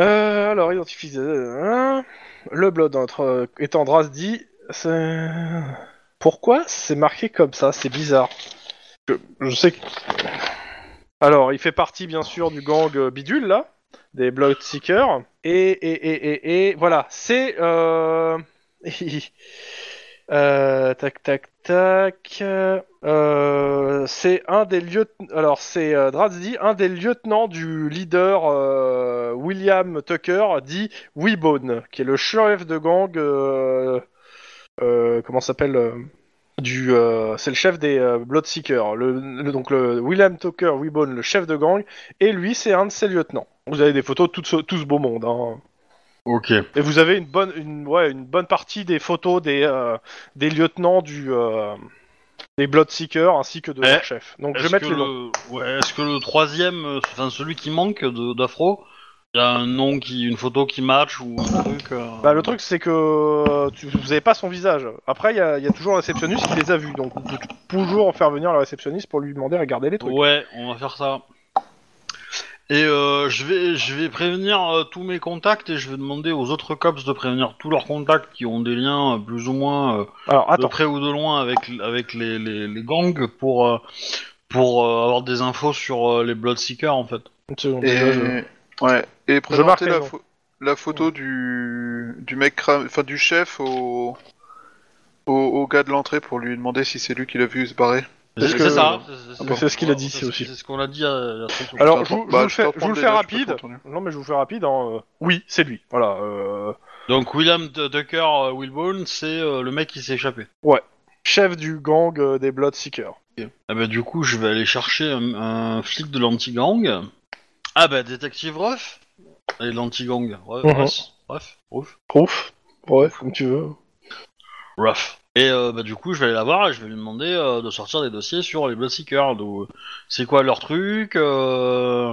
Speaker 1: Euh, alors, identifie. euh, le blood entre étant Drasdi. c'est- Pourquoi c'est marqué comme ça? C'est bizarre. Je, je sais que. Alors, il fait partie bien sûr du gang euh, bidule là, des Bloodseekers. Et et et et, et voilà, c'est. Euh... euh, tac tac tac. C'est un des lieutenants. Alors c'est euh, un des lieutenants du leader William Tucker, dit Weebone, qui est le chef de gang. Comment s'appelle du, euh, c'est le chef des euh, Bloodseekers. Le, le- donc le William Tucker Weebone, le chef de gang, et lui c'est un de ses lieutenants. Vous avez des photos de tout ce, tout ce beau monde. Hein.
Speaker 2: Ok.
Speaker 1: Et vous avez une bonne, une, ouais, une bonne partie des photos des, euh, des lieutenants du, euh, des Bloodseekers ainsi que de
Speaker 2: Eh,
Speaker 1: leur chef. Donc je vais mettre les noms.
Speaker 2: ouais, est-ce que le troisième, enfin celui qui manque d'Afro, il y a un nom qui, une photo qui match ou un truc euh,
Speaker 1: Bah, le truc c'est que euh, tu, vous avez pas son visage. Après il y a, il y a toujours le réceptionniste qui les a vus, donc vous pouvez toujours faire venir le réceptionniste pour lui demander à regarder les trucs.
Speaker 2: Ouais, on va faire ça. Et euh, je vais, je vais prévenir euh, tous mes contacts et je vais demander aux autres cops de prévenir tous leurs contacts qui ont des liens euh, plus ou moins euh,
Speaker 1: Alors
Speaker 2: de
Speaker 1: attends,
Speaker 2: près ou de loin avec avec les, les, les gangs pour euh, pour euh, avoir des infos sur euh, les Bloodseekers en fait.
Speaker 1: une seconde,
Speaker 4: Et,
Speaker 1: déjà, je-
Speaker 4: ouais. et présenter la, pho- la photo du, du mec, cram- enfin du chef au, au, au gars de l'entrée pour lui demander si c'est lui qui l'a vu se barrer.
Speaker 2: C'est
Speaker 1: que-
Speaker 2: ça.
Speaker 1: Ah, c'est ce qu'il a dit, aussi.
Speaker 2: C'est ce qu'on a dit à, la semaine
Speaker 1: Alors je, vous- je
Speaker 4: bah,
Speaker 1: vous le
Speaker 4: je
Speaker 1: fais, je vous le
Speaker 4: reprendre
Speaker 1: fais rapide. Non mais je vous le fais rapide. hein, euh, Oui, c'est lui. Voilà. euh,
Speaker 2: Donc William euh, Wilbone, c'est euh, le mec qui s'est échappé.
Speaker 1: chef du gang euh, des Bloodseekers.
Speaker 2: Ah bah du coup je vais aller chercher un, un flic de l'anti-gang. Ah bah détective Ruff Et l'anti-gang. Ruff,
Speaker 1: Mhm.
Speaker 2: Ruff, Ruff, Ruff,
Speaker 1: Ouf. Ouais, comme tu veux.
Speaker 2: Ruff. Et euh, bah du coup je vais aller la voir et je vais lui demander euh, de sortir des dossiers sur les Bloodseekers. d'où- C'est quoi leur truc euh,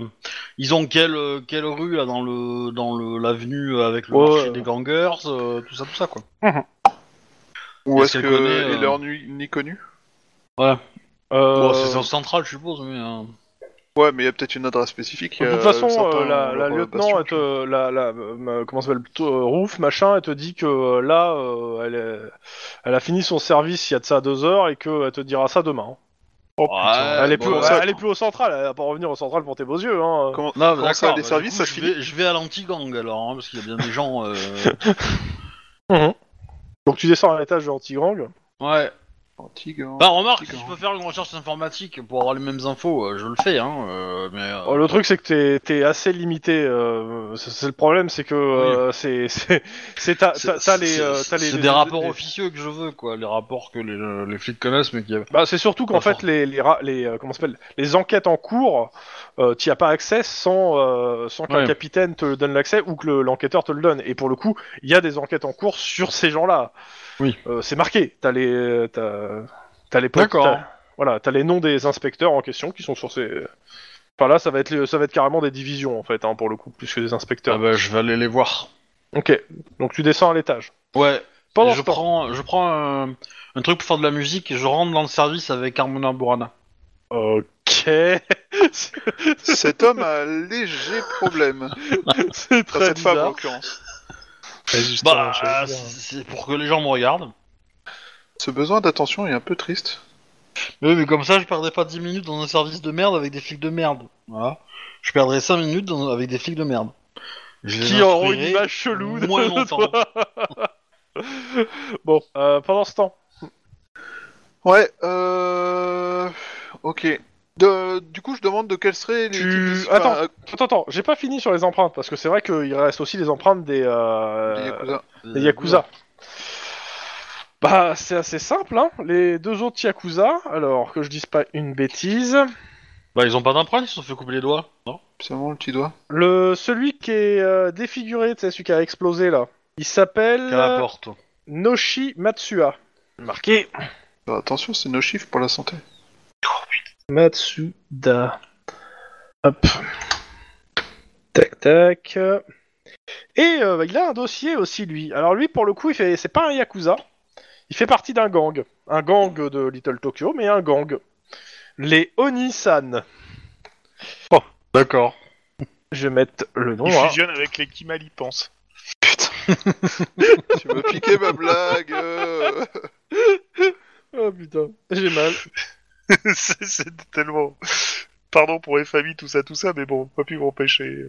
Speaker 2: Ils ont quelle, euh, quelle rue là dans le dans le l'avenue avec le
Speaker 1: Ouais,
Speaker 2: marché
Speaker 1: ouais.
Speaker 2: des gangers, euh, tout ça tout ça quoi.
Speaker 4: Ou
Speaker 2: Est-ce
Speaker 4: est-ce
Speaker 2: qu'elle
Speaker 4: que
Speaker 2: connaît, euh,
Speaker 4: il est nu, ni connu?
Speaker 2: Ouais. Bon
Speaker 1: Euh,
Speaker 2: c'est au central je suppose mais... euh,
Speaker 4: Ouais, mais il y a peut-être une adresse spécifique.
Speaker 1: De toute façon, euh, la, la
Speaker 4: euh,
Speaker 1: lieutenant, elle te, la, la, comment ça s'appelle, euh, Rouf, machin, elle te dit que là, euh, elle, est- elle a fini son service il y a de ça deux heures et qu'elle te dira ça demain.
Speaker 3: Oh
Speaker 2: Ouais,
Speaker 3: putain.
Speaker 1: elle, est
Speaker 2: bon,
Speaker 1: plus, elle est plus au central, elle va pas revenir au central pour tes beaux yeux. Hein.
Speaker 4: Comment,
Speaker 2: Non,
Speaker 4: comment ça,
Speaker 2: d'accord,
Speaker 4: les
Speaker 2: bah,
Speaker 4: services, ça
Speaker 2: je vais, je vais à l'anti-gang alors, hein, parce qu'il y a bien des gens. euh,
Speaker 1: Donc tu descends à l'étage de l'anti-gang.
Speaker 2: Ouais.
Speaker 4: Antigone,
Speaker 2: Bah, remarque, si je peux faire une recherche informatique pour avoir les mêmes infos, euh, je le fais, hein. euh, mais. euh,
Speaker 1: Oh, le truc c'est que t'es t'es assez limité. euh, c'est c'est le problème, c'est que euh, c'est c'est c'est t'as
Speaker 2: c'est-
Speaker 1: t'as- t'as les
Speaker 2: c'est-
Speaker 1: euh, t'as les
Speaker 2: C'est
Speaker 1: les-
Speaker 2: des rapports
Speaker 1: les-
Speaker 2: officieux que je veux, quoi. Les rapports que les, les flics connaissent, mais qui.
Speaker 1: Bah, c'est surtout qu'en fait les les, ra- les euh, comment ça s'appelle les enquêtes en cours, euh, t'y as pas accès sans euh, sans qu'un
Speaker 2: Ouais.
Speaker 1: capitaine te donne l'accès ou que le- l'enquêteur te le donne. Et pour le coup, il y a des enquêtes en cours sur ces gens-là.
Speaker 2: Oui.
Speaker 1: Euh, c'est marqué. T'as les t'as t'as les
Speaker 2: D'accord.
Speaker 1: t'as- Voilà, t'as les noms des inspecteurs en question qui sont sur ces. Enfin là, ça va être les- ça va être carrément des divisions en fait hein, pour le coup plus que des inspecteurs.
Speaker 2: Ah bah, je vais aller les voir.
Speaker 1: Ok. Donc tu descends à l'étage.
Speaker 2: Ouais.
Speaker 1: Pendant
Speaker 2: je
Speaker 1: ce temps-
Speaker 2: prends, je prends un, un truc pour faire de la musique et je rentre dans le service avec Harmona Burana.
Speaker 1: Ok.
Speaker 4: Cet homme a un léger problème.
Speaker 1: C'est
Speaker 4: Enfin,
Speaker 1: très
Speaker 4: cette femme, en
Speaker 1: bizarre.
Speaker 4: l'occurrence.
Speaker 2: Bah,
Speaker 3: dire.
Speaker 2: c'est pour que les gens me regardent.
Speaker 4: Ce besoin d'attention est un peu triste.
Speaker 2: Mais oui, mais comme ça, je perdrais pas 10 minutes dans un service de merde avec des flics de merde. Voilà. Je perdrais 5 minutes dans- avec des flics de merde. Je les
Speaker 1: Qui auront une
Speaker 2: instruirai
Speaker 1: image chelou de
Speaker 2: moins
Speaker 1: de
Speaker 2: longtemps.
Speaker 1: toi. bon, euh, pendant ce temps,
Speaker 4: Ouais, euh... Ok. De... Du coup, je demande de quels seraient les...
Speaker 1: Tu-
Speaker 4: types de-
Speaker 1: Attends.
Speaker 4: enfin,
Speaker 1: attends, attends, j'ai pas fini sur les empreintes parce que c'est vrai qu'il reste aussi les empreintes des, euh,
Speaker 4: les Yakuza.
Speaker 1: des Yakuza. Bah, c'est assez simple, hein. Les deux autres Yakuza, alors que je dise pas une bêtise.
Speaker 2: Bah, ils ont pas d'empreinte, ils se sont fait couper les doigts. Non?
Speaker 4: Seulement le petit doigt.
Speaker 1: Le celui qui est euh, défiguré, tu sais, celui qui a explosé là. Il s'appelle
Speaker 2: Qu'à la porte.
Speaker 1: Noshi Matsuda. Marqué
Speaker 4: Alors, attention, c'est nos chiffres pour la santé.
Speaker 1: Matsuda. Hop. Tac tac. Et euh, bah, il a un dossier aussi lui. Alors lui pour le coup il fait c'est pas un yakuza. Il fait partie d'un gang, un gang de Little Tokyo mais un gang. Les Onisan.
Speaker 2: D'accord.
Speaker 1: Je vais mettre le nom.
Speaker 3: Il
Speaker 1: hein.
Speaker 3: fusionne avec les Kimali pense.
Speaker 4: tu m'as piqué ma blague euh.
Speaker 1: Oh putain, j'ai mal.
Speaker 3: c'est tellement. Pardon pour les familles, tout ça, tout ça, mais bon, pas pu m'empêcher.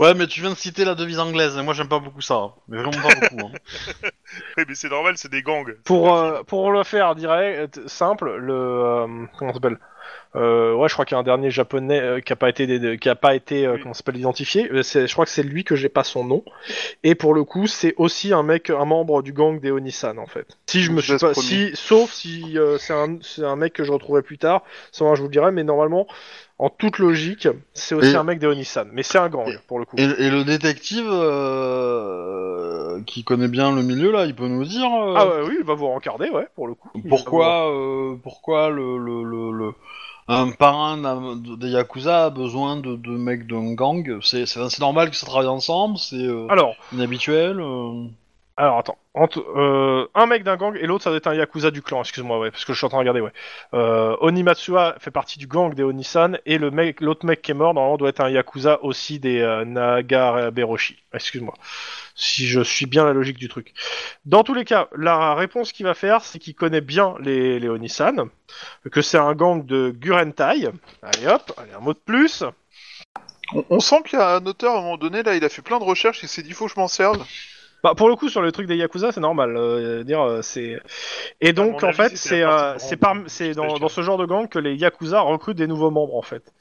Speaker 2: Ouais, mais tu viens de citer la devise anglaise, et moi j'aime pas beaucoup ça. hein. Mais vraiment pas beaucoup. Hein.
Speaker 3: Oui, mais c'est normal, c'est des gangs.
Speaker 1: Pour euh, pour le faire direct simple, le euh, comment ça s'appelle euh, Ouais, je crois qu'il y a un dernier japonais euh, qui a pas été dé- qui a pas été euh,
Speaker 3: Oui.
Speaker 1: comment ça s'appelle identifié. Euh, c'est- Je crois que c'est lui que j'ai pas son nom. Et pour le coup, c'est aussi un mec, un membre du gang des Onisan en fait. Si je me suis pas,
Speaker 4: premier.
Speaker 1: si sauf si euh, c'est un c'est un mec que je retrouverai plus tard, sans je vous le dirai. Mais normalement, en toute logique, c'est aussi
Speaker 2: Et-
Speaker 1: un mec des Onisan. Mais c'est un gang pour le coup.
Speaker 2: Et, et le détective euh, qui connaît bien le milieu là, il peut nous dire euh,
Speaker 1: Ah ouais, oui, il va vous rencarder, ouais, pour le coup.
Speaker 2: Pourquoi, euh, pourquoi le, le, le, le- un parrain des Yakuza a besoin de, de mecs d'un gang? C'est normal que ça travaille ensemble C'est euh,
Speaker 1: Alors,
Speaker 2: inhabituel euh.
Speaker 1: Alors attends, Entre- euh, un mec d'un gang et l'autre ça doit être un yakuza du clan, excuse-moi, ouais, parce que je suis en train de regarder, ouais. Euh, fait partie du gang des Onisan et le mec, l'autre mec qui est mort normalement doit être un yakuza aussi des euh. Excuse-moi, si je suis bien la logique du truc. Dans tous les cas, la réponse qu'il va faire, c'est qu'il connaît bien les, les Onisan, que c'est un gang de Gurentai. Allez hop, allez un mot de plus.
Speaker 4: On, on sent qu'il y a un auteur à un moment donné, là, il a fait plein de recherches et s'est dit faut que je m'en serve.
Speaker 1: Bah, pour le coup, sur le truc des Yakuza, c'est normal. euh, dire, euh, c'est... Et donc, en
Speaker 3: avis,
Speaker 1: fait, c'est, euh,
Speaker 3: grande,
Speaker 1: c'est, par... c'est
Speaker 3: du
Speaker 1: dans, ce genre de gang que les Yakuza recrutent des nouveaux membres, en fait.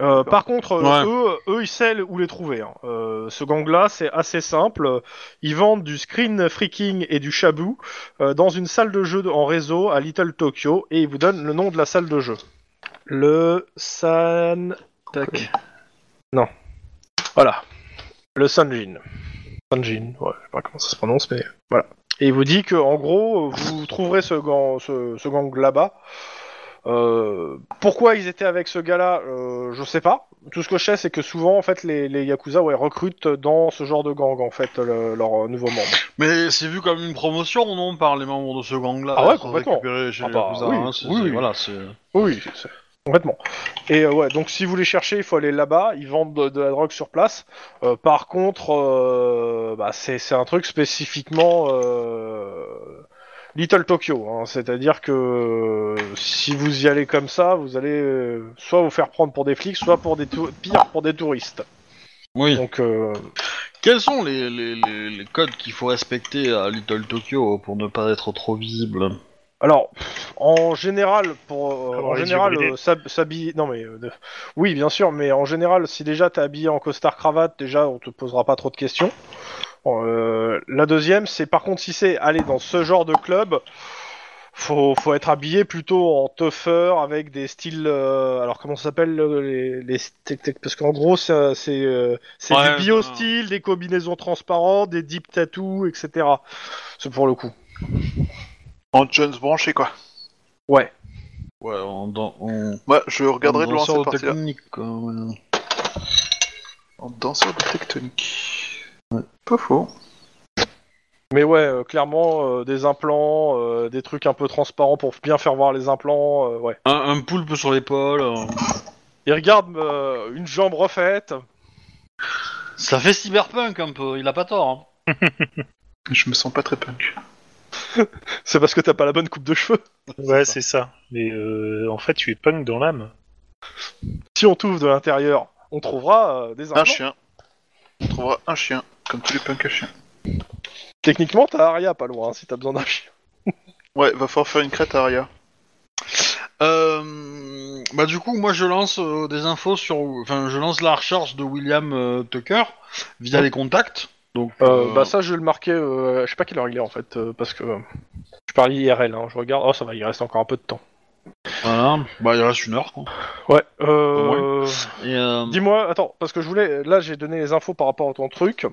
Speaker 1: Euh, par contre,
Speaker 2: Ouais.
Speaker 1: eux, eux, ils savent où les trouver. hein. Euh, ce gang-là, c'est assez simple. Ils vendent du screen freaking et du shabu euh, dans une salle de jeu en réseau à Little Tokyo et ils vous donnent le nom de la salle de jeu. Le San... Tac. Non. Voilà. Le Sanjin. Sanjin, ouais, je sais pas comment ça se prononce, mais voilà. Et il vous dit que en gros, vous trouverez ce gang, ce, ce gang là-bas. Euh, pourquoi ils étaient avec ce gars-là, euh, je sais pas. Tout ce que je sais, c'est que souvent, en fait, les, les yakuza, ouais, recrutent dans ce genre de gang, en fait, le- leurs nouveaux membres.
Speaker 2: Mais c'est vu comme une promotion, non, par les membres de ce gang-là
Speaker 1: Ah ouais, complètement.
Speaker 2: chez
Speaker 1: Ah
Speaker 2: les
Speaker 1: bah,
Speaker 2: Yakuza,
Speaker 1: oui,
Speaker 2: hein, c'est-
Speaker 1: oui, oui.
Speaker 2: Voilà, c'est...
Speaker 1: Oui, c'est- complètement. Et euh, ouais, donc si vous les cherchez, il faut aller là-bas. Ils vendent de, de la drogue sur place. Euh, par contre, euh, bah, c'est c'est un truc spécifiquement Little Tokyo. hein. C'est-à-dire que si vous y allez comme ça, vous allez euh, soit vous faire prendre pour des flics, soit pour des tou- pire pour des touristes.
Speaker 2: Oui.
Speaker 1: Donc euh,
Speaker 2: Quels sont les, les, les, les codes qu'il faut respecter à Little Tokyo pour ne pas être trop visible?
Speaker 1: Alors, en général, pour euh,
Speaker 3: Avoir
Speaker 1: en général, euh, s'hab- s'habiller. Non mais euh, de- oui, bien sûr, mais en général, si déjà t'es habillé en costard cravate, déjà on te posera pas trop de questions. Euh, la deuxième, c'est par contre si c'est aller dans ce genre de club, faut faut être habillé plutôt en tougher avec des styles. euh, alors comment ça s'appelle euh, les, les parce qu'en gros c'est c'est euh, c'est
Speaker 2: Ouais,
Speaker 1: du bio-style, des combinaisons transparentes, des deep tattoos, etc. C'est pour le coup.
Speaker 4: En Jones branché, quoi.
Speaker 1: Ouais.
Speaker 2: Ouais, on, dans, on,
Speaker 4: Moi, je regarderai de loin
Speaker 2: danseur
Speaker 4: cette partie-là.
Speaker 2: technique, quoi, ouais.
Speaker 4: En danseur de tectonique. Pas faux.
Speaker 1: Mais ouais, euh, clairement, euh, des implants, euh, des trucs un peu transparents pour bien faire voir les implants, euh, ouais.
Speaker 2: Un, un poulpe sur l'épaule. euh.
Speaker 1: Il regarde euh, une jambe refaite.
Speaker 2: Ça fait cyberpunk un peu, il a pas tort. hein.
Speaker 4: Je me sens pas très punk.
Speaker 1: C'est parce que t'as pas la bonne coupe de cheveux.
Speaker 3: Ouais, c'est ça. Mais euh, en fait, tu es punk dans l'âme.
Speaker 1: Si on t'ouvre de l'intérieur, on trouvera euh, des
Speaker 4: Un
Speaker 1: implants.
Speaker 4: chien. On trouvera un chien, comme tous les punks à chiens.
Speaker 1: Techniquement, t'as Aria pas loin si t'as besoin d'un chien.
Speaker 4: Ouais, va falloir faire une crête à Aria.
Speaker 2: Euh, bah du coup, moi je lance euh, des infos sur, enfin je lance la recherche de William euh, Tucker via les contacts. Donc,
Speaker 1: Euh,
Speaker 2: euh,
Speaker 1: Bah ça, je vais le marquer. euh, je sais pas quelle heure il est en fait, euh, parce que euh, je parle IRL. Hein, je regarde. Oh, ça va, il reste encore un peu de temps.
Speaker 2: voilà. Bah il reste une heure quoi.
Speaker 1: Ouais. Euh...
Speaker 2: Euh,
Speaker 1: Dis-moi, attends, parce que je voulais. Là, j'ai donné les infos par rapport à ton truc.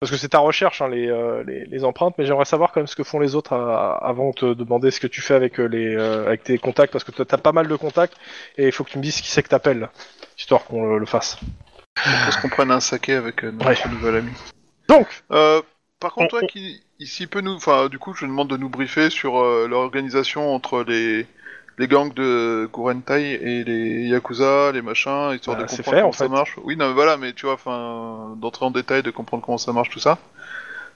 Speaker 1: Parce que c'est ta recherche, hein, les, euh, les, les empreintes, mais j'aimerais savoir quand même ce que font les autres à- avant de te demander ce que tu fais avec, les, euh, avec tes contacts, parce que toi, t'as pas mal de contacts, et il faut que tu me dises qui c'est que t'appelles, histoire qu'on le, le fasse.
Speaker 4: Parce qu'on prenne un saké avec euh, notre
Speaker 1: Ouais.
Speaker 4: nouvel ami.
Speaker 1: Donc,
Speaker 4: Euh, par contre,
Speaker 3: On-
Speaker 4: toi qui ici peut nous, enfin, du coup, je demande de nous briefer sur euh, l'organisation entre les les gangs de Gurentai et les yakuza, les machins, histoire
Speaker 1: Bah,
Speaker 4: de
Speaker 1: c'est
Speaker 4: comprendre
Speaker 1: fait,
Speaker 4: comment
Speaker 1: en
Speaker 4: ça
Speaker 1: fait.
Speaker 4: marche. Oui, non, mais voilà, mais tu vois, enfin, d'entrer en détail, de comprendre comment ça marche, tout ça.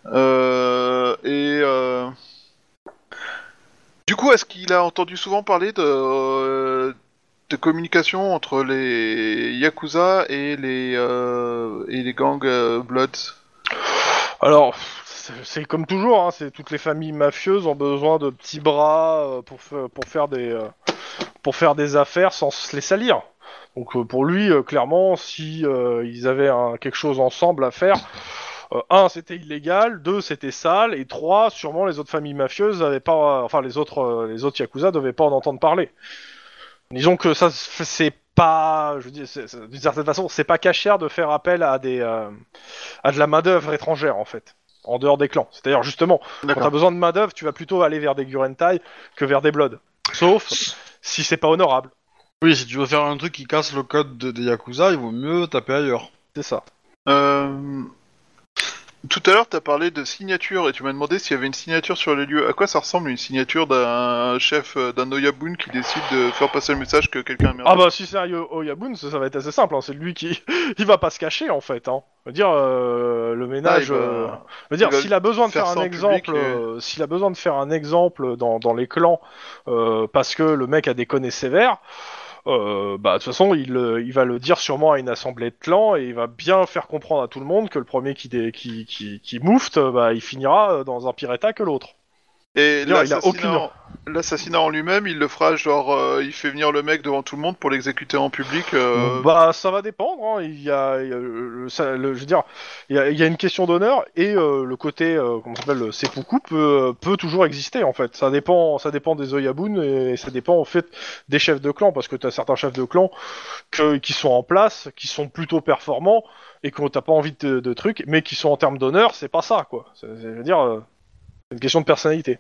Speaker 4: Euh, et euh, du coup, est-ce qu'il a entendu souvent parler de euh, de communication entre les yakuza et les euh, et les gangs euh, Bloods?
Speaker 1: Alors, c'est comme toujours, hein, toutes les familles mafieuses ont besoin de petits bras euh, pour, pour, faire des, euh, pour faire des affaires sans se les salir. Donc euh, pour lui, clairement, si ils avaient quelque chose ensemble à faire, un, c'était illégal, deux, c'était sale, et trois, sûrement les autres familles mafieuses avaient pas, enfin les autres, les autres yakuza devaient pas en entendre parler. Disons que ça, c'est pas, je veux dire, c'est- c'est- d'une certaine façon, c'est pas cachère de faire appel à des, euh, à de la main d'œuvre étrangère en fait, en dehors des clans. C'est-à-dire justement, quand t'as besoin de main d'œuvre, tu vas plutôt aller vers des Gurentai que vers des Bloods. Sauf si c'est pas honorable.
Speaker 2: oui, si tu veux faire un truc qui casse le code de- des yakuza, il vaut mieux taper ailleurs.
Speaker 1: C'est ça.
Speaker 4: Euh, Tout à l'heure, tu as parlé de signature et tu m'as demandé s'il y avait une signature sur les lieux. À quoi ça ressemble une signature d'un chef euh, d'un Oyabun qui décide de faire passer le message que quelqu'un a merdé
Speaker 1: Ah bah si c'est un Oyabun, ça, ça va être assez simple. Hein. C'est lui qui, il va pas se cacher en fait. Hein. Je veux dire euh, le ménage.
Speaker 4: Ah, va-
Speaker 1: euh, je veux dire s'il a besoin de
Speaker 4: faire
Speaker 1: un exemple,
Speaker 4: et-
Speaker 1: s'il a besoin de faire un exemple dans, dans les clans euh, parce que le mec a déconné sévère. Euh, bah de toute façon il, euh, il va le dire sûrement à une assemblée de clans et il va bien faire comprendre à tout le monde que le premier qui dé- qui qui, qui moufte bah il finira euh, dans un pire état que l'autre.
Speaker 4: Et
Speaker 1: Dire, il a
Speaker 4: l'assassinat l'assassinat en lui-même, il le fera genre, euh, il fait venir le mec devant tout le monde pour l'exécuter en public. euh,
Speaker 1: Bah, ça va dépendre. hein. Il y a, il y a le, ça- le- je veux dire, il y a, il y a une question d'honneur et euh, le côté, euh, comment ça s'appelle, le seppuku peut, peut toujours exister en fait. Ça dépend, ça dépend des Oyabun et ça dépend en fait des chefs de clan parce que tu as certains chefs de clan que, qui sont en place, qui sont plutôt performants et que t'as pas envie de, de trucs, mais qui sont en termes d'honneur, c'est pas ça quoi. C'est, c'est- je veux dire, euh, c'est une question de personnalité.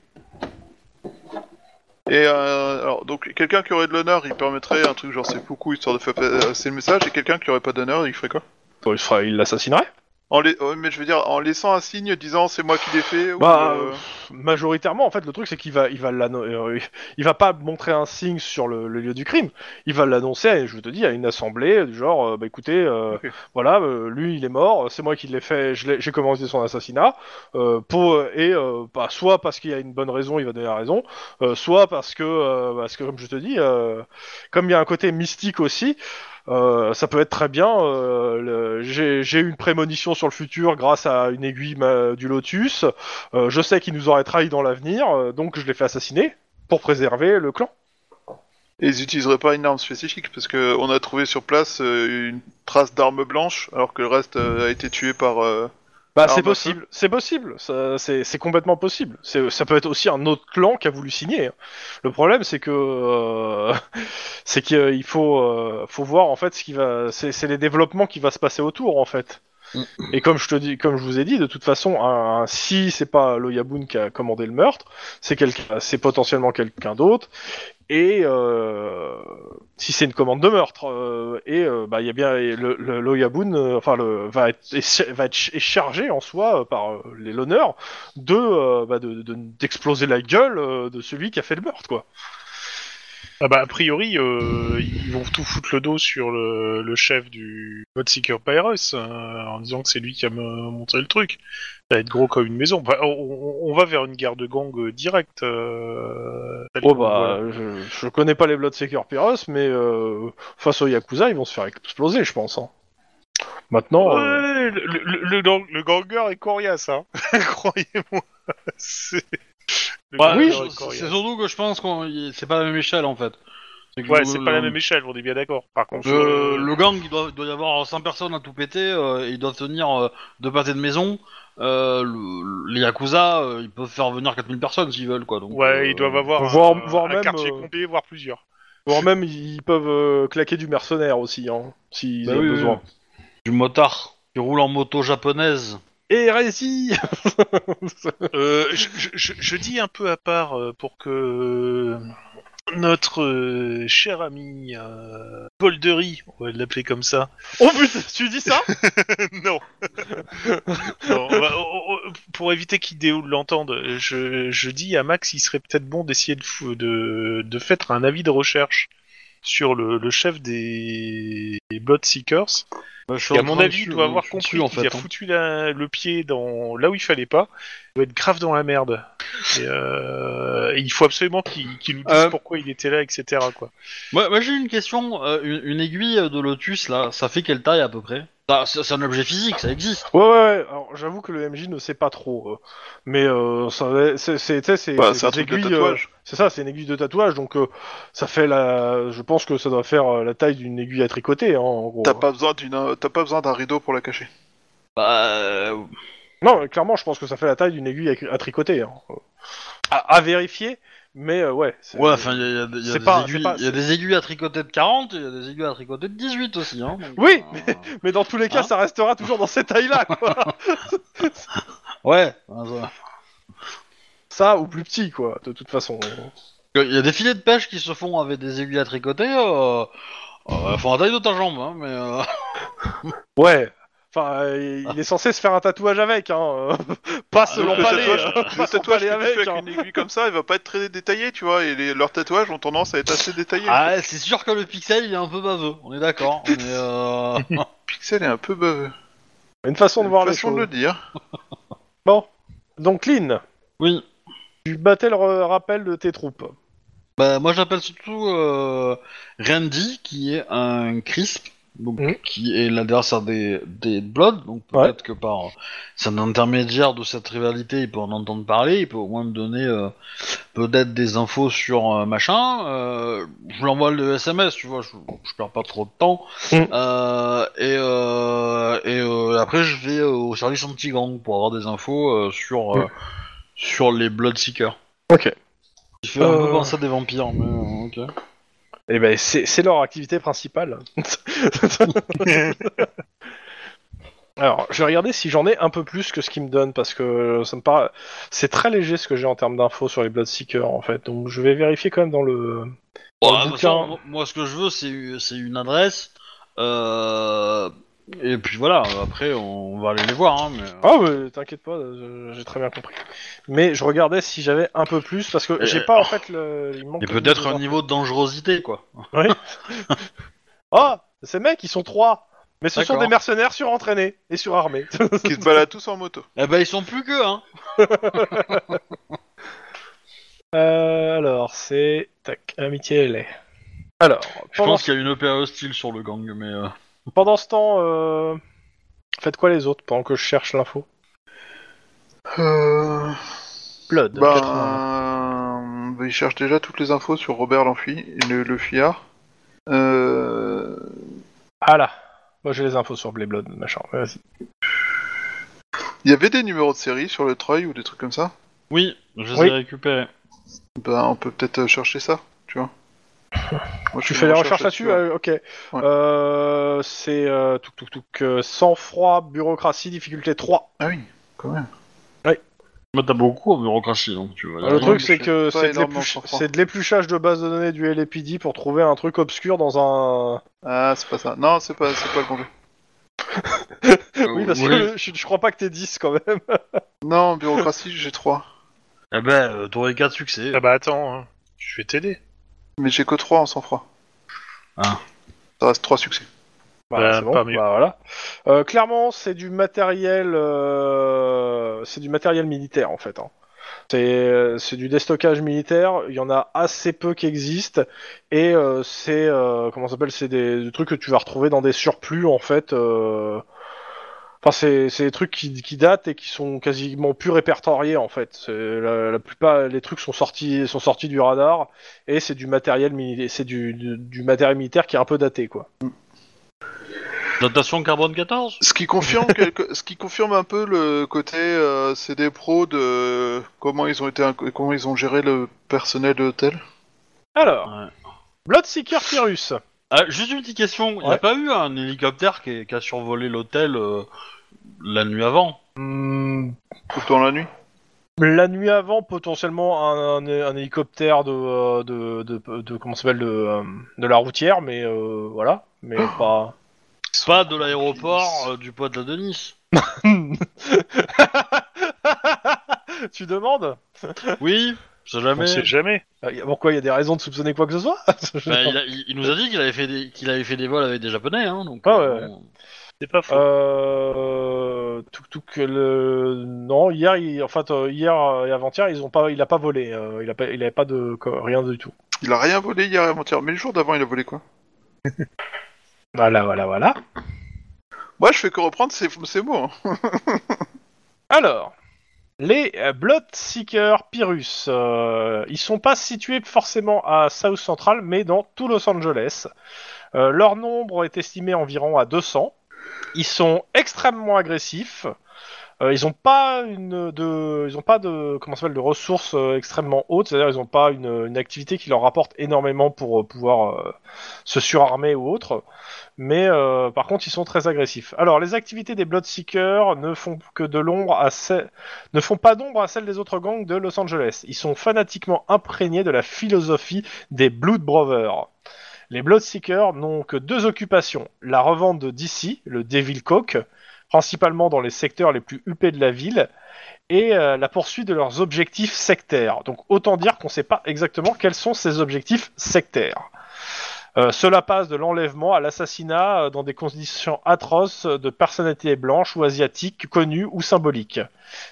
Speaker 4: Et euh, alors, donc quelqu'un qui aurait de l'honneur, il permettrait un truc genre c'est beaucoup histoire de faire passer le message, et quelqu'un qui aurait pas d'honneur, il ferait quoi?
Speaker 1: Donc, il, fera- il l'assassinerait?
Speaker 4: En ouais, mais je veux dire, en laissant un signe disant c'est moi qui l'ai fait. ou,
Speaker 1: Bah,
Speaker 4: euh,
Speaker 1: majoritairement, en fait, le truc c'est qu'il va, il va euh, il va pas montrer un signe sur le, le lieu du crime. Il va l'annoncer, je te dis, à une assemblée du genre, euh, bah écoutez, euh,
Speaker 4: Ok.
Speaker 1: voilà, lui il est mort, c'est moi qui l'ai fait, j'ai commandé son assassinat. euh, pour et euh, bah, soit parce qu'il y a une bonne raison, il va donner la raison, euh, soit parce que, euh, parce que comme je te dis, euh, comme il y a un côté mystique aussi. Euh, ça peut être très bien. euh, J'ai eu une prémonition sur le futur grâce à une aiguille du lotus. Euh, je sais qu'il nous aurait trahi dans l'avenir, euh, donc je l'ai fait assassiner pour préserver le clan.
Speaker 4: Et ils utiliseraient pas une arme spécifique parce que on a trouvé sur place euh, une trace d'arme blanche alors que le reste a été tué par.
Speaker 1: Bah, c'est possible, c'est possible, ça- c'est c'est complètement possible. C'est- Ça peut être aussi un autre clan qui a voulu signer. Le problème, c'est que euh, c'est qu'il faut euh, faut voir en fait ce qui va, c'est c'est les développements qui va se passer autour en fait. Et comme je te dis, comme je vous ai dit, de toute façon, si c'est pas l'Oyabun qui a commandé le meurtre, c'est potentiellement quelqu'un d'autre. Et euh, si c'est une commande de meurtre, euh, et euh, bah il y a bien le, euh, enfin va être est, chargé en soi par les l'honneur de bah, de- de- d'exploser la gueule de celui qui a fait le meurtre quoi.
Speaker 3: Ah bah a priori, euh, ils vont tout foutre le dos sur le, le chef du Bloodseeker Pyrrhus euh, en disant que c'est lui qui a montré le truc. Ça va être gros comme une maison. Bah, on, va vers une guerre de gang euh, directe. Euh,
Speaker 1: Oh bah, je, je connais pas les Bloodseeker Pyrrhus, mais face au Yakuza, ils vont se faire exploser, je pense. hein. Maintenant,
Speaker 3: Ouais, le, le, le, gang- le ganger est coriace, hein. Croyez-moi. C'est... Coriace.
Speaker 2: c'est surtout que je pense que c'est pas la même échelle en fait.
Speaker 3: Ouais, c'est pas la même échelle, on est bien d'accord. Par contre,
Speaker 2: Le,
Speaker 3: euh,
Speaker 2: le gang, il doit, doit y avoir 100 personnes à tout péter, euh, et ils doivent tenir euh, deux pâtés de maison. Euh, le- les Yakuza, euh, ils peuvent faire venir 4000 personnes s'ils veulent, quoi. Donc,
Speaker 3: ouais,
Speaker 2: euh,
Speaker 3: ils doivent avoir
Speaker 1: voire-
Speaker 3: un,
Speaker 1: voire
Speaker 3: un
Speaker 1: même,
Speaker 3: quartier
Speaker 1: euh,
Speaker 3: complet, voire plusieurs.
Speaker 1: voire même ils peuvent euh, claquer du mercenaire aussi, hein, s'ils
Speaker 2: Bah
Speaker 1: ont
Speaker 2: oui,
Speaker 1: besoin.
Speaker 2: oui. Du motard qui roule en moto japonaise.
Speaker 1: Hérésie
Speaker 3: Euh, je, je- je- je dis un peu à part euh, pour que euh, notre euh, cher ami euh, Poldery, on va l'appeler comme ça.
Speaker 1: Oh putain, tu dis ça?
Speaker 3: Non. Non, on va- on- on- pour éviter qu'Idéo l'entende, je, je dis à Max, il serait peut-être bon d'essayer de, de, de faire un avis de recherche sur le, le chef des, des Bloodseekers.
Speaker 2: Je suis
Speaker 3: Et à mon avis, il doit avoir compris
Speaker 2: en
Speaker 3: qu'il
Speaker 2: fait.
Speaker 3: a
Speaker 2: hein.
Speaker 3: foutu la- le pied dans là où il fallait pas. Il doit être grave dans la merde. Et, euh, et il faut absolument qu'il qu'il nous dise
Speaker 2: Euh.
Speaker 3: pourquoi il était là, etc. Quoi.
Speaker 2: Moi, moi, j'ai une question. euh, une, une aiguille de Lotus, là, ça fait quelle taille à peu près? Ça, C'est c'est un objet physique, ça existe.
Speaker 1: Ouais, ouais, ouais. Alors, j'avoue que le MJ ne sait pas trop. euh, mais euh, ça, va- c'est, c'est, tu sais, c'est,
Speaker 4: Bah,
Speaker 1: c'est
Speaker 4: c'est un
Speaker 1: des
Speaker 4: truc de
Speaker 1: aiguilles, euh,
Speaker 4: tatouage.
Speaker 1: c'est ça, c'est une aiguille de tatouage, donc euh, ça fait la. Je pense que ça doit faire euh, la taille d'une aiguille à tricoter, hein, en gros.
Speaker 4: T'as pas besoin d'une, euh, t'as pas besoin d'un rideau pour la cacher.
Speaker 2: Bah, euh,
Speaker 1: Non, clairement, je pense que ça fait la taille d'une aiguille à, à tricoter. hein. À, à vérifier, mais euh, ouais. c'est-
Speaker 2: ouais, enfin, il y a, il y a- il y a
Speaker 1: c'est
Speaker 2: des
Speaker 1: pas-
Speaker 2: aiguilles-
Speaker 1: c'est pas-
Speaker 2: il y a des aiguilles à tricoter de 40 et il y a des aiguilles à tricoter de 18 aussi. Hein, donc,
Speaker 1: Oui,
Speaker 2: euh,
Speaker 1: Mais dans tous les cas,
Speaker 2: Hein
Speaker 1: ça restera toujours dans cette taille-là, quoi.
Speaker 2: Ouais. ça-
Speaker 1: ça ou plus petit, quoi. De toute façon.
Speaker 2: Il y a des filets de pêche qui se font avec des aiguilles à tricoter. Euh, euh, font la taille de ta jambe, hein, mais. euh,
Speaker 1: Ouais. Enfin, euh, il est censé se faire un tatouage avec, hein. euh, Pas se
Speaker 2: le
Speaker 1: l'empaler.
Speaker 4: tatouage-
Speaker 1: euh,
Speaker 4: Le
Speaker 1: Pas
Speaker 4: tatouage
Speaker 1: s'empaler
Speaker 4: que tu fais
Speaker 1: avec.
Speaker 4: avec
Speaker 1: hein.
Speaker 4: une aiguille comme ça, il va pas être très détaillé, tu vois, et les- leurs tatouages ont tendance à être assez détaillés.
Speaker 2: Ah, c'est sûr que le pixel il est un peu baveux, on est d'accord. mais euh...
Speaker 4: Pixel est un peu baveux.
Speaker 1: Une façon de voir les
Speaker 4: façon
Speaker 1: choses.
Speaker 4: de le dire.
Speaker 1: Bon. Donc, Lynn,
Speaker 2: Oui.
Speaker 1: tu battais le re- rappel de tes troupes.
Speaker 2: Bah, moi j'appelle surtout euh, Randy qui est un crisp, donc
Speaker 1: Mhm.
Speaker 2: qui est l'adversaire des, des Bloods, donc peut-être que par c'est un intermédiaire de cette rivalité, il peut en entendre parler, il peut au moins me donner euh, peut-être des infos sur euh, machin. Je lui envoie le SMS, tu vois, je, je perds pas trop de temps. Euh, et et après je vais au service anti-gang pour avoir des infos sur euh, sur les Bloodseekers.
Speaker 1: Ok.
Speaker 2: Il fait un peu penser à des vampires, mais euh, ok.
Speaker 1: Eh ben, c'est c'est leur activité principale. Alors, je vais regarder si j'en ai un peu plus que ce qu'ils me donnent, parce que ça me paraît... C'est très léger ce que j'ai en termes d'infos sur les Bloodseekers, en fait. Donc, je vais vérifier quand même dans le...
Speaker 2: Bon,
Speaker 1: Dans le
Speaker 2: de toute
Speaker 1: bouquin.
Speaker 2: façon, moi- moi, ce que je veux, c'est c'est une adresse. Euh, et puis voilà, après, on va aller les voir. Hein, mais, euh,
Speaker 1: Ah, mais t'inquiète pas, j'ai très bien compris. Mais je regardais si j'avais un peu plus, parce que j'ai pas, en fait, le... Il manque
Speaker 2: et peut-être un niveau de dangerosité, quoi.
Speaker 1: Oui. Ah, ces mecs, ils sont trois. Mais ce sont des mercenaires surentraînés et surarmés.
Speaker 4: Qui se baladent tous en moto.
Speaker 2: Eh ben, ils sont plus que, hein.
Speaker 1: Euh, alors, c'est... Tac, amitié LA. Alors,
Speaker 2: Je pense qu'il y a une EPA hostile sur le gang, mais. euh,
Speaker 1: pendant ce temps, euh... faites quoi les autres pendant que je cherche l'info?
Speaker 4: Euh...
Speaker 1: Blood.
Speaker 4: Ben,
Speaker 1: 80.
Speaker 4: bah, il cherche déjà toutes les infos sur Robert l'enfui, le, le fuyard. Euh...
Speaker 1: Ah là, moi j'ai les infos sur Blade Blood, machin. Vas-y.
Speaker 4: Il y avait des numéros de série sur le treuil ou des trucs comme ça?
Speaker 2: Oui, je les
Speaker 1: Oui.
Speaker 2: ai récupérés.
Speaker 4: Ben, on peut peut-être euh, chercher ça, tu vois.
Speaker 1: Tu
Speaker 4: fais
Speaker 1: les recherches là-dessus euh, Ok. Euh, c'est euh, tout, tout, tout, que sang-froid, bureaucratie, difficulté 3.
Speaker 4: Ah oui, quand même.
Speaker 2: Moi, t'as beaucoup en bureaucratie, donc tu vois.
Speaker 1: le truc, c'est que c'est de l'épluchage de base de données du LAPD pour trouver un truc obscur dans un.
Speaker 4: Ah, c'est pas ça. Non, c'est pas, c'est pas le complet.
Speaker 1: Oui, parce que je, je crois pas que t'es 10 quand même.
Speaker 4: Non, bureaucratie, j'ai 3.
Speaker 2: Eh ben, euh, t'aurais 4 succès.
Speaker 3: Ah bah attends, hein. je vais t'aider.
Speaker 4: Mais j'ai que 3 en sang-froid.
Speaker 2: Ah.
Speaker 4: Ça reste 3 succès.
Speaker 1: Bah,
Speaker 3: Bah,
Speaker 1: c'est bon,
Speaker 3: pas mieux.
Speaker 1: bah, voilà. Euh, clairement, c'est du matériel, euh, c'est du matériel militaire en fait. hein. C'est, c'est du déstockage militaire. Il y en a assez peu qui existent et euh, c'est euh, comment ça s'appelle? C'est des, des trucs que tu vas retrouver dans des surplus en fait. euh, Enfin, c'est, c'est des trucs qui, qui datent et qui sont quasiment plus répertoriés en fait. C'est, la, la plupart, les trucs sont sortis, sont sortis du radar et c'est du matériel militaire, c'est du, du, du matériel militaire qui est un peu daté quoi.
Speaker 2: Datation carbone 14
Speaker 4: Ce qui confirme quelque- ce qui confirme un peu le côté euh, des pros de comment ils ont été inc- comment ils ont géré le personnel de l'hôtel.
Speaker 1: Alors.
Speaker 2: Ouais.
Speaker 1: Bloodseeker Pyrrhus.
Speaker 2: Ah, Juste une petite question, il n'y a
Speaker 1: Ouais.
Speaker 2: pas eu un hélicoptère qui, qui a survolé l'hôtel euh, la nuit avant
Speaker 1: Hmm,
Speaker 4: Tout la nuit.
Speaker 1: la nuit avant, potentiellement un, un- un hélicoptère de, euh, de, de, de- comment ça s'appelle de, euh, de la routière, mais euh, voilà, mais pas.
Speaker 2: Pas de l'aéroport euh, du poids de la Denis
Speaker 1: tu demandes?
Speaker 2: Oui, c'est jamais.
Speaker 3: On sait jamais.
Speaker 1: Euh, Pourquoi il y a des raisons de soupçonner quoi que ce soit
Speaker 2: Bah, il, a- il- il nous a dit qu'il avait fait des qu'il avait fait des vols avec des japonais hein donc.
Speaker 1: Ah
Speaker 2: euh, bon.
Speaker 3: C'est pas faux.
Speaker 1: Euh, tout, tout que le non hier il, en fait euh, hier et avant-hier ils ont pas il a pas volé euh, il a pas il avait pas de co- rien du tout
Speaker 4: Il a rien volé hier et avant-hier, mais le jour d'avant il a volé quoi?
Speaker 1: Voilà voilà voilà
Speaker 4: Moi je fais que reprendre ces, ces mots. hein.
Speaker 1: Alors, les euh, Bloodseeker Pyrrhus, euh, ils sont pas situés forcément à South Central, mais dans tout Los Angeles. Euh, leur nombre est estimé environ à 200. Ils sont extrêmement agressifs. Euh, ils ont pas une de, ils pas de, comment s'appelle, de ressources euh, extrêmement hautes. C'est-à-dire, ils ont pas une, une activité qui leur rapporte énormément pour euh, pouvoir se surarmer ou autre. Mais par contre, ils sont très agressifs. Alors, les activités des Bloodseekers ne font que de l'ombre à ne font pas d'ombre à celles des autres gangs de Los Angeles. Ils sont fanatiquement imprégnés de la philosophie des Blood Brothers. Les Bloodseekers n'ont que deux occupations la revente de DC, le Devil Coke, principalement dans les secteurs les plus huppés de la ville, et euh, la poursuite de leurs objectifs sectaires. Donc autant dire qu'on ne sait pas exactement quels sont ces objectifs sectaires. Euh, cela passe de l'enlèvement à l'assassinat euh, dans des conditions atroces de personnalités blanches ou asiatiques connues ou symboliques.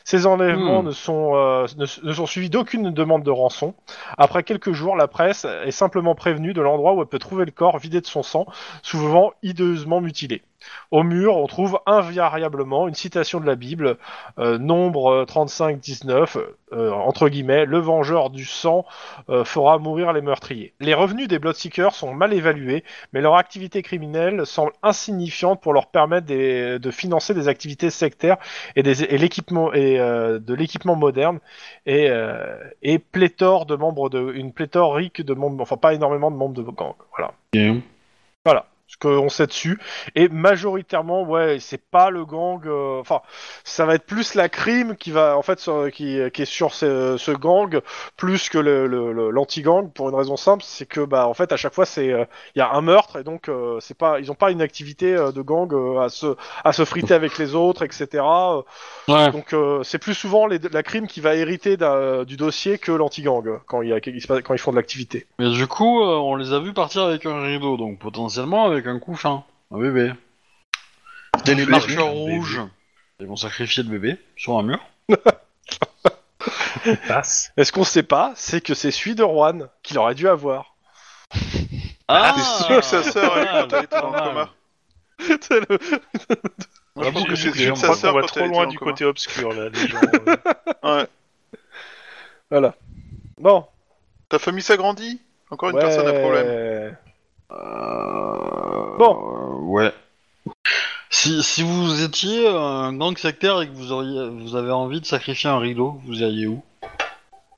Speaker 1: Ces enlèvements
Speaker 2: Hmm.
Speaker 1: ne, sont, euh, ne, ne sont suivis d'aucune demande de rançon. Après quelques jours, la presse est simplement prévenue de l'endroit où elle peut trouver le corps vidé de son sang, souvent hideusement mutilé. Au mur, on trouve invariablement une citation de la Bible, euh, nombre 35-19, euh, entre guillemets, le vengeur du sang euh, fera mourir les meurtriers. Les revenus des Bloodseekers sont mal évalués, mais leur activité criminelle semble insignifiante pour leur permettre des- de financer des activités sectaires et l'équipement et euh, de l'équipement moderne et, euh, et pléthore de membres de une pléthore rique de membres, enfin pas énormément de membres de gang. Voilà. Voilà ce qu'on sait dessus. Et majoritairement, ouais, c'est pas le gang. euh, Enfin, ça va être plus la crime qui va, en fait, sur- qui, qui est sur ce, ce gang, plus que le, le- le- l'anti-gang, pour une raison simple, c'est que, bah, en fait, à chaque fois, c'est, euh, il y a un meurtre et donc, euh, c'est pas, ils ont pas une activité euh, de gang euh, à se, à se friter avec les autres, etc. Euh,
Speaker 2: Ouais.
Speaker 1: Donc, euh, c'est plus souvent les- la crime qui va hériter d'un- du dossier que l'anti-gang quand il y a, quand ils font de l'activité.
Speaker 2: Mais du coup, euh, on les a vus partir avec un rideau, donc potentiellement avec un couffin, un bébé. Des les marqueurs rouges. Ils vont sacrifier le bébé sur un mur.
Speaker 3: Passe.
Speaker 1: Et ce qu'on sait pas, c'est que c'est celui de Juan qu'il aurait dû avoir.
Speaker 2: Ah,
Speaker 4: T'es sûr que sa sœur
Speaker 2: mal,
Speaker 4: quand elle était
Speaker 2: pas
Speaker 4: dans le
Speaker 2: mal.
Speaker 4: coma
Speaker 1: C'est le-
Speaker 4: Moi, je pense que c'est de sa sœur
Speaker 3: va
Speaker 4: quand
Speaker 3: trop
Speaker 4: elle était
Speaker 3: loin
Speaker 4: dans
Speaker 3: du
Speaker 4: le coma.
Speaker 3: côté obscur là, les gens. euh.
Speaker 4: Ouais.
Speaker 1: Voilà. Bon.
Speaker 4: Ta famille s'agrandit? Encore une personne à problème.
Speaker 2: Euh,
Speaker 1: Bon.
Speaker 2: euh, ouais. Si, si vous étiez un gang sectaire et que vous auriez, vous avez envie de sacrifier un rideau, vous iriez où?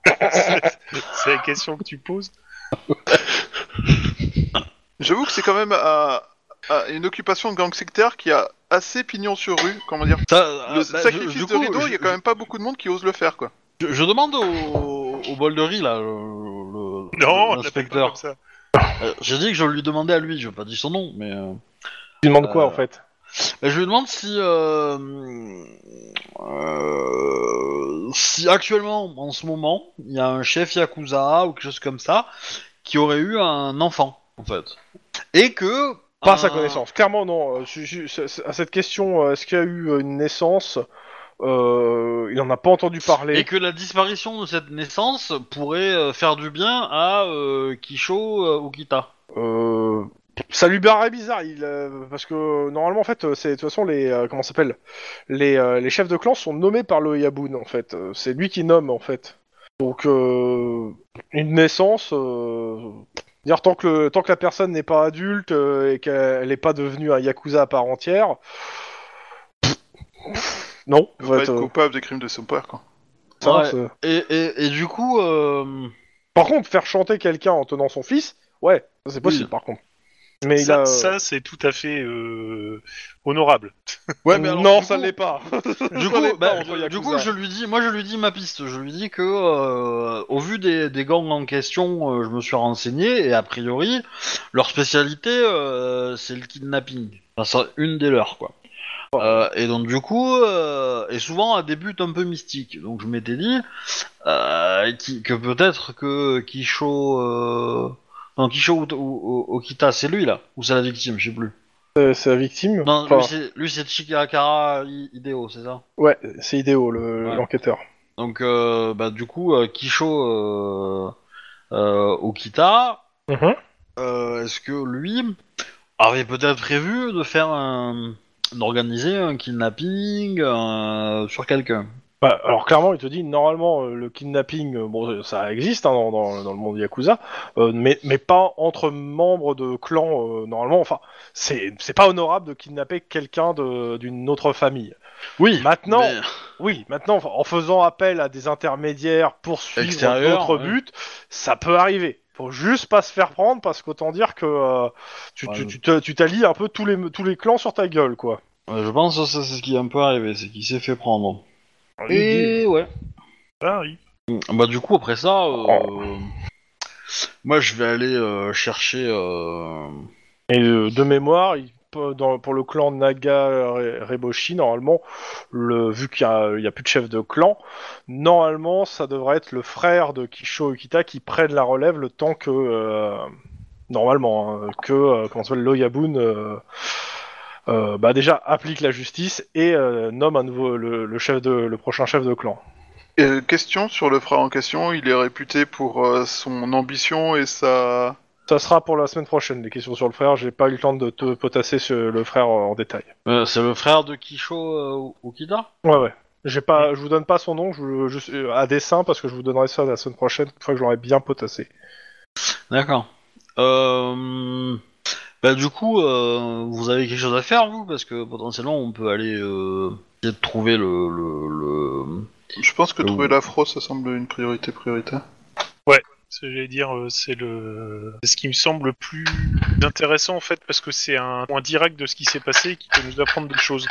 Speaker 3: C'est la question que tu poses.
Speaker 4: J'avoue que c'est quand même une occupation de gang sectaire qui a assez pignon sur rue, comment dire.
Speaker 2: Ça,
Speaker 4: Le
Speaker 2: euh, bah,
Speaker 4: sacrifice de
Speaker 2: coup,
Speaker 4: rideau, il y
Speaker 2: je-
Speaker 4: a quand même pas beaucoup de monde qui ose le faire, quoi.
Speaker 2: Je, je demande au, au bol de riz là, le, le-
Speaker 3: Non,
Speaker 2: l'inspecteur. Euh, J'ai dit que je lui demandais à lui, je vais pas dire son nom, mais euh,
Speaker 1: Tu demandes quoi
Speaker 2: Euh,
Speaker 1: en fait?
Speaker 2: je lui demande si, euh, euh, si actuellement, en ce moment, il y a un chef yakuza ou quelque chose comme ça qui aurait eu un enfant, en fait. Et que...
Speaker 1: Pas à sa
Speaker 2: un-
Speaker 1: connaissance. Clairement, non. Euh, je- je- c'est- c'est- à cette question, euh, est-ce qu'il y a eu euh, une naissance? Euh, Il en a pas entendu parler.
Speaker 2: Et que la disparition de cette naissance pourrait euh, faire du bien à euh, Kisho euh, Okita.
Speaker 1: Euh, ça lui paraît bizarre, il, parce que normalement en fait, c'est de toute façon les comment s'appelle? Les, les chefs de clan sont nommés par le Yabun en fait. C'est lui qui nomme en fait. Donc une naissance, dire tant que le, tant que la personne n'est pas adulte et qu'elle n'est pas devenue un yakuza à part entière, non.
Speaker 4: Il va
Speaker 1: fait,
Speaker 4: être
Speaker 1: euh,
Speaker 4: coupable des crimes de son père, quoi.
Speaker 1: ça,
Speaker 2: Ouais.
Speaker 1: c'est-
Speaker 2: Et, et, et du coup... euh,
Speaker 1: Par contre, faire chanter quelqu'un en tenant son fils, ouais, ça, c'est possible
Speaker 2: Oui.
Speaker 1: par contre. Mais il
Speaker 3: ça,
Speaker 1: a...
Speaker 3: ça, c'est tout à fait euh, honorable.
Speaker 2: Ouais, mais alors,
Speaker 1: non,
Speaker 2: du
Speaker 1: ça
Speaker 2: coup-
Speaker 1: l'est pas.
Speaker 2: Du coup,
Speaker 1: l'est
Speaker 2: bah,
Speaker 1: pas
Speaker 2: du- coup, je lui dis, moi, je lui dis ma piste. Je lui dis que, euh, au vu des, des gangs en question, euh, je me suis renseigné et a priori, leur spécialité, euh, c'est le kidnapping. Enfin, c'est une des leurs, quoi. Euh, et donc du coup, euh, et souvent à des buts un peu mystiques. Donc je m'étais dit euh, qui- que peut-être que Kisho, euh... non Kisho ou, ou- ou- Okita, c'est lui là, ou c'est la victime, je sais plus.
Speaker 1: C'est- C'est la victime.
Speaker 2: Non,
Speaker 1: Enfin,
Speaker 2: lui c'est Chikakara I- Hideo, c'est ça?
Speaker 1: Ouais, c'est Idéo, le-
Speaker 2: Ouais.
Speaker 1: l'enquêteur.
Speaker 2: Donc, euh, bah, du coup, euh, Kisho euh, euh, Okita,
Speaker 1: Mhm.
Speaker 2: euh, est-ce que lui avait peut-être prévu de faire un. D'organiser un kidnapping euh, sur quelqu'un
Speaker 1: Bah, alors clairement, il te dit normalement euh, le kidnapping, euh, bon, ça existe hein, dans, dans- dans le monde yakuza, euh, mais mais pas entre membres de clans. euh, normalement, enfin, c'est c'est pas honorable de kidnapper quelqu'un de- d'une autre famille.
Speaker 2: Oui,
Speaker 1: Maintenant,
Speaker 2: mais-
Speaker 1: Oui, maintenant, en faisant appel à des intermédiaires pour suivre d'autres
Speaker 2: ouais.
Speaker 1: buts, ça peut arriver. Faut juste pas se faire prendre parce qu'autant dire que euh, tu
Speaker 2: Ouais.
Speaker 1: tu- tu te- tu t'allies un peu tous les tous les clans sur ta gueule, quoi.
Speaker 2: Ouais, je pense que ça, c'est ce qui est un peu arrivé, c'est qu'il s'est fait prendre.
Speaker 1: Et...
Speaker 2: Et ouais.
Speaker 3: Ça arrive.
Speaker 2: Bah, du coup, après ça, euh,
Speaker 1: Oh.
Speaker 2: moi je vais aller euh, chercher. euh,
Speaker 1: Et euh, de mémoire, il pour le clan Naga Re- Reboshi, normalement, le, vu qu'il y a, plus de chef de clan, normalement, ça devrait être le frère de Kisho Ukita qui prenne la relève le temps que, euh, normalement, hein, que euh, comment s'appelle, Loyabun, euh, euh, bah déjà applique la justice et nomme un nouveau le, chef de le prochain chef de clan.
Speaker 4: Question sur le frère en question, il est réputé pour son ambition et sa...
Speaker 1: Ça sera pour la semaine prochaine. Les questions sur le frère, j'ai pas eu le temps de te potasser sur le frère en détail.
Speaker 2: euh, c'est le frère de Kisho euh, Okita
Speaker 1: Ouais, ouais. J'ai pas, je vous donne pas son nom, je, je- euh, à dessin parce que je vous donnerai ça la semaine prochaine, une fois que j'aurai bien potassé.
Speaker 2: D'accord. Euh... Bah du coup, euh, vous avez quelque chose à faire vous? Parce que potentiellement on peut aller euh, essayer de trouver le le, le...
Speaker 4: Je pense que trouver l'afro, ça semble une priorité prioritaire.
Speaker 3: Que j'allais dire, euh, c'est le, ce qui me semble le plus intéressant en fait, parce que c'est un point direct de ce qui s'est passé et qui peut nous apprendre des choses.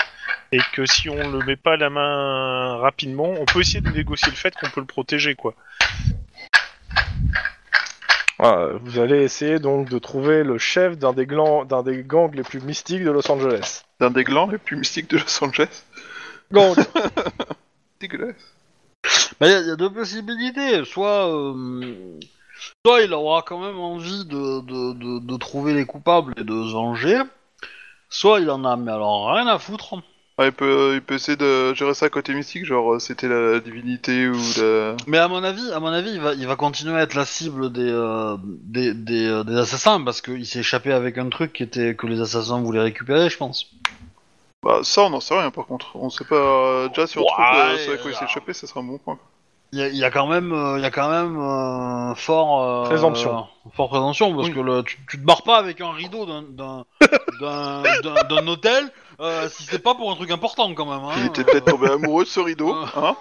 Speaker 3: Et que si on le met pas la main rapidement, on peut essayer de négocier le fait qu'on peut le protéger, quoi.
Speaker 1: Voilà, vous allez essayer donc de trouver le chef d'un des, d'un des gangs les plus mystiques de Los Angeles.
Speaker 4: D'un des glands les plus mystiques de Los Angeles?
Speaker 1: Gang
Speaker 4: Dégueulasse.
Speaker 2: Bah il y, a- y a deux possibilités. Soit euh, soit il aura quand même envie de, de, de, de trouver les coupables et de se venger. Soit il en a mais alors rien à foutre.
Speaker 4: Il, peut, il peut essayer de gérer ça côté mystique, genre euh, c'était la divinité ou la...
Speaker 2: Mais à mon avis, à mon avis, il va, il va continuer à être la cible des, euh, des, des, euh, des assassins parce qu'il s'est échappé avec un truc qui était que les assassins voulaient récupérer, je pense.
Speaker 4: Bah ça on n'en sait rien par contre. On sait pas... euh, déjà si on trouve euh, ce à quoi il s'est
Speaker 2: euh,
Speaker 4: échappé, ça sera un bon point.
Speaker 2: Il y a, il y a quand même, euh, il y a quand même euh, fort euh,
Speaker 1: Présomption.
Speaker 2: fort présomption parce
Speaker 4: Oui.
Speaker 2: que le, tu, tu te barres pas avec un rideau d'un d'un d'un d'un- d'un hôtel euh, si c'est pas pour un truc important quand même. Hein,
Speaker 4: il était
Speaker 2: euh,
Speaker 4: peut-être tombé amoureux de ce rideau, hein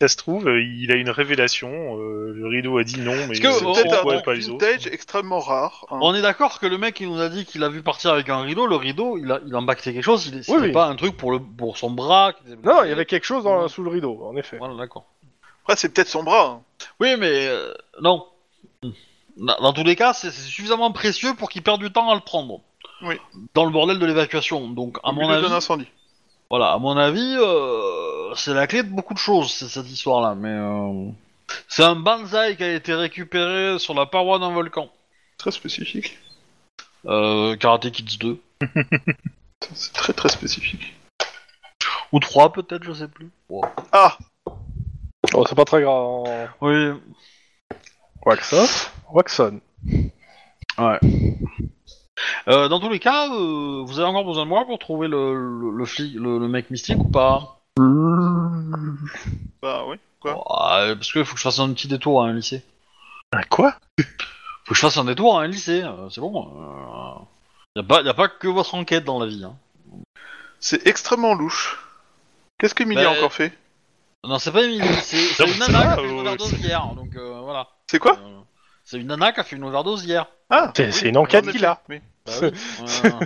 Speaker 3: Ça se trouve, euh, il a une révélation. euh, le rideau a dit non, mais
Speaker 2: que,
Speaker 4: C'est peut-être
Speaker 3: pourquoi
Speaker 4: un
Speaker 3: pas
Speaker 4: truc
Speaker 3: les autres
Speaker 4: vintage extrêmement rare. hein.
Speaker 2: On est d'accord que le mec qui nous a dit qu'il a vu partir avec un rideau, le rideau, il a, il a impacté quelque chose. il- C'était
Speaker 1: Oui, oui.
Speaker 2: pas un truc pour le pour son bras. qui était
Speaker 1: Non, il y avait quelque chose dans- sous le rideau, en effet.
Speaker 2: Voilà, d'accord.
Speaker 4: Après c'est peut-être son bras. hein.
Speaker 2: Oui, mais euh, non. Dans, dans tous les cas, c'est c'est suffisamment précieux pour qu'il perde du temps à le prendre.
Speaker 4: Oui.
Speaker 2: Dans le bordel de l'évacuation. Donc, à
Speaker 4: Au
Speaker 2: mon
Speaker 4: milieu
Speaker 2: avis,
Speaker 4: d'un incendie.
Speaker 2: voilà, à mon avis, euh, c'est la clé de beaucoup de choses, c'est cette histoire-là. Mais euh, C'est un banzai qui a été récupéré sur la paroi d'un volcan.
Speaker 4: Très spécifique.
Speaker 2: Euh, Karate Kids 2.
Speaker 4: C'est très très spécifique.
Speaker 2: Ou 3 peut-être, je sais plus. Wow.
Speaker 4: Ah
Speaker 1: Oh, c'est pas très grave.
Speaker 2: Oui.
Speaker 1: Waxon? Waxon.
Speaker 2: Ouais. Euh, dans tous les cas, euh, vous avez encore besoin de moi pour trouver le, le, le flic, le, le mec mystique ou pas?
Speaker 4: Bah oui. Quoi
Speaker 2: Ouais, Parce qu'il faut que je fasse un petit détour à un lycée.
Speaker 3: Un quoi
Speaker 2: Faut que je fasse un détour à un lycée, euh, c'est bon. Euh... Y, a pas, y a pas que votre enquête dans la vie. Hein.
Speaker 4: C'est extrêmement louche. Qu'est-ce qu'Emilie a
Speaker 2: Bah,
Speaker 4: encore fait?
Speaker 2: Non, c'est pas Emily, c'est une nana qui a fait une
Speaker 3: euh,
Speaker 2: overdose
Speaker 3: c'est-
Speaker 2: hier. Donc euh, voilà.
Speaker 4: C'est quoi?
Speaker 2: Euh, C'est une nana qui a fait une overdose hier.
Speaker 4: Ah
Speaker 1: C'est-
Speaker 4: oui,
Speaker 1: une enquête
Speaker 4: en
Speaker 1: qu'il a.
Speaker 4: Oui.
Speaker 2: Bah oui.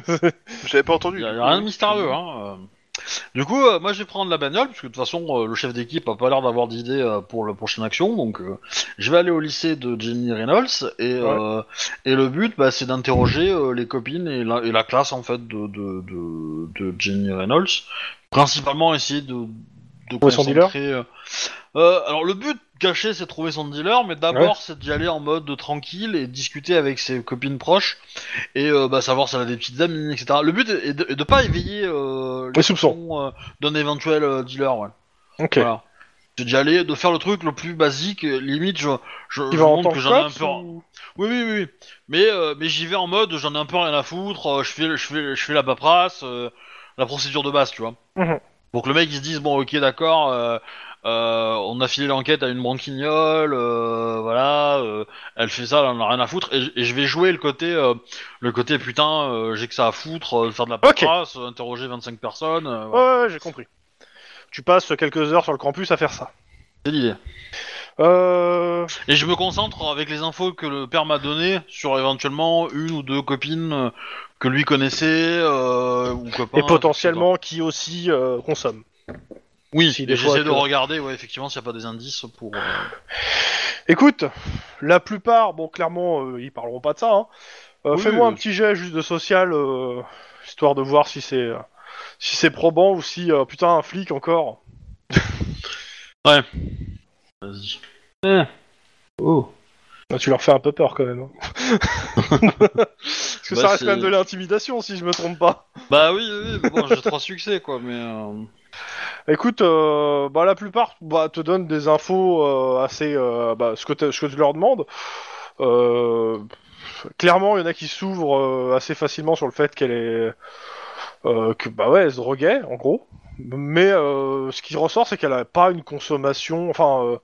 Speaker 2: Euh,
Speaker 4: J'avais pas entendu.
Speaker 2: Y a,
Speaker 4: du
Speaker 2: y
Speaker 4: coup.
Speaker 2: a rien de mystérieux, hein. Du coup, euh, moi je vais prendre la bagnole, puisque de toute façon euh, le chef d'équipe a pas l'air d'avoir d'idée euh, pour la prochaine action, donc je vais aller au lycée de Jenny Reynolds et, et le but bah, c'est d'interroger les copines et la, et la classe en fait de, de, de, de Jenny Reynolds, principalement essayer de, concentrer, euh, alors le but caché c'est de trouver son dealer, mais d'abord
Speaker 1: Ouais.
Speaker 2: c'est d'y aller en mode de tranquille et discuter avec ses copines proches et euh, bah, savoir si elle a des petites amies, etc. Le but est de, est de pas éveiller euh,
Speaker 1: Les soupçons.
Speaker 2: soupçons, d'un éventuel dealer. Ouais.
Speaker 1: Ok.
Speaker 2: Voilà. C'est d'y aller, de faire le truc le plus basique, limite je, je, je montre que j'en ai un peu.
Speaker 1: ou-
Speaker 2: Oui, oui, oui. Mais, mais j'y vais en mode j'en ai un peu rien à foutre, je fais, je fais, je fais la paperasse, la procédure de base, tu vois.
Speaker 1: Mhm.
Speaker 2: Pour que le mec il se dise bon ok d'accord, euh, euh, on a filé l'enquête à une branquignole, euh, voilà, euh, elle fait ça, elle en a rien à foutre, et, et je vais jouer le côté, euh, le côté putain, euh, j'ai que ça à foutre, euh, faire de la paperasse, interroger 25 personnes, voilà.
Speaker 1: Ouais, ouais, j'ai compris. Tu passes quelques heures sur le campus à faire ça.
Speaker 2: c'est l'idée.
Speaker 1: Euh...
Speaker 2: Et je me concentre avec les infos que le père m'a données sur éventuellement une ou deux copines que lui connaissait euh, ou copains.
Speaker 1: Et potentiellement qui aussi euh, consomme.
Speaker 2: Oui,
Speaker 1: si
Speaker 2: et
Speaker 1: des fois
Speaker 2: j'essaie de regarder, ouais, effectivement, s'il n'y a pas des indices pour. euh,
Speaker 1: Écoute, la plupart, bon, clairement, euh, ils parleront pas de ça. Hein. Euh,
Speaker 2: Oui,
Speaker 1: Fais-moi
Speaker 2: oui.
Speaker 1: un petit jet juste de social, euh, histoire de voir si c'est euh, si c'est probant ou si euh, putain un flic encore.
Speaker 2: Vas-y. Eh. Oh.
Speaker 1: Ah, Tu leur fais un peu peur quand même. hein. Parce que
Speaker 2: Bah,
Speaker 1: ça reste
Speaker 2: c'est-
Speaker 1: quand même de l'intimidation si je me trompe pas.
Speaker 2: Bah oui, oui, oui, mais bon, j'ai trois succès quoi, mais. euh,
Speaker 1: Écoute, euh, bah, la plupart bah, te donnent des infos euh, assez. euh, bah, ce, que tu leur demandes. Euh, clairement, il y en a qui s'ouvrent euh, assez facilement sur le fait qu'elle est. que bah ouais, elle se droguait, en gros. Mais ce qui ressort, c'est qu'elle a pas une consommation. Enfin,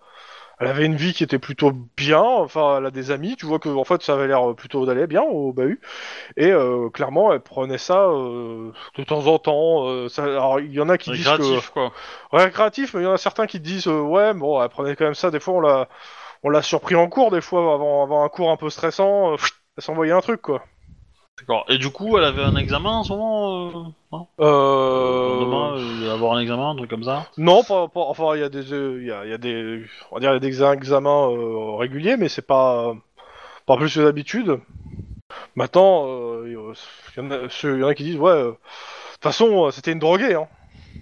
Speaker 1: elle avait une vie qui était plutôt bien. Enfin, elle a des amis. Tu vois que en fait, ça avait l'air plutôt d'aller bien au bahut. Et euh, clairement, elle prenait ça euh, de temps en temps. euh, ça- alors, il y en a qui disent que
Speaker 2: Récréatif quoi.
Speaker 1: récréatif, mais il y en a certains qui disent euh, ouais, bon, elle prenait quand même ça. Des fois, on l'a, on l'a surpris en cours, des fois avant, avant un cours un peu stressant, elle s'envoyait un truc quoi.
Speaker 2: D'accord. Et du coup, elle avait un examen en ce moment euh, non?
Speaker 1: Euh...
Speaker 2: Demain, euh, avoir un examen, un truc comme ça?
Speaker 1: Non, pas, pas- enfin, il y a des, euh, il y a, il y a des, on va dire, il y a des exa- examens euh, réguliers, mais c'est pas, pas plus que d'habitude. Maintenant, euh, il y a- il y, en a, ceux- il y en a qui disent ouais, euh, de toute façon, euh, c'était une droguée, hein.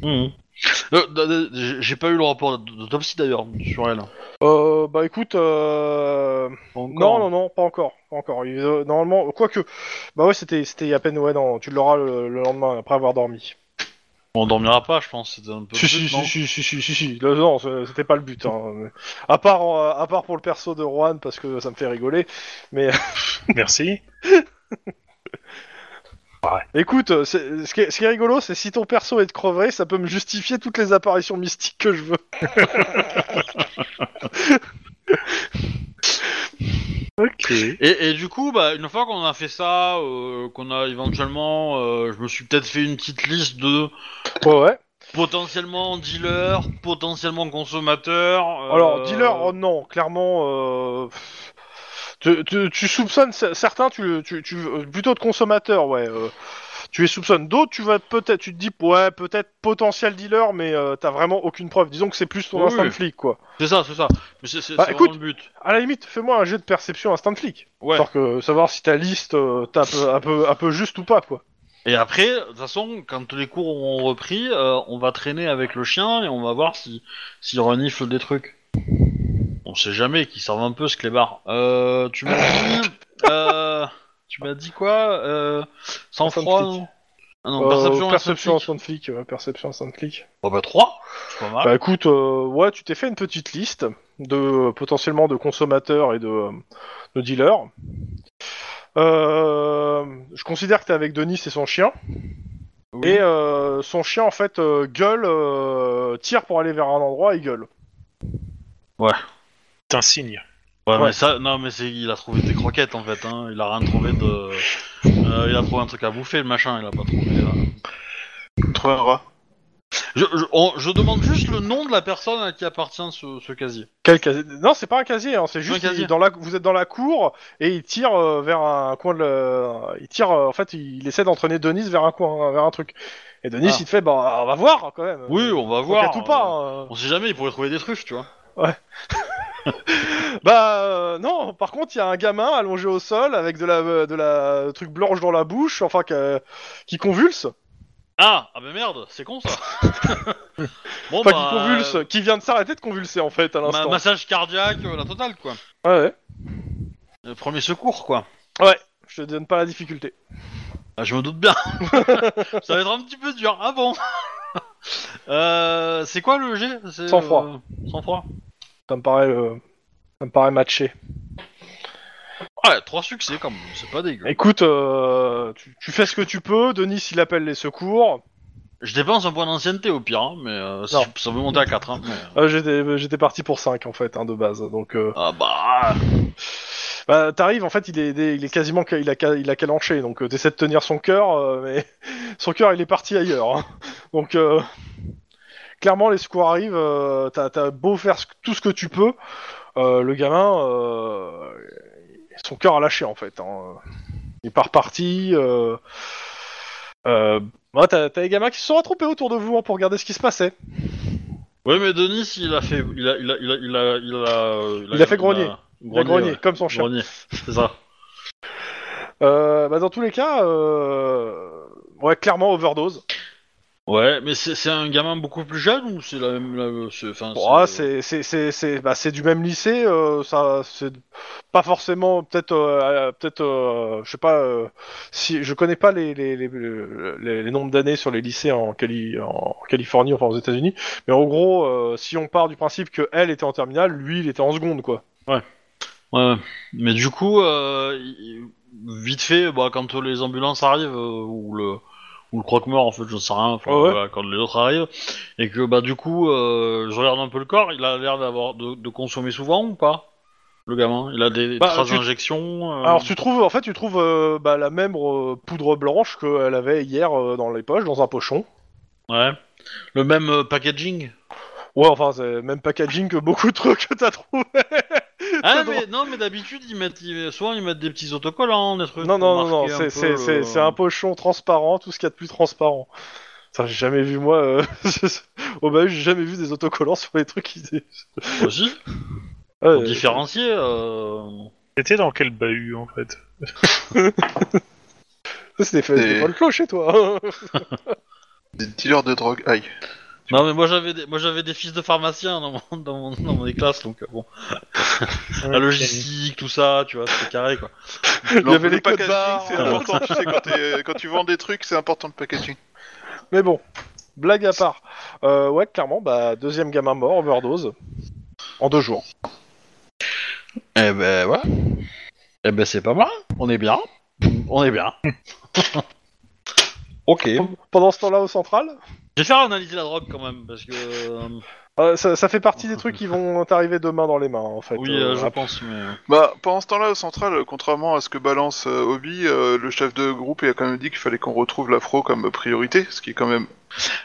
Speaker 2: Mhm. Euh, j'ai- pas eu le rapport d'autopsie d'ailleurs sur elle.
Speaker 1: Euh, bah écoute, euh... Non, non, non, pas encore, pas encore. Il- euh, normalement, quoique, bah ouais, c'était, c'était à peine, ouais, non, tu l'auras le, le lendemain après avoir dormi.
Speaker 2: On dormira pas, je pense. C'était un peu.
Speaker 1: Si, si, si,
Speaker 2: non
Speaker 1: si, si, si, si. Là, non, c'était pas le but. Hein. À part, euh, à part pour le perso de Juan parce que ça me fait rigoler. Mais
Speaker 3: Merci.
Speaker 1: écoute, c'est- ce qui, est, ce qui est rigolo, c'est si ton perso est de crever, ça peut me justifier toutes les apparitions mystiques que je veux.
Speaker 3: Ok.
Speaker 2: Et, et du coup, bah, une fois qu'on a fait ça, euh, qu'on a éventuellement, euh, je me suis peut-être fait une petite liste de
Speaker 1: Ouais, ouais.
Speaker 2: potentiellement dealer, potentiellement consommateur. euh,
Speaker 1: Alors, dealer, oh non, clairement. Euh... Tu, tu, tu soupçonnes certains, tu, tu, tu plutôt de consommateurs, ouais. euh, tu les soupçonnes. D'autres, tu vas peut-être, tu te dis, ouais, peut-être potentiel dealer, mais euh, t'as vraiment aucune preuve. Disons que c'est plus ton
Speaker 2: Oui,
Speaker 1: instinct
Speaker 2: oui.
Speaker 1: de flic, quoi.
Speaker 2: C'est ça, c'est ça. Mais c'est c'est-
Speaker 1: Bah,
Speaker 2: c'est
Speaker 1: écoute.
Speaker 2: le but.
Speaker 1: À la limite, fais-moi un jeu de perception instinct de flic.
Speaker 2: Ouais.
Speaker 1: Histoire que savoir si ta liste euh, tape un peu, un peu juste ou pas, quoi.
Speaker 2: Et après, de toute façon, quand les cours auront repris, euh, on va traîner avec le chien et on va voir si s'il renifle des trucs. On sait jamais, qu'ils savent un peu ce clébard. Euh, tu m'as dit... euh, tu m'as dit quoi euh, Sans froid, non Ah non,
Speaker 1: Euh,
Speaker 2: perception,
Speaker 1: perception
Speaker 2: instant
Speaker 1: flic. ouais, perception instant flic.
Speaker 2: Bon bah 3, c'est pas mal.
Speaker 1: Bah écoute, euh, ouais, tu t'es fait une petite liste de potentiellement de consommateurs et de, de dealers. Je considère que t'es avec Denis et son chien.
Speaker 2: Oui.
Speaker 1: Et euh, son chien en fait euh, gueule, euh, tire pour aller vers un endroit et gueule.
Speaker 3: C'est un signe.
Speaker 2: Ouais,
Speaker 1: Ouais.
Speaker 2: mais ça, non, mais c'est, il a trouvé des croquettes en fait. Hein. Il a rien trouvé de. Euh, il a trouvé un truc à bouffer, le machin. Il a pas trouvé. euh.
Speaker 4: Trouver un rat.
Speaker 2: Je, je, on- je demande juste le nom de la personne à qui appartient ce, ce casier.
Speaker 1: Quel casier? Non, c'est pas un casier, hein, c'est juste
Speaker 2: un casier.
Speaker 1: il est dans la, vous êtes dans la cour et il tire euh, vers un coin de le, il tire euh, en fait il essaie d'entraîner Denis vers un coin, vers un truc. Et Denis
Speaker 2: Ah.
Speaker 1: il te fait bah on va voir quand même.
Speaker 2: Oui, on va
Speaker 1: voir. ou pas.
Speaker 2: euh,
Speaker 1: hein.
Speaker 2: On sait jamais, il pourrait trouver des truffes, tu vois.
Speaker 1: Bah euh, non, par contre il y a un gamin allongé au sol avec de la de la truc blanche dans la bouche, enfin que- qui convulse,
Speaker 2: Ah, ah bah merde, c'est con ça. bon
Speaker 1: enfin
Speaker 2: bah.
Speaker 1: qui convulse, qui vient de s'arrêter de convulser en fait à
Speaker 2: euh, ma-
Speaker 1: l'instant.
Speaker 2: massage cardiaque, euh, la totale quoi.
Speaker 1: Ouais, ouais.
Speaker 2: Euh, premier secours quoi.
Speaker 1: Ouais, je te donne pas la difficulté.
Speaker 2: Ah, je me doute bien. ça va être un petit peu dur. Ah bon. euh, c'est quoi le G? C'est,
Speaker 1: Sans froid.
Speaker 2: euh, Sans froid.
Speaker 1: Ça me paraît, euh, ça me paraît matché.
Speaker 2: Ouais, trois succès quand même, c'est pas dégueu.
Speaker 1: Écoute, euh, tu, tu fais ce que tu peux. Denis, il appelle les secours.
Speaker 2: Je dépense un point d'ancienneté au pire, hein, mais euh, si
Speaker 1: Non.
Speaker 2: je- ça veut monter à 4. Hein, mais, euh,
Speaker 1: Euh, j'étais, j'étais parti pour 5 en fait, hein, de base. Donc, euh,
Speaker 2: Ah bah.
Speaker 1: bah, t'arrives, en fait, il est, il est quasiment, il a, il a calanché. Donc, t'essaies de tenir son cœur, euh, mais son cœur, il est parti ailleurs. hein. Donc, euh, clairement, les secours arrivent. euh, t'as, beau faire ce- tout ce que tu peux, euh, le gamin, euh, son cœur a lâché en fait. Hein. Il est pas reparti. Euh, euh, ouais, t'as, les gamins qui se sont retroupés autour de vous hein, pour regarder ce qui se passait.
Speaker 2: Ouais, mais Denis, il a fait. Il a. Il a. Il a. Il a. Il a,
Speaker 1: Il a fait grogner. Il a grogné,
Speaker 2: ouais.
Speaker 1: comme son chien.
Speaker 2: Grogné, c'est ça.
Speaker 1: Euh, bah dans tous les cas, euh... ouais, clairement overdose.
Speaker 2: Ouais, mais c'est c'est un gamin beaucoup plus jeune ou c'est la même. la- c'est- Enfin,
Speaker 1: Bon, ah, c'est c'est c'est c'est bah, c'est du même lycée, euh, ça c'est pas forcément peut-être euh, peut-être euh, je sais pas euh, si je connais pas les les, les, les, les nombres d'années sur les lycées en, Cali en Californie enfin aux États-Unis, mais en gros euh, si on part du principe que elle était en terminale, lui il était en seconde quoi.
Speaker 2: Ouais, ouais. Mais du coup, euh, vite fait, bah, quand les ambulances arrivent, euh, ou le, ou le croque-mort, en fait, je sais rien, enfin,
Speaker 1: Ouais, ouais.
Speaker 2: voilà, quand les autres arrivent, et que, bah, du coup, euh, je regarde un peu le corps, il a l'air d'avoir, de, de consommer souvent ou pas Le gamin? Il a des
Speaker 1: Bah,
Speaker 2: traces
Speaker 1: tu-
Speaker 2: d'injection euh,
Speaker 1: Alors tu trouves en fait tu trouves euh, bah, la même poudre blanche qu'elle avait hier dans les poches dans un pochon.
Speaker 2: Ouais. Le même packaging?
Speaker 1: Ouais, enfin, c'est le même packaging que beaucoup de trucs que t'as trouvé.
Speaker 2: Ah, mais non, mais d'habitude, ils mettent, ils- souvent, ils mettent des petits autocollants, des trucs.
Speaker 1: non,
Speaker 2: pour
Speaker 1: non, non, non,
Speaker 2: marquer un
Speaker 1: c'est,
Speaker 2: peu
Speaker 1: c'est,
Speaker 2: le-
Speaker 1: c'est, c'est un pochon transparent, tout ce qu'il y a de plus transparent. Ça, j'ai jamais vu, moi, euh... au bahut, j'ai jamais vu des autocollants sur les trucs qui...
Speaker 2: Aussi,
Speaker 1: Ouais,
Speaker 2: pour différencier. euh,
Speaker 3: C'était dans quel bahut en fait
Speaker 1: ça, c'était fait, c'était
Speaker 4: Et-
Speaker 1: pas le clos chez toi. hein.
Speaker 4: Des dealers de drogue. Aïe.
Speaker 2: Non, mais moi j'avais des, moi j'avais des fils de pharmaciens dans mon, dans mon, dans mes classes, donc euh, bon. La logistique, tout ça, tu vois, c'était carré quoi.
Speaker 1: Il y avait
Speaker 4: le
Speaker 1: les
Speaker 4: packaging, c'est important, tu sais, quand, t'es- quand tu vends des trucs, c'est important le packaging.
Speaker 1: Mais bon, blague à part. Euh, ouais, clairement, bah, deuxième gamin mort, overdose. En deux jours.
Speaker 2: Eh ben ouais. Eh ben c'est pas mal. On est bien. On est bien. Ok.
Speaker 1: Pendant ce temps-là, au central,
Speaker 2: Je vais faire analyser la drogue quand même parce que. euh,
Speaker 1: euh, ça, ça fait partie des trucs qui vont t'arriver demain dans les mains, en fait.
Speaker 2: oui,
Speaker 1: Euh,
Speaker 2: je pense, mais.
Speaker 4: Bah, pendant ce temps-là, au central, contrairement à ce que balance euh, Obi, euh, le chef de groupe il a quand même dit qu'il fallait qu'on retrouve l'afro comme priorité, ce qui est quand même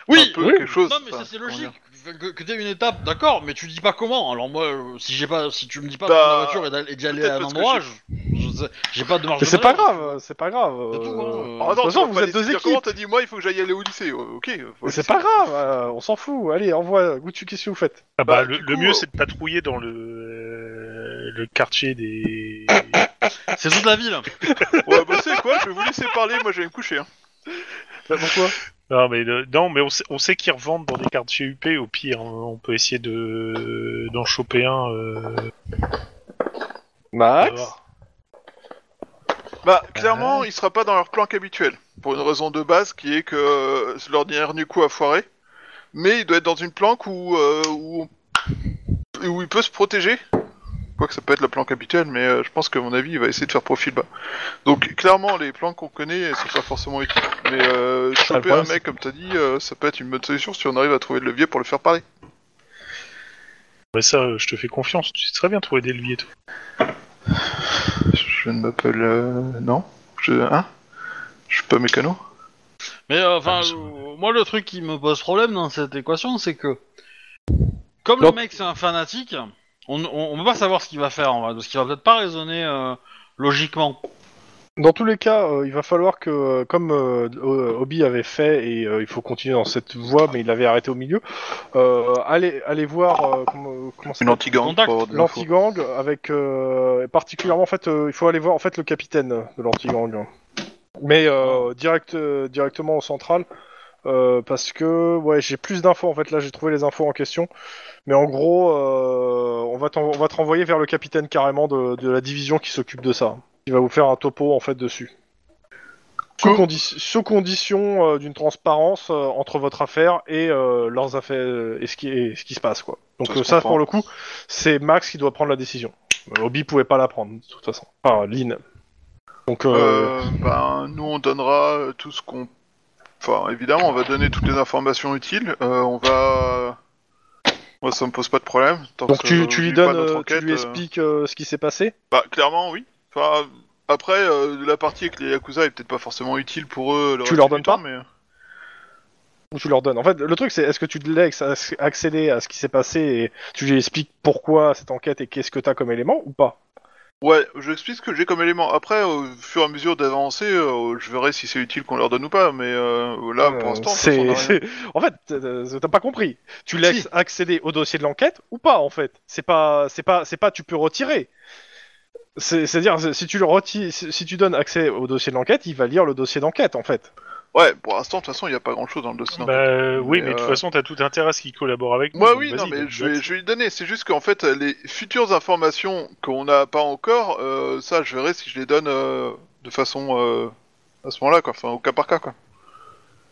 Speaker 2: Oui.
Speaker 4: un peu
Speaker 1: oui.
Speaker 4: quelque chose.
Speaker 2: Non mais
Speaker 4: enfin,
Speaker 2: ça c'est
Speaker 4: comment
Speaker 2: logique. Que, que t'aies une étape, d'accord, mais tu dis pas comment. Alors moi, euh, si j'ai pas, si tu me dis pas de
Speaker 4: Bah,
Speaker 2: prendre la voiture et d'aller- et d'y aller à un
Speaker 4: parce que
Speaker 2: endroit,
Speaker 4: j'ai-
Speaker 2: je- je sais- j'ai pas de marge
Speaker 1: Mais
Speaker 2: de
Speaker 1: c'est pas
Speaker 2: manœuvre.
Speaker 1: grave, c'est pas grave.
Speaker 2: C'est tout,
Speaker 1: euh,
Speaker 2: hein, euh.
Speaker 4: Ah
Speaker 1: de toute façon, vous êtes deux équipes.
Speaker 4: Comment t'as dit moi, il faut que j'aille aller au lycée. euh, Ok. faut
Speaker 1: Mais c'est pas grave, euh, on s'en fout. Allez, envoie. Goutu, qu'est-ce que vous faites?
Speaker 3: Ah bah,
Speaker 4: Bah,
Speaker 3: le,
Speaker 4: du
Speaker 3: le
Speaker 4: coup,
Speaker 3: mieux
Speaker 4: euh,
Speaker 3: c'est de patrouiller dans le euh, le quartier des.
Speaker 2: C'est toute la ville.
Speaker 4: Ouais, bah c'est quoi? Je vais vous laisser parler. Moi, je vais me coucher. Hein.
Speaker 1: Bah, Pourquoi?
Speaker 3: Non mais le- non mais on sait, on sait qu'ils revendent dans des quartiers UP au pire hein. on peut essayer de d'en choper un. euh,
Speaker 1: Max
Speaker 4: Bah, clairement, il sera pas dans leur planque habituelle. Pour une raison de base qui est que euh, leur dernier coup a foiré. Mais il doit être dans une planque où, euh, où, où il peut se protéger. Quoique ça peut être la planque habituelle, mais euh, je pense qu'à mon avis, il va essayer de faire profil bas. Donc, clairement, les planques qu'on connaît, c'est pas forcément utile. Mais euh, choper un
Speaker 1: problème,
Speaker 4: mec, comme t'as dit, euh, ça peut être une bonne solution si on arrive à trouver le levier pour le faire parler.
Speaker 3: bah ça, euh, je te fais confiance. Tu sais très bien trouver des leviers. Toi.
Speaker 4: Je ne m'appelle... euh, non? Je... Hein? Je suis pas mécano?
Speaker 2: Mais euh, enfin,
Speaker 3: Ah, mais
Speaker 2: moi le truc qui me pose problème dans cette équation, c'est que comme
Speaker 1: Donc-
Speaker 2: le mec c'est un fanatique, on, on, on peut pas savoir ce qu'il va faire, en vrai, parce qu'il va peut-être pas raisonner euh, logiquement.
Speaker 1: Dans tous les cas, euh, il va falloir que, euh, comme euh, Obi avait fait, et euh, il faut continuer dans cette voie, mais il l'avait arrêté au milieu, euh, allez, allez voir euh, comment, comment ça
Speaker 4: Une anti-gang
Speaker 2: Contact,
Speaker 4: pour avoir des infos.
Speaker 1: l'anti-gang, avec euh, particulièrement, en fait, euh, il faut aller voir en fait le capitaine de l'anti-gang. Mais euh, direct, euh, directement au central, euh, parce que ouais, j'ai plus d'infos en fait. Là, j'ai trouvé les infos en question, mais en gros, euh, on va t'en- on va te renvoyer vers le capitaine carrément de, de la division qui s'occupe de ça. Il va vous faire un topo en fait dessus. Sous, condi- sous condition euh, d'une transparence entre votre affaire et leurs affaires et ce qui, et ce qui se passe quoi. Donc
Speaker 4: Ça
Speaker 1: pour le coup, c'est Max qui doit prendre la décision. Obi pouvait pas la prendre de toute façon. Enfin, Lynn. Donc euh,
Speaker 4: Euh, ben, nous on donnera tout ce qu'on. Enfin, évidemment, on va donner toutes les informations utiles. Euh, on va. Moi, ça me pose pas de problème. tant
Speaker 1: donc
Speaker 4: que
Speaker 1: tu, tu lui donnes, euh, tu
Speaker 4: enquête,
Speaker 1: lui
Speaker 4: euh.
Speaker 1: expliques euh, ce qui s'est passé?
Speaker 4: Bah, clairement, oui. Enfin, après, la partie avec les Yakuza est peut-être pas forcément utile pour eux. le
Speaker 1: Tu leur donnes
Speaker 4: temps,
Speaker 1: pas
Speaker 4: mais...
Speaker 1: Ou tu leur donnes. En fait, le truc c'est est-ce que tu te laisses ac- accéder à ce qui s'est passé et tu lui expliques pourquoi cette enquête et qu'est-ce que t'as comme élément ou pas?
Speaker 4: Ouais, je explique ce que j'ai comme élément. Après, au fur et à mesure d'avancer, euh, je verrai si c'est utile qu'on leur donne ou pas. Mais euh, là,
Speaker 1: Euh,
Speaker 4: pour l'instant, façon, on
Speaker 1: c'est, en fait, euh, t'as pas compris. Tu laisses accéder au dossier de l'enquête ou pas en fait. C'est pas, c'est pas, c'est pas. Tu peux retirer. C'est, c'est-à-dire c'est- si tu le retires, si tu donnes accès au dossier de l'enquête, il va lire le dossier d'enquête en fait.
Speaker 4: Ouais, pour l'instant, de toute façon, il n'y a pas grand-chose dans le dossier.
Speaker 3: Bah euh, oui,
Speaker 4: Mais,
Speaker 3: de toute
Speaker 4: euh,
Speaker 3: façon, t'as tout intérêt à ce qu'ils collaborent avec nous.
Speaker 4: Moi,
Speaker 3: donc
Speaker 4: oui, non, mais je vais,
Speaker 3: vas-y.
Speaker 4: je vais lui donner. C'est juste qu'en fait, les futures informations qu'on n'a pas encore, euh, ça, je verrai si je les donne euh, de façon euh, à ce moment-là, quoi. Enfin, au cas par cas, quoi.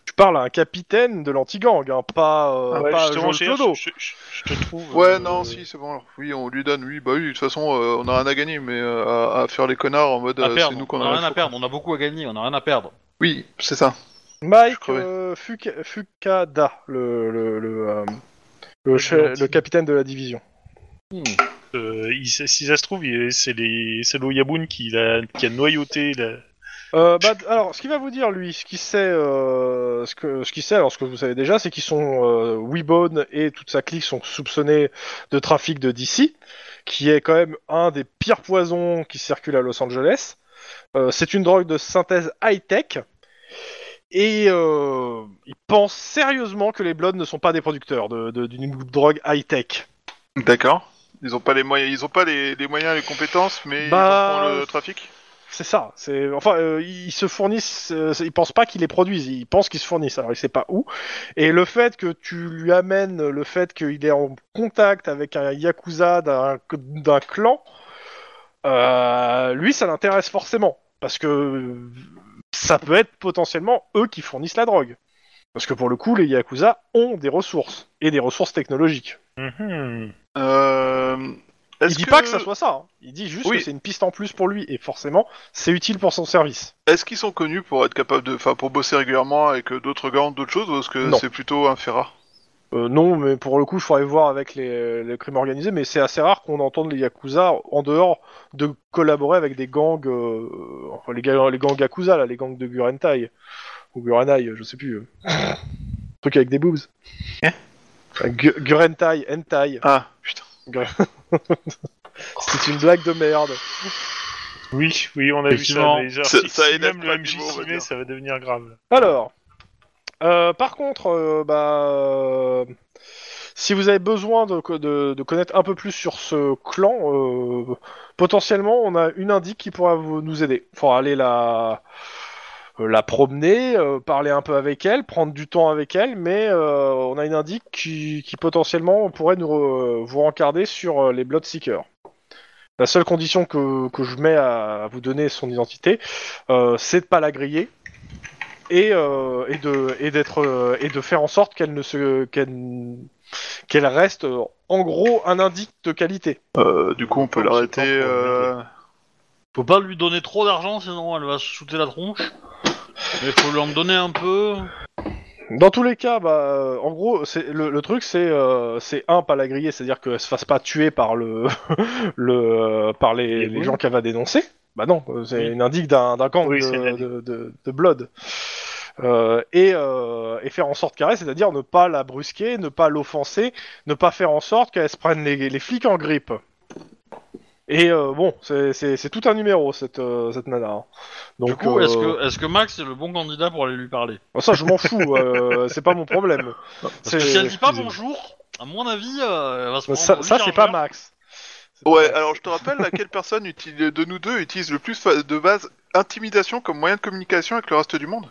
Speaker 1: Tu parles à un capitaine de l'anti-gang, hein, pas, euh,
Speaker 3: Ah ouais,
Speaker 1: pas
Speaker 3: je,
Speaker 1: Clodo.
Speaker 3: je- je- je te trouve.
Speaker 4: Ouais,
Speaker 3: euh,
Speaker 4: non, si, c'est bon. alors. Oui, on lui donne. Oui, bah oui. De toute façon, euh, on a rien à gagner, mais euh, à, à faire les connards en mode, euh, c'est nous
Speaker 2: on
Speaker 4: qu'on
Speaker 2: a
Speaker 4: a
Speaker 2: rien à perdre, on a beaucoup à gagner, on a rien à perdre.
Speaker 4: Oui, c'est ça.
Speaker 1: Mike euh, Fuka- Fukada, le le le, euh, le, chef- capitaine de la division.
Speaker 2: Hmm.
Speaker 3: euh, il- si ça se trouve, c'est l'Oyabun qui a, qui a noyauté la.
Speaker 1: Euh, bah, alors, ce qu'il va vous dire, lui, ce qu'il sait, euh, ce que, ce qu'il sait, alors ce que vous savez déjà, c'est qu'ils sont euh, Weebone et toute sa clique sont soupçonnés de trafic de DC, qui est quand même un des pires poisons qui circulent à Los Angeles. Euh, c'est une drogue de synthèse high-tech. Et euh, il pense sérieusement que les Bloods ne sont pas des producteurs de- de- d'une drogue high-tech.
Speaker 4: D'accord. Ils ont pas les moyens, ils ont pas les, les moyens, les compétences, mais
Speaker 1: Bah,
Speaker 4: ils le trafic?
Speaker 1: C'est ça. C'est enfin, euh, ils se fournissent. euh, ils pensent pas qu'ils les produisent. Ils pensent qu'ils se fournissent. Alors, il sait pas où. Et le fait que tu lui amènes le fait qu'il est en contact avec un yakuza d'un d'un clan, euh, lui, ça l'intéresse forcément parce que ça peut être potentiellement eux qui fournissent la drogue. Parce que pour le coup, les yakuza ont des ressources et des ressources technologiques.
Speaker 3: Mhm.
Speaker 4: Euh,
Speaker 1: Il dit pas que ça soit ça. hein. Il dit juste
Speaker 4: Oui.
Speaker 1: que c'est une piste en plus pour lui et forcément, c'est utile pour son service.
Speaker 4: Est-ce qu'ils sont connus pour être capables de, enfin, pour bosser régulièrement avec d'autres gangs, d'autres choses, ou est-ce que c'est plutôt un rare
Speaker 1: Euh, non, mais pour le coup, il faudrait voir avec les, les crimes organisés, mais c'est assez rare qu'on entende les Yakuza en dehors de collaborer avec des gangs, euh, enfin, les, ga- les gangs Yakuza, là, les gangs de Gurentai, ou Gurenai, je sais plus. euh. truc avec des boobs.
Speaker 4: Hein
Speaker 1: Enfin, Gu- Gurentai, Hentai.
Speaker 4: Ah, putain.
Speaker 1: C'est une blague de merde.
Speaker 3: Oui, oui, on a vu ça.
Speaker 2: Effectivement.
Speaker 3: Mais genre,
Speaker 4: Ça-
Speaker 3: si,
Speaker 4: ça
Speaker 3: si
Speaker 4: élève
Speaker 3: même le MJ ça va devenir grave.
Speaker 1: Alors, euh, par contre, euh, bah, si vous avez besoin de, co- de- de connaître un peu plus sur ce clan, euh, potentiellement, on a une indique qui pourra vous, nous aider. Il faudra aller la, promener, parler un peu avec elle, prendre du temps avec elle, mais on a une indique qui, potentiellement pourrait nous vous rencarder sur les Bloodseekers. La seule condition que, je mets à, vous donner son identité, c'est de pas la griller et, euh, et de et d'être euh, et de faire en sorte qu'elle ne se qu'elle qu'elle reste euh, en gros un indice de qualité.
Speaker 4: Euh, du coup, on peut l'arrêter. euh,
Speaker 2: Faut pas lui donner trop d'argent, sinon elle va se shooter la tronche. Mais faut lui en donner un peu.
Speaker 1: Dans tous les cas, bah, euh, en gros, c'est le, le truc, c'est euh, c'est un pas la griller, c'est-à-dire qu'elle se fasse pas tuer par le le euh, par les,
Speaker 3: Les
Speaker 1: les
Speaker 3: boules.
Speaker 1: gens qu'elle va dénoncer. Bah non, euh, c'est
Speaker 2: Oui.
Speaker 1: une indique d'un gang
Speaker 3: Oui,
Speaker 1: de, de, de, de blood. Euh, et, euh, et faire en sorte qu'elle c'est-à-dire ne pas la brusquer, ne pas l'offenser, ne pas faire en sorte qu'elle se prenne les, les flics en grippe. Et euh, bon, c'est- c'est c'est tout un numéro cette euh, cette nana. hein. Donc
Speaker 2: du coup, est-ce
Speaker 1: euh,
Speaker 2: que, est-ce que Max est le bon candidat pour aller lui parler?
Speaker 1: Bon, ça je m'en fous, euh, c'est pas mon problème.
Speaker 2: Parce que si elle dit pas bonjour, à mon avis, euh, elle va se prendre
Speaker 1: Ça, ça, c'est pas. Max.
Speaker 4: Ouais, alors je te rappelle laquelle personne utilise, de nous deux utilise le plus de base intimidation comme moyen de communication avec le reste du monde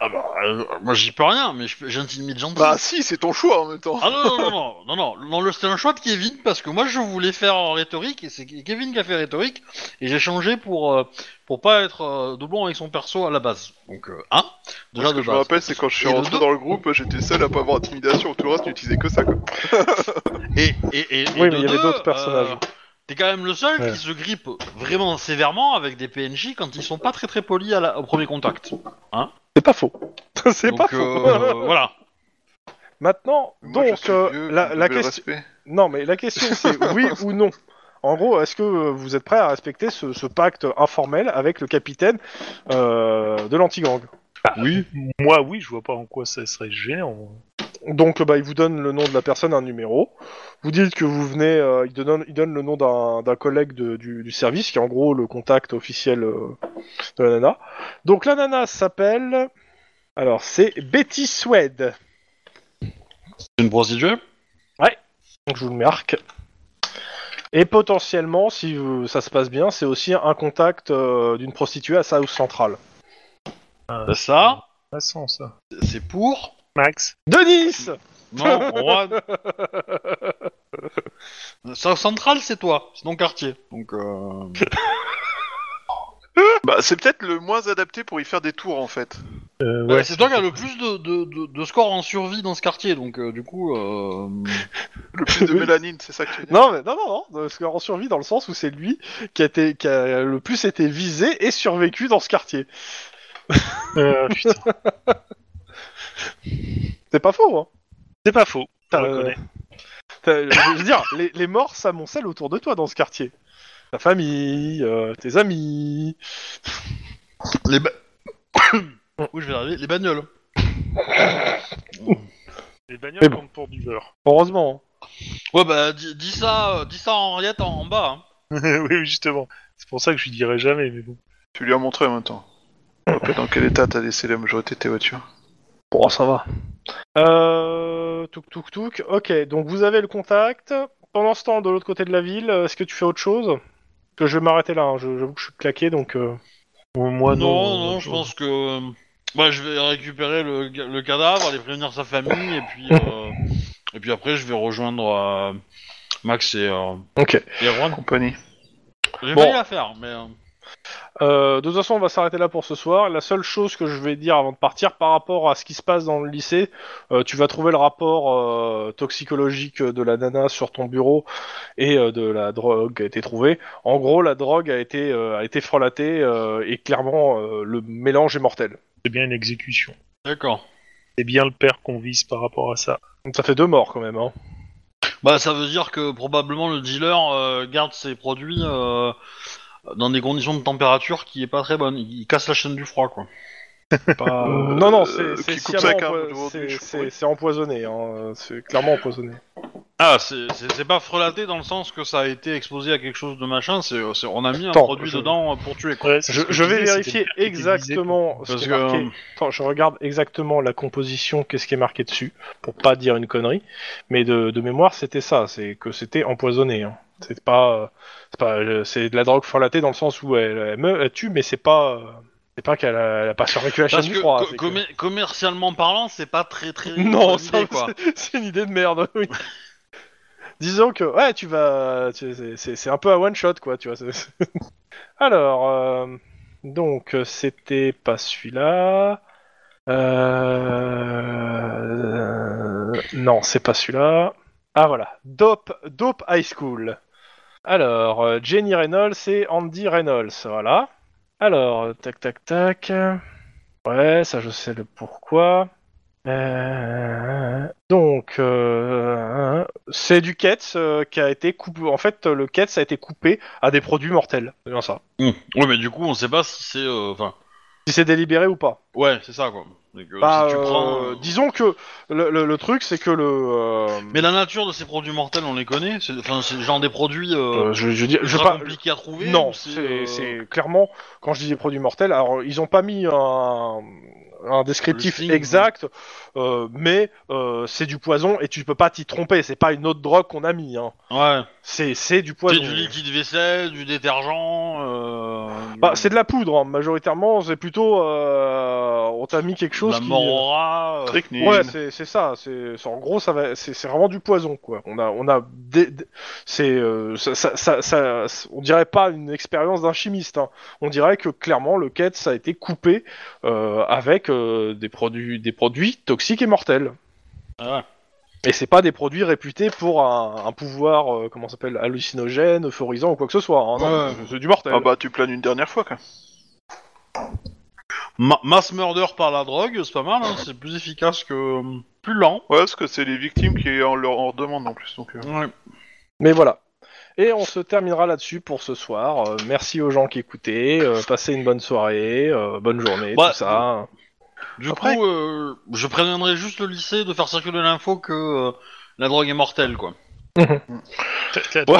Speaker 2: Ah bah, euh, moi j'y peux rien, mais je j'intimide gentil.
Speaker 4: Bah si, c'est ton choix en même temps.
Speaker 2: Ah non, non, non, non, non, non, non, le- c'était un choix de Kevin parce que moi je voulais faire en rhétorique et c'est Kevin qui a fait rhétorique et j'ai changé pour euh, pour pas être euh, doublon avec son perso à la base. Donc, euh, un, déjà
Speaker 4: Ce que je me
Speaker 2: base.
Speaker 4: rappelle, c'est quand je suis
Speaker 2: Et
Speaker 4: rentré
Speaker 2: deux-
Speaker 4: dans le groupe, j'étais seul à pas avoir intimidation, tout le reste n'utilisait que ça quoi.
Speaker 2: Et, et, et, et
Speaker 1: Oui,
Speaker 2: de
Speaker 1: mais il y avait
Speaker 2: deux,
Speaker 1: d'autres personnages.
Speaker 2: euh, T'es quand même le seul
Speaker 1: Ouais.
Speaker 2: qui se grippe vraiment sévèrement avec des PNJ quand ils sont pas très très polis à la- au premier contact.
Speaker 1: C'est pas faux. c'est pas faux.
Speaker 2: euh, voilà.
Speaker 1: Maintenant,
Speaker 4: Moi,
Speaker 1: donc, euh,
Speaker 4: vieux,
Speaker 1: la, question. Non, mais la question c'est oui ou non. En gros, est-ce que vous êtes prêt à respecter ce, ce pacte informel avec le capitaine euh, de l'anti-gang?
Speaker 2: Oui.
Speaker 3: Moi, oui, je vois pas en quoi ça serait gênant.
Speaker 1: Donc, bah, il vous donne le nom de la personne, un numéro. Vous dites que vous venez. euh, il, donne, il donne le nom d'un d'un collègue de- du, du service, qui est en gros le contact officiel euh, de la nana. Donc, la nana s'appelle. Alors, c'est Betty Swed.
Speaker 2: C'est une prostituée
Speaker 1: Donc, je vous le marque. Et potentiellement, si euh, ça se passe bien, c'est aussi un contact euh, d'une prostituée à South Central.
Speaker 2: C'est ça. C'est pour?
Speaker 3: Max
Speaker 1: Denis
Speaker 2: Non. South Central, c'est toi, c'est ton quartier. Donc, euh...
Speaker 4: Bah c'est peut-être le moins adapté pour y faire des tours en fait.
Speaker 3: euh,
Speaker 2: bah,
Speaker 3: ouais,
Speaker 2: c'est toi qui as le plus de, de, de, de scores en survie dans ce quartier, donc euh, du coup. Euh...
Speaker 4: Le plus de mélanine, c'est ça que tu veux dire
Speaker 1: Non, mais non, non, non, parce qu'en survie dans le sens où c'est lui qui a, été, qui a le plus été visé et survécu dans ce quartier.
Speaker 3: Euh, putain.
Speaker 1: C'est pas faux, hein.
Speaker 3: C'est pas faux, je
Speaker 1: T'as,
Speaker 3: reconnais.
Speaker 1: T'as- Je veux dire, les, les morts s'amoncellent autour de toi dans ce quartier. Ta famille, euh, tes amis.
Speaker 2: Les ba... Où je vais arriver Les bagnoles.
Speaker 3: Les
Speaker 1: Mais
Speaker 3: bagnoles
Speaker 1: bon.
Speaker 3: comptent pour du beurre.
Speaker 1: Heureusement. hein.
Speaker 2: Ouais, bah, dis, dis ça, euh, dis ça à Henriette en, en bas. Hein.
Speaker 3: oui, justement. C'est pour ça que je lui dirai jamais, mais bon.
Speaker 4: Tu lui as montré en même temps. Après, dans quel état t'as laissé la majorité de tes voitures?
Speaker 1: Bon, ça va. Euh... Touk touk touk. Ok, donc vous avez le contact. Pendant ce temps, de l'autre côté de la ville, est-ce que tu fais autre chose? Que je vais m'arrêter là. hein. Je- J'avoue que je suis claqué, donc. euh,
Speaker 3: Bon, moi,
Speaker 2: non,
Speaker 3: non.
Speaker 2: non, je pense que. euh, Bah, je vais récupérer le, ga- le cadavre, aller prévenir sa famille, et puis. euh, Et puis après, je vais rejoindre euh, Max et, euh,
Speaker 1: Ok.
Speaker 2: et Erwan.
Speaker 4: Compagnie.
Speaker 2: J'ai
Speaker 1: Bon.
Speaker 2: failli la faire, mais. euh,
Speaker 1: Euh, de toute façon, on va s'arrêter là pour ce soir. La seule chose que je vais dire avant de partir, par rapport à ce qui se passe dans le lycée, euh, tu vas trouver le rapport euh, toxicologique de la nana sur ton bureau et euh, de la drogue qui a été trouvée. En gros, la drogue a été euh, a été frelatée euh, et clairement euh, le mélange est mortel.
Speaker 3: C'est bien une exécution.
Speaker 2: D'accord.
Speaker 3: C'est bien le père qu'on vise par rapport à ça.
Speaker 1: Donc ça fait deux morts quand même. Hein.
Speaker 2: Bah, ça veut dire que probablement le dealer euh, garde ses produits euh, dans des conditions de température qui est pas très bonne. Il casse la chaîne du froid, quoi.
Speaker 1: Pas-
Speaker 4: Euh,
Speaker 1: non, non,
Speaker 4: euh,
Speaker 1: c'est
Speaker 4: crois.
Speaker 1: c'est empoisonné. Hein. C'est clairement empoisonné.
Speaker 2: Ah, c'est pas frelaté dans le sens que ça a été exposé à quelque chose de machin, c'est on a mis un produit
Speaker 1: je-
Speaker 2: dedans pour tuer, quoi.
Speaker 3: Ouais,
Speaker 1: Je, vais vérifier exactement ce
Speaker 2: Parce
Speaker 1: qui
Speaker 2: que.
Speaker 1: est marqué.
Speaker 2: euh,
Speaker 1: Attends, je regarde exactement la composition, qu'est-ce qui est marqué dessus, pour pas dire une connerie. Mais de, de mémoire, c'était ça, c'est que c'était empoisonné. Hein. C'est pas, c'est pas, euh, c'est de la drogue frelatée dans le sens où elle, elle, me- elle tue, mais c'est pas, euh, c'est pas qu'elle a, elle a pas survécu à la chaîne du froid.
Speaker 2: co-
Speaker 1: que-
Speaker 2: commercialement parlant, c'est pas très très.
Speaker 1: Non, c'est- une idée de merde. Oui. Disons que ouais, tu vas, c'est- un peu à one shot quoi, tu vois. Alors, euh, donc c'était pas celui-là. Euh... Non, c'est pas celui-là. Ah voilà, Dope, Dope High School. Alors, euh, Jenny Reynolds et Andy Reynolds, voilà. Alors, tac tac tac. Ouais, ça je sais le pourquoi. Euh, donc, euh, c'est du Ketz euh, qui a été coupé. En fait, le Ketz a été coupé à des produits mortels. C'est bien ça.
Speaker 2: Hum. Ouais, mais du coup, on sait pas si c'est. euh.
Speaker 1: Si c'est délibéré ou pas.
Speaker 2: ouais, c'est ça quoi. Que
Speaker 1: Bah,
Speaker 2: si tu
Speaker 1: euh,
Speaker 2: euh,
Speaker 1: Disons que le, le- le truc, c'est que le. euh,
Speaker 2: Mais la nature de ces produits mortels, on les connaît. C'est enfin, c'est le genre des produits. Euh,
Speaker 1: euh, je, je, dis- je
Speaker 2: ultra
Speaker 1: pas.
Speaker 2: compliqués à trouver.
Speaker 1: Non,
Speaker 2: ou
Speaker 1: c'est
Speaker 2: euh,
Speaker 1: c'est clairement quand je dis des produits mortels. Alors ils ont pas mis un, un descriptif exact, euh, mais euh, c'est du poison et tu peux pas t'y tromper. C'est pas une autre drogue qu'on a mis. Hein.
Speaker 2: Ouais.
Speaker 1: C'est c'est du
Speaker 2: C'est
Speaker 1: poison.
Speaker 2: du liquide vaisselle, du détergent. Euh...
Speaker 1: Bah, c'est de la poudre. hein. Majoritairement, c'est plutôt euh, on t'a mis quelque chose
Speaker 2: la
Speaker 1: qui.
Speaker 2: morora. euh,
Speaker 4: Strychnine.
Speaker 1: Ouais, c'est c'est ça. C'est c'est- en gros, ça va. C'est c'est vraiment du poison, quoi. On a on a des- c'est euh, ça, ça, ça, ça- on dirait pas une expérience d'un chimiste. hein. On dirait que clairement le Ketz a été coupé euh, avec euh, des produits des produits toxiques et mortels.
Speaker 2: ah ouais.
Speaker 1: Et c'est pas des produits réputés pour un, un pouvoir euh, comment s'appelle hallucinogène, euphorisant ou quoi que ce soit. hein. Non, c'est- c'est du mortel.
Speaker 4: Ah bah tu planes une dernière fois quoi.
Speaker 2: Ma- mass murder par la drogue, c'est pas mal. Hein, c'est plus efficace que euh, plus lent.
Speaker 4: Ouais, parce que c'est les victimes qui en leur en demandent en plus. Donc, euh.
Speaker 2: Ouais.
Speaker 1: Mais voilà. Et on se terminera là-dessus pour ce soir. Euh, merci aux gens qui écoutaient. Euh, passez une bonne soirée, euh, bonne journée,
Speaker 2: Ouais.
Speaker 1: tout ça.
Speaker 2: Du
Speaker 1: Après-
Speaker 2: coup, euh, je préviendrai juste le lycée de faire circuler l'info que euh, la drogue est mortelle, quoi.
Speaker 3: Bah,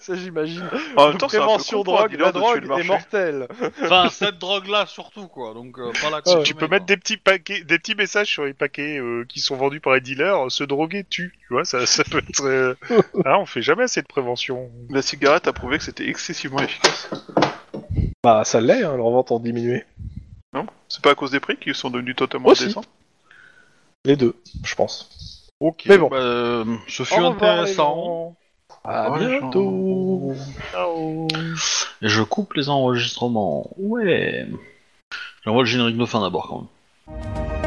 Speaker 1: ça j'imagine.
Speaker 4: En même temps,
Speaker 1: Prévention drogue, la drogue est mortelle.
Speaker 2: Enfin, cette drogue-là surtout, quoi. Donc, euh, pas la consommer,
Speaker 3: tu peux
Speaker 2: quoi.
Speaker 3: mettre des petits paquets, des petits messages sur les paquets euh, qui sont vendus par les dealers. Se droguer tue, tu vois, ça, ça peut être. euh, Ah, on fait jamais assez de prévention.
Speaker 4: La cigarette a prouvé que c'était excessivement efficace.
Speaker 1: Bah ça l'est, hein, leurs ventes ont diminué.
Speaker 4: Non? C'est pas à cause des prix qui sont devenus totalement
Speaker 1: Aussi.
Speaker 4: indécents?
Speaker 1: Les deux, je pense.
Speaker 2: Ok.
Speaker 1: Mais bon.
Speaker 2: Bah, euh, ce fut
Speaker 1: Au revoir, les
Speaker 2: intéressant.
Speaker 1: gens. À bientôt.
Speaker 3: Ciao.
Speaker 2: Et je coupe les enregistrements. Ouais. J'envoie le générique de fin d'abord, quand même.